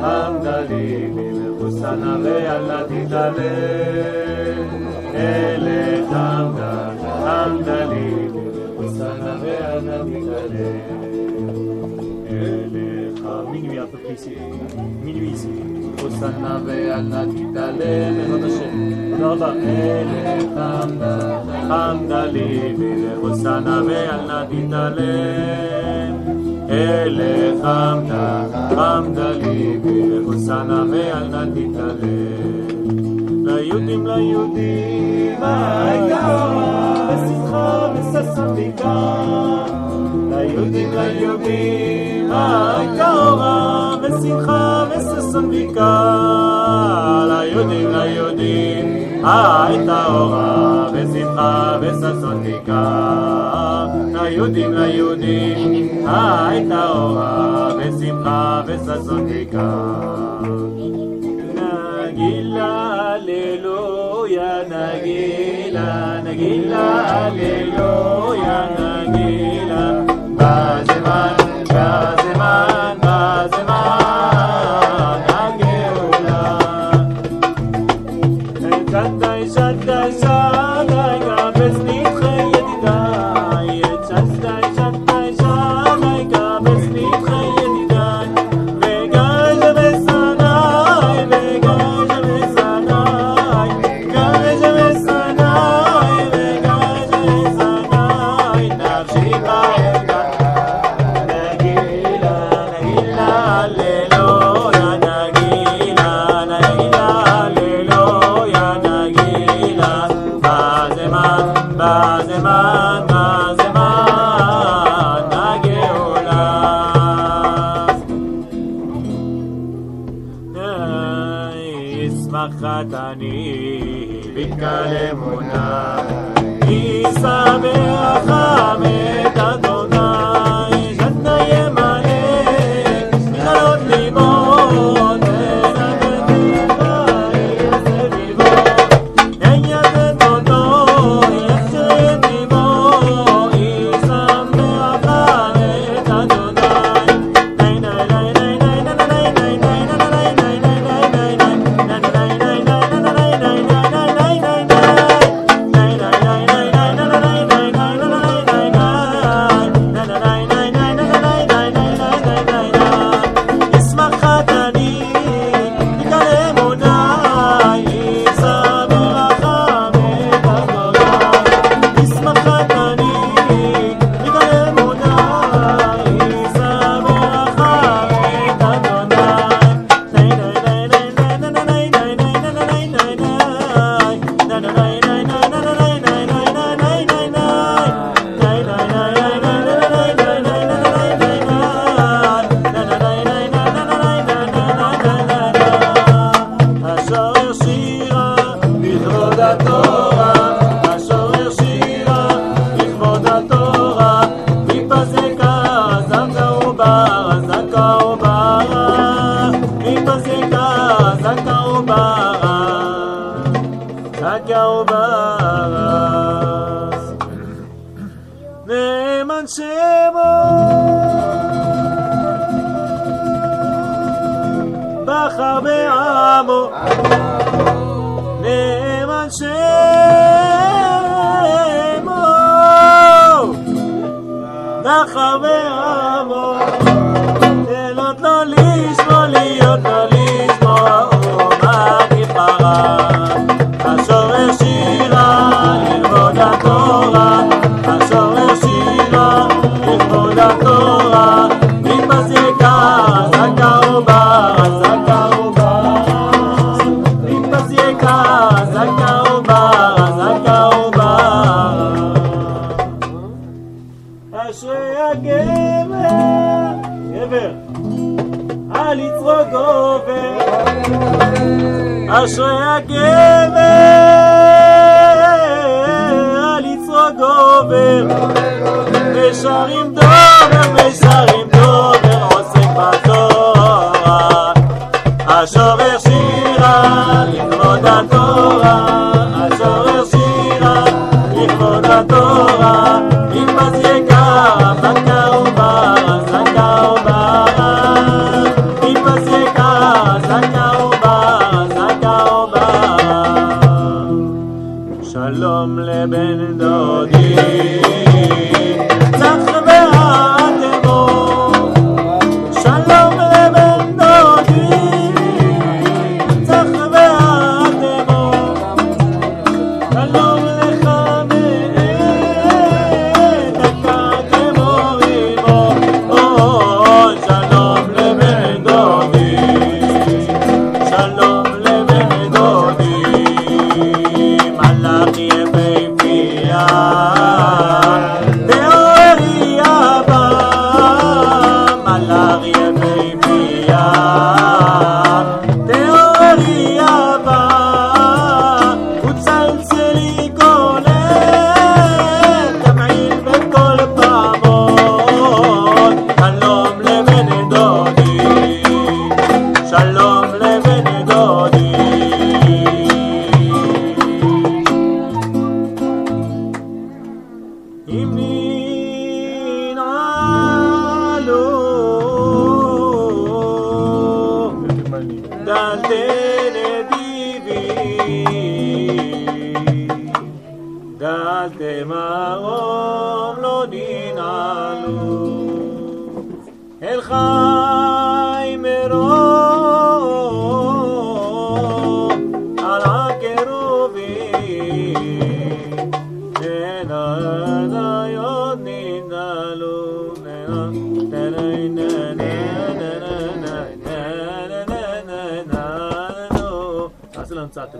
חמד ליבי, וחוסנה וענתי אליך חמד ליבי, וחוסנה וענתי אליך minuit un peu plus ici, minuit ici, הוסנה ואל תתעלם, בעזרת השם, תודה רבה, אליך חמדה ליבי, והוסנה ואל תתעלם, אליך חמדה ליבי, והוסנה ואל תתעלם, ליהודים ליהודים, הייתה בשמחה וששון בעיקר ליהודים ליהודים הייתה אורה ושמחה וששון בעיקר ליהודים ליהודים הייתה אורה ושמחה וששון בעיקר ליהודים ליהודים הייתה אורה ושמחה וששון בעיקר נגילה הללויה נגילה נגילה הללויה נגילה בזמן בזמן Yeah.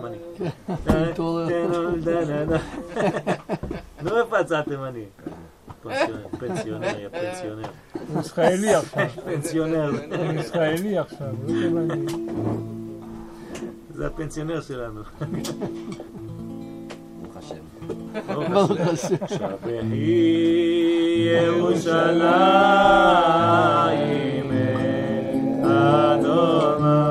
התימני. נו, כן. לא, איפה הצד תימני? פנסיונר, פנסיונר. הוא ישראלי עכשיו. פנסיונר. הוא ישראלי עכשיו, הוא תימני. זה הפנסיונר שלנו. ברוך השם. שבהי ירושלים אדוני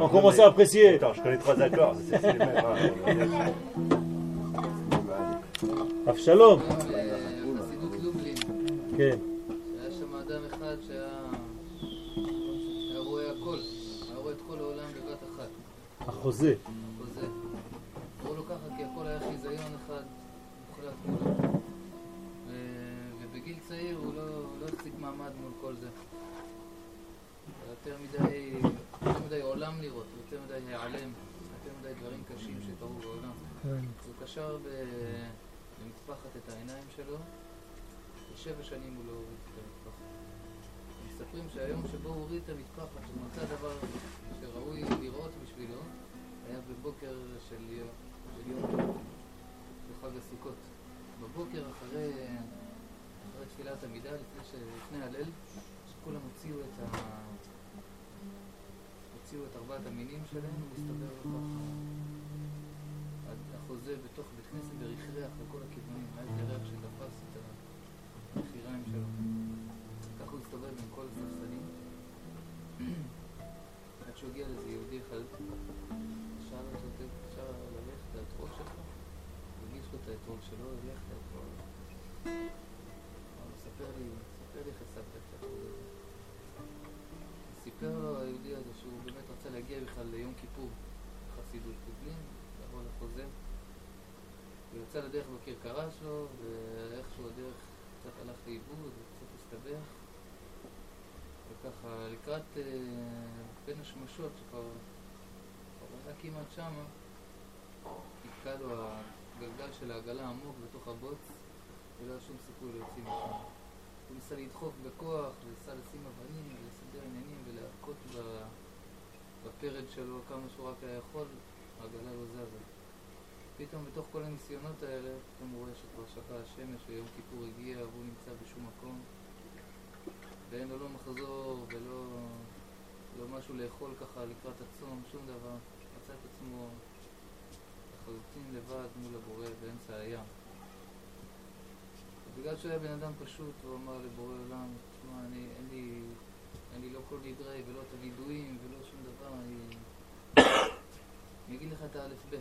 On commence à apprécier. Attends, je connais trois accords, c'est c'est les mêmes. hein. אבשלום. חסידות לובלין. כן. היה שם אדם אחד שהיה היה רואה הכל, היה רואה את כל העולם בבת אחת. החוזה. חוזה. אמרו לו ככה כי הכל היה חיזיון אחד מוחלט מולו. ו- ובגיל צעיר הוא לא, לא החזיק מעמד מול כל זה. יותר מדי, יותר מדי עולם לראות, יותר מדי היעלם, יותר מדי דברים קשים שקרו בעולם. כן. הוא קשר במטפחת את העיניים שלו, ושבע שנים הוא לא הוריד את המטפחת. מספרים שהיום שבו הוא הוריד את המטפחת, הוא מצא דבר שראוי לראות בשבילו, היה בבוקר של יום, בחג הסוכות. בבוקר אחרי, אחרי תפילת עמידה, לפני, לפני הלל, שכולם הוציאו את ה... הוציאו את ארבעת המינים שלהם, מסתבר ככה. החוזה בתוך בית כנסת ורכרח לכל הכיוונים, היה איזה ריח שתפס את החיריים שלו. ככה הוא הסתובב בין כל הספסלים. עד שהוא הגיע לאיזה יהודי אחד, שאל אותו, "ת- אפשר ללכת את האתרוג שלך? הוא הגיש לו את האתרוג שלו, הלך את האתרוג. אמר לו, ספר לי, ספר לי חסידות קובלין, לעבור לחוזה. הוא יצא לדרך בכרכרה שלו, ואיכשהו הדרך קצת הלך לאיבוד, וקצת הסתבך. וככה, לקראת אה, בין השמשות, שכבר כבר היה כמעט שמה, נתקע לו הגלגל של העגלה עמוק בתוך הבוץ, ולא היה שום סיכוי להוציא משם. הוא ניסה לדחוף בכוח, וניסה לשים אבנים, ולסדר עניינים, ולהכות ב... הפרד שלו כמה שהוא רק היה יכול, העגלה לא זזה. פתאום בתוך כל הניסיונות האלה, פתאום הוא רואה שכבר שקעה השמש ויום כיפור הגיע והוא נמצא בשום מקום ואין לו לא מחזור ולא לא משהו לאכול ככה לקראת הצום, שום דבר. מצא את עצמו לחלוטין לבד מול הבורא באמצע הים. בגלל שהוא היה בן אדם פשוט, הוא אמר לבורא עולם, תשמע, אני, אין לי, לי לא כל נדרי ולא את הווידויים ולא שום דבר, אני... אני אגיד לך את האלף בית.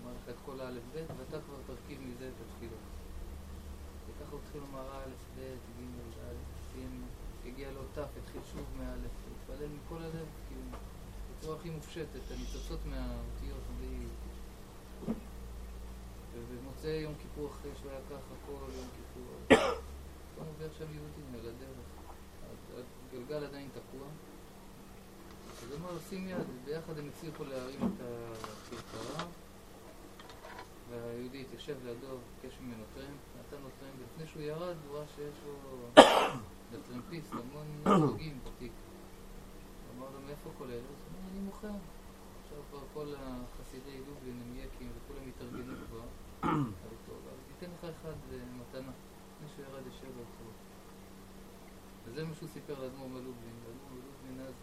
אומר לך את כל האלף בית, ואתה כבר תרכיב מזה את התפילות. וככה הוא התחיל לומר א', ב', ג', ד', סיים, הגיע לו ת', התחיל שוב מאלף, התפלל מכל הלב, כאילו, בצורה הכי מופשטת, הניצוצות מהאותיות, בלי... ובמוצאי יום כיפור אחרי שהוא היה ככה כל יום כיפור, פתאום עובר שם יהודים על הדרך. הגלגל עדיין תקוע. אז אמר לו שים יד, ביחד הם הצליחו להרים את הכרכרה, והיהודי התיישב לידו, ביקש ממנו טרמפ, נתן לו טרמפ, ולפני שהוא ירד הוא ראה שיש לו לטרמפיסט המון סוגים בתיק. אמר לו מאיפה כל אלה? הוא אמר אני מוכר. עכשיו כבר כל החסידי לובלין הם יקים וכולם התארגנו כבר. אז ניתן לך אחד אה, מתנה. לפני שהוא ירד יושב ברחוב. וזה מה שהוא סיפר לאדמו"ר מלובלין. ואדמו"ר מלובלין אז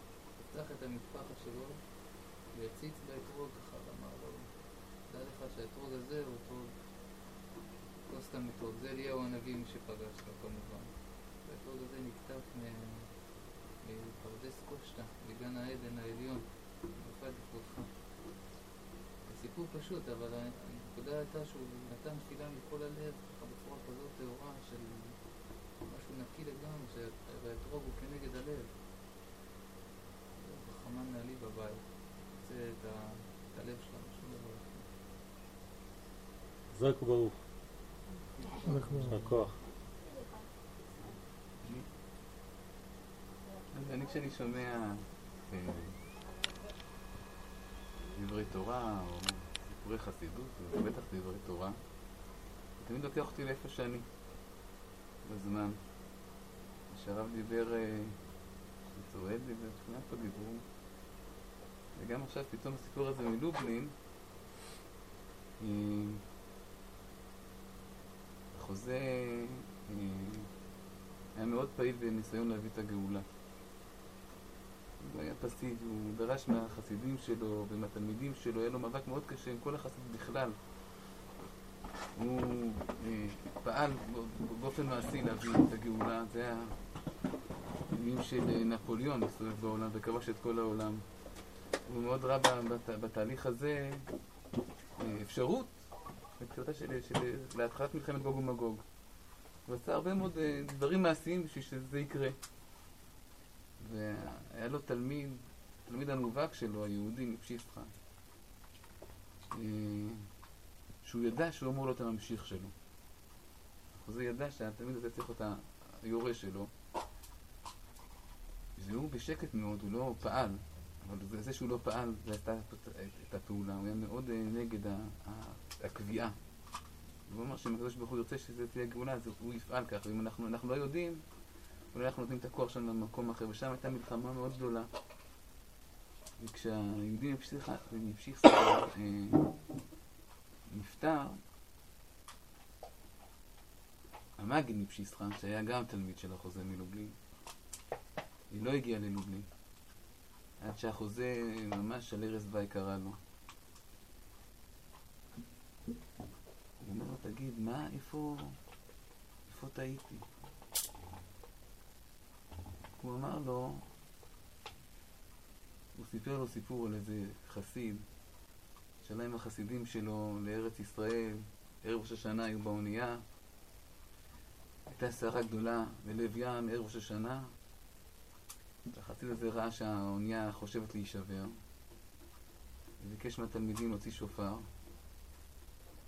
פתח את המטפחת שלו והציץ באתרוג ככה ואמר לו, דע לך שהאתרוג הזה הוא אתרוג, לא סתם אתרוג, זה אליהו הנביא מי שפגש לו כמובן. והאתרוג הזה נקטף מפרדס קושטא, מגן העדן העליון, במיוחד לכבודך. סיפור פשוט, אבל הנקודה הייתה שהוא נתן תפילה מכל הלב, ככה בצורה כזאת טהורה של משהו נקי לגמרי, שהאתרוג הוא כנגד הלב. רחמן מעלי בבית, רוצה את ה- את הלב שלנו, שום דבר אחר. חזק וברוך. יישר כוח. אז אני כשאני שומע אה, דברי תורה או סיפורי חסידות, ובטח דברי תורה, זה תמיד לוקח אותי לאיפה שאני בזמן. כשהרב דיבר, אה, צועד לי וכולם פה דיברו, וגם עכשיו פתאום הסיפור הזה מלובלין, אה, החוזה אה, היה מאוד פעיל בניסיון להביא את הגאולה. הוא היה פסיבי, הוא דרש מהחסידים שלו ומהתלמידים שלו, היה לו מאבק מאוד קשה עם כל החסידים בכלל. הוא אה, פעל באופן מעשי להביא את הגאולה, זה היה מילים של אה, נפוליאון מסתובב בעולם וכבש את כל העולם. הוא מאוד ראה בת, בתהליך הזה אה, אפשרות לתחילתה של, של, להתחלת מלחמת גוג ומגוג. הוא עשה הרבה מאוד דברים מעשיים בשביל שזה יקרה. והיה לו תלמיד, תלמיד המובהק שלו, היהודי מפשיסטחה, אה, שהוא ידע שהוא אמור להיות הממשיך שלו. החוזה ידע שהתלמיד הזה צריך להיות היורש שלו, והוא בשקט מאוד, הוא לא פעל, אבל זה, שהוא לא פעל, זה הייתה את הפעולה, הוא היה מאוד אה, נגד הקביעה. הוא אמר שאם הקדוש ברוך הוא ירצה שזה תהיה גאולה, אז הוא יפעל ככה, ואם אנחנו, אנחנו לא יודעים, אולי אנחנו נותנים את הכוח שלנו למקום אחר, ושם הייתה מלחמה מאוד גדולה. וכשהיהודי מפשיך, מפשיך אה, נפטר, המגיד מפשיסחה, שהיה גם תלמיד של החוזה מלובלין, היא לא הגיעה ללובלין, עד שהחוזה ממש על ערש דווי קרא לו. הוא אומר לו, תגיד, מה, איפה, איפה טעיתי? הוא אמר לו, הוא סיפר לו סיפור על איזה חסיד, שעלה עם החסידים שלו לארץ ישראל, ערב ראש השנה היו באונייה, הייתה סערה גדולה בלב ים, ערב ראש השנה, החסיד הזה ראה שהאונייה חושבת להישבר, וביקש מהתלמידים להוציא שופר,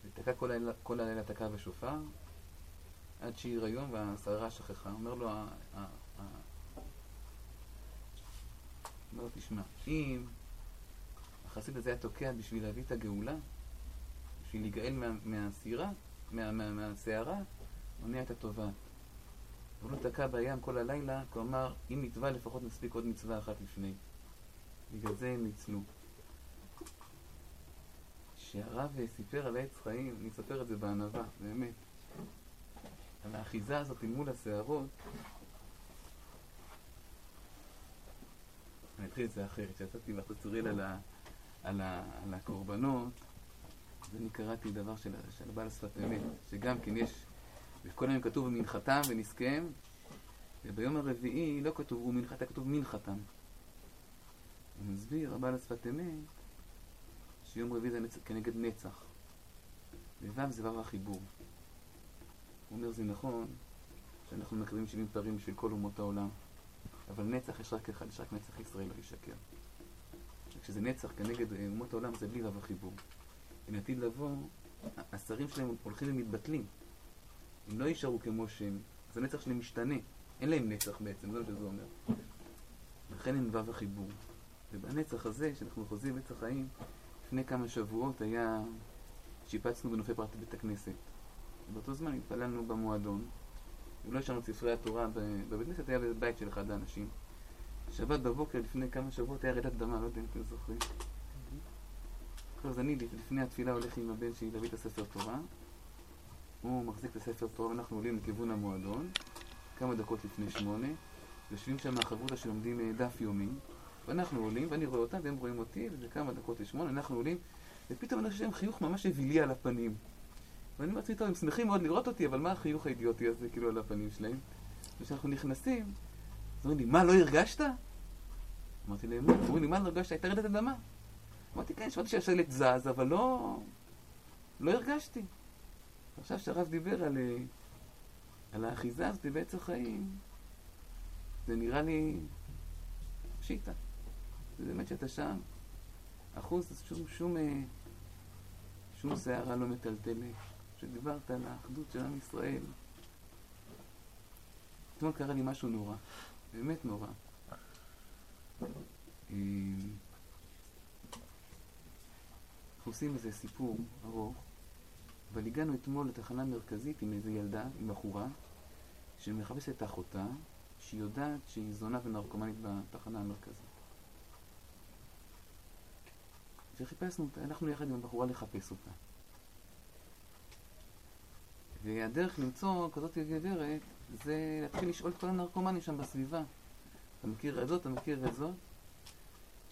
ותקע כל הלילה, כל הלילה תקע בשופר, עד שהעיר היום והסערה שכחה. אומר לו, אומר לו, תשמע, אם החסיד הזה היה תוקע בשביל להביא את הגאולה, בשביל להיגאל מה- מהסירה, מה- מה- מהסערה, האונייה הייתה טובעת. הוא לא תקע בים כל הלילה, כלומר, אם מצווה לפחות נספיק עוד מצווה אחת לפני. בגלל זה הם ניצלו. כשהרב סיפר על העץ חיים, אני אספר את זה בענווה, באמת. על האחיזה הזאת מול הסערות, אני אתחיל את זה אחרת. כשיצאתי בחצוריל על, ה, על, ה, על הקורבנות, אז אני קראתי דבר של, של בעל שפת אמת, שגם כן יש, בכל היום כתוב מנחתם ונזקיהם, וביום הרביעי לא כתוב ומנחתה, כתוב מנחתם. הוא מסביר, הבעל השפת אמת, שיום רביעי זה נצח, כנגד נצח. וו' זה ו' החיבור. הוא אומר, זה נכון שאנחנו מקריבים 70 פערים בשביל כל אומות העולם, אבל נצח יש רק אחד, יש רק נצח ישראל לא ישקר. וכשזה נצח כנגד אה, אומות העולם זה בלי ו' החיבור. לעתיד לבוא, השרים שלהם הולכים ומתבטלים. הם לא יישארו כמו שהם, אז הנצח שלהם משתנה. אין להם נצח בעצם, זה מה שזה אומר. לכן אין ו' החיבור. ובנצח הזה, שאנחנו חוזרים לנצח חיים, לפני כמה שבועות היה, שיפצנו בנופי פרט בית הכנסת. באותו זמן התפללנו במועדון, ולא את ספרי התורה בבית כנסת, היה בבית של אחד האנשים. שבת בבוקר לפני כמה שבועות היה רעידת אדמה, לא יודע אם אתם זוכרים. אז אני לפני התפילה הולך עם הבן שלי להביא את הספר תורה. הוא מחזיק את הספר תורה ואנחנו עולים לכיוון המועדון, כמה דקות לפני שמונה. יושבים שם החברותא שלומדים אה, דף יומי, ואנחנו עולים, ואני רואה אותם והם רואים אותי, וזה כמה דקות לשמונה, אנחנו עולים, ופתאום אני חושב שהם חיוך ממש אווילי על הפנים. ואני אומר לעצמי, טוב, הם שמחים מאוד לראות אותי, אבל מה החיוך האידיוטי הזה כאילו על הפנים שלהם? וכשאנחנו נכנסים, אומרים לי, מה, לא הרגשת? אמרתי להם, לא, אומרים לי, מה לא הרגשת? הייתה רעידת אדמה. אמרתי, כן, שמעתי שהשלט זז, אבל לא... לא הרגשתי. עכשיו שהרב דיבר על, אה, על האחיזה הזאת בעץ החיים, זה נראה לי פשיטה. זה באמת שאתה שם. אחוז, שום, שום, אה, שום שערה לא מטלטלת. כשדיברת על האחדות של עם ישראל. אתמול קרה לי משהו נורא, באמת נורא. אה, אנחנו עושים איזה סיפור ארוך, אבל הגענו אתמול לתחנה מרכזית עם איזה ילדה, עם בחורה, שמחפשת את אחותה, שהיא יודעת שהיא זונה ונרקומנית בתחנה המרכזית. וחיפשנו אותה, הלכנו יחד עם הבחורה לחפש אותה. והדרך למצוא כזאת גברת זה להתחיל לשאול את כל הנרקומנים שם בסביבה. אתה מכיר את זאת, אתה מכיר את זאת?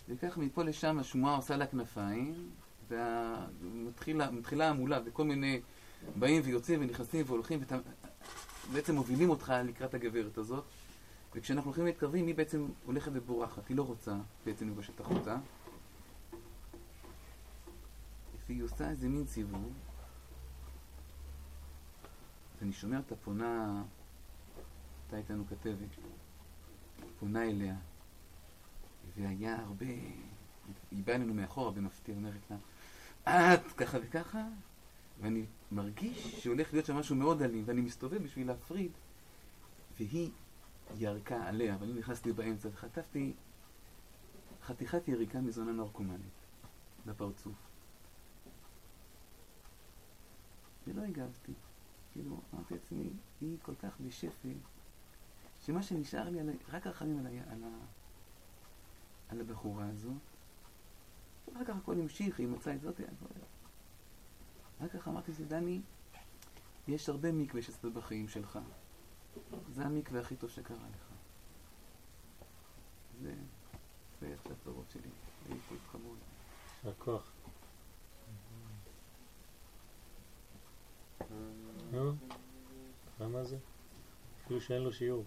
וכך מפה לשם השמועה עושה לה כנפיים, ומתחילה המולה, וכל מיני באים ויוצאים ונכנסים והולכים, ובעצם מובילים אותך לקראת הגברת הזאת. וכשאנחנו הולכים להתקרבים, היא בעצם הולכת ובורחת, היא לא רוצה בעצם לפגוש את אחותה. והיא עושה איזה מין סיבוב, ואני שומע אותה פונה, הייתה איתנו כתבת, פונה אליה, והיה הרבה, היא באה אלינו מאחורה במפתיע, אומרת לה, את ככה וככה, ואני מרגיש שהולך להיות שם משהו מאוד אלים, ואני מסתובב בשביל להפריד, והיא ירקה עליה, ואני נכנסתי באמצע וחטפתי חתיכת יריקה מזונה נרקומנית בפרצוף. ולא הגבתי. כאילו, אמרתי לעצמי, היא כל כך בשפל, שמה שנשאר לי, רק רחמים על, על, על הבחורה הזאת. אחר כך הכל המשיך, היא מצאה את זאת, אחר כך אמרתי לזה, דני, יש הרבה מקווה שעשית בחיים שלך. זה המקווה הכי טוב שקרה לך. זה, זה איך שהצורות שלי, היו פה חמוד. יישר כוח. נו, תראה מה זה? אפילו שאין לו שיעור.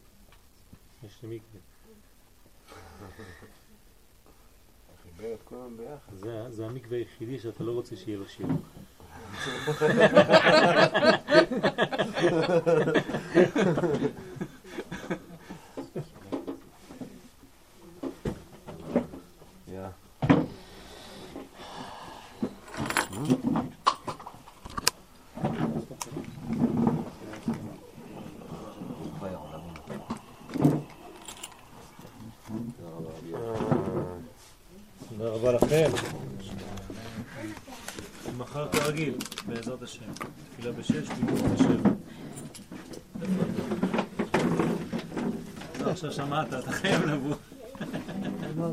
יש לי מקווה. חיבר את כולם ביחד. זה, זה המקווה היחידי שאתה לא רוצה שיהיה לו שיעור. תודה רבה לכם. מחר כרגיל, בעזרת השם. תפילה בשש, ביום בשבע. לא, עכשיו שמעת, אתה חייב.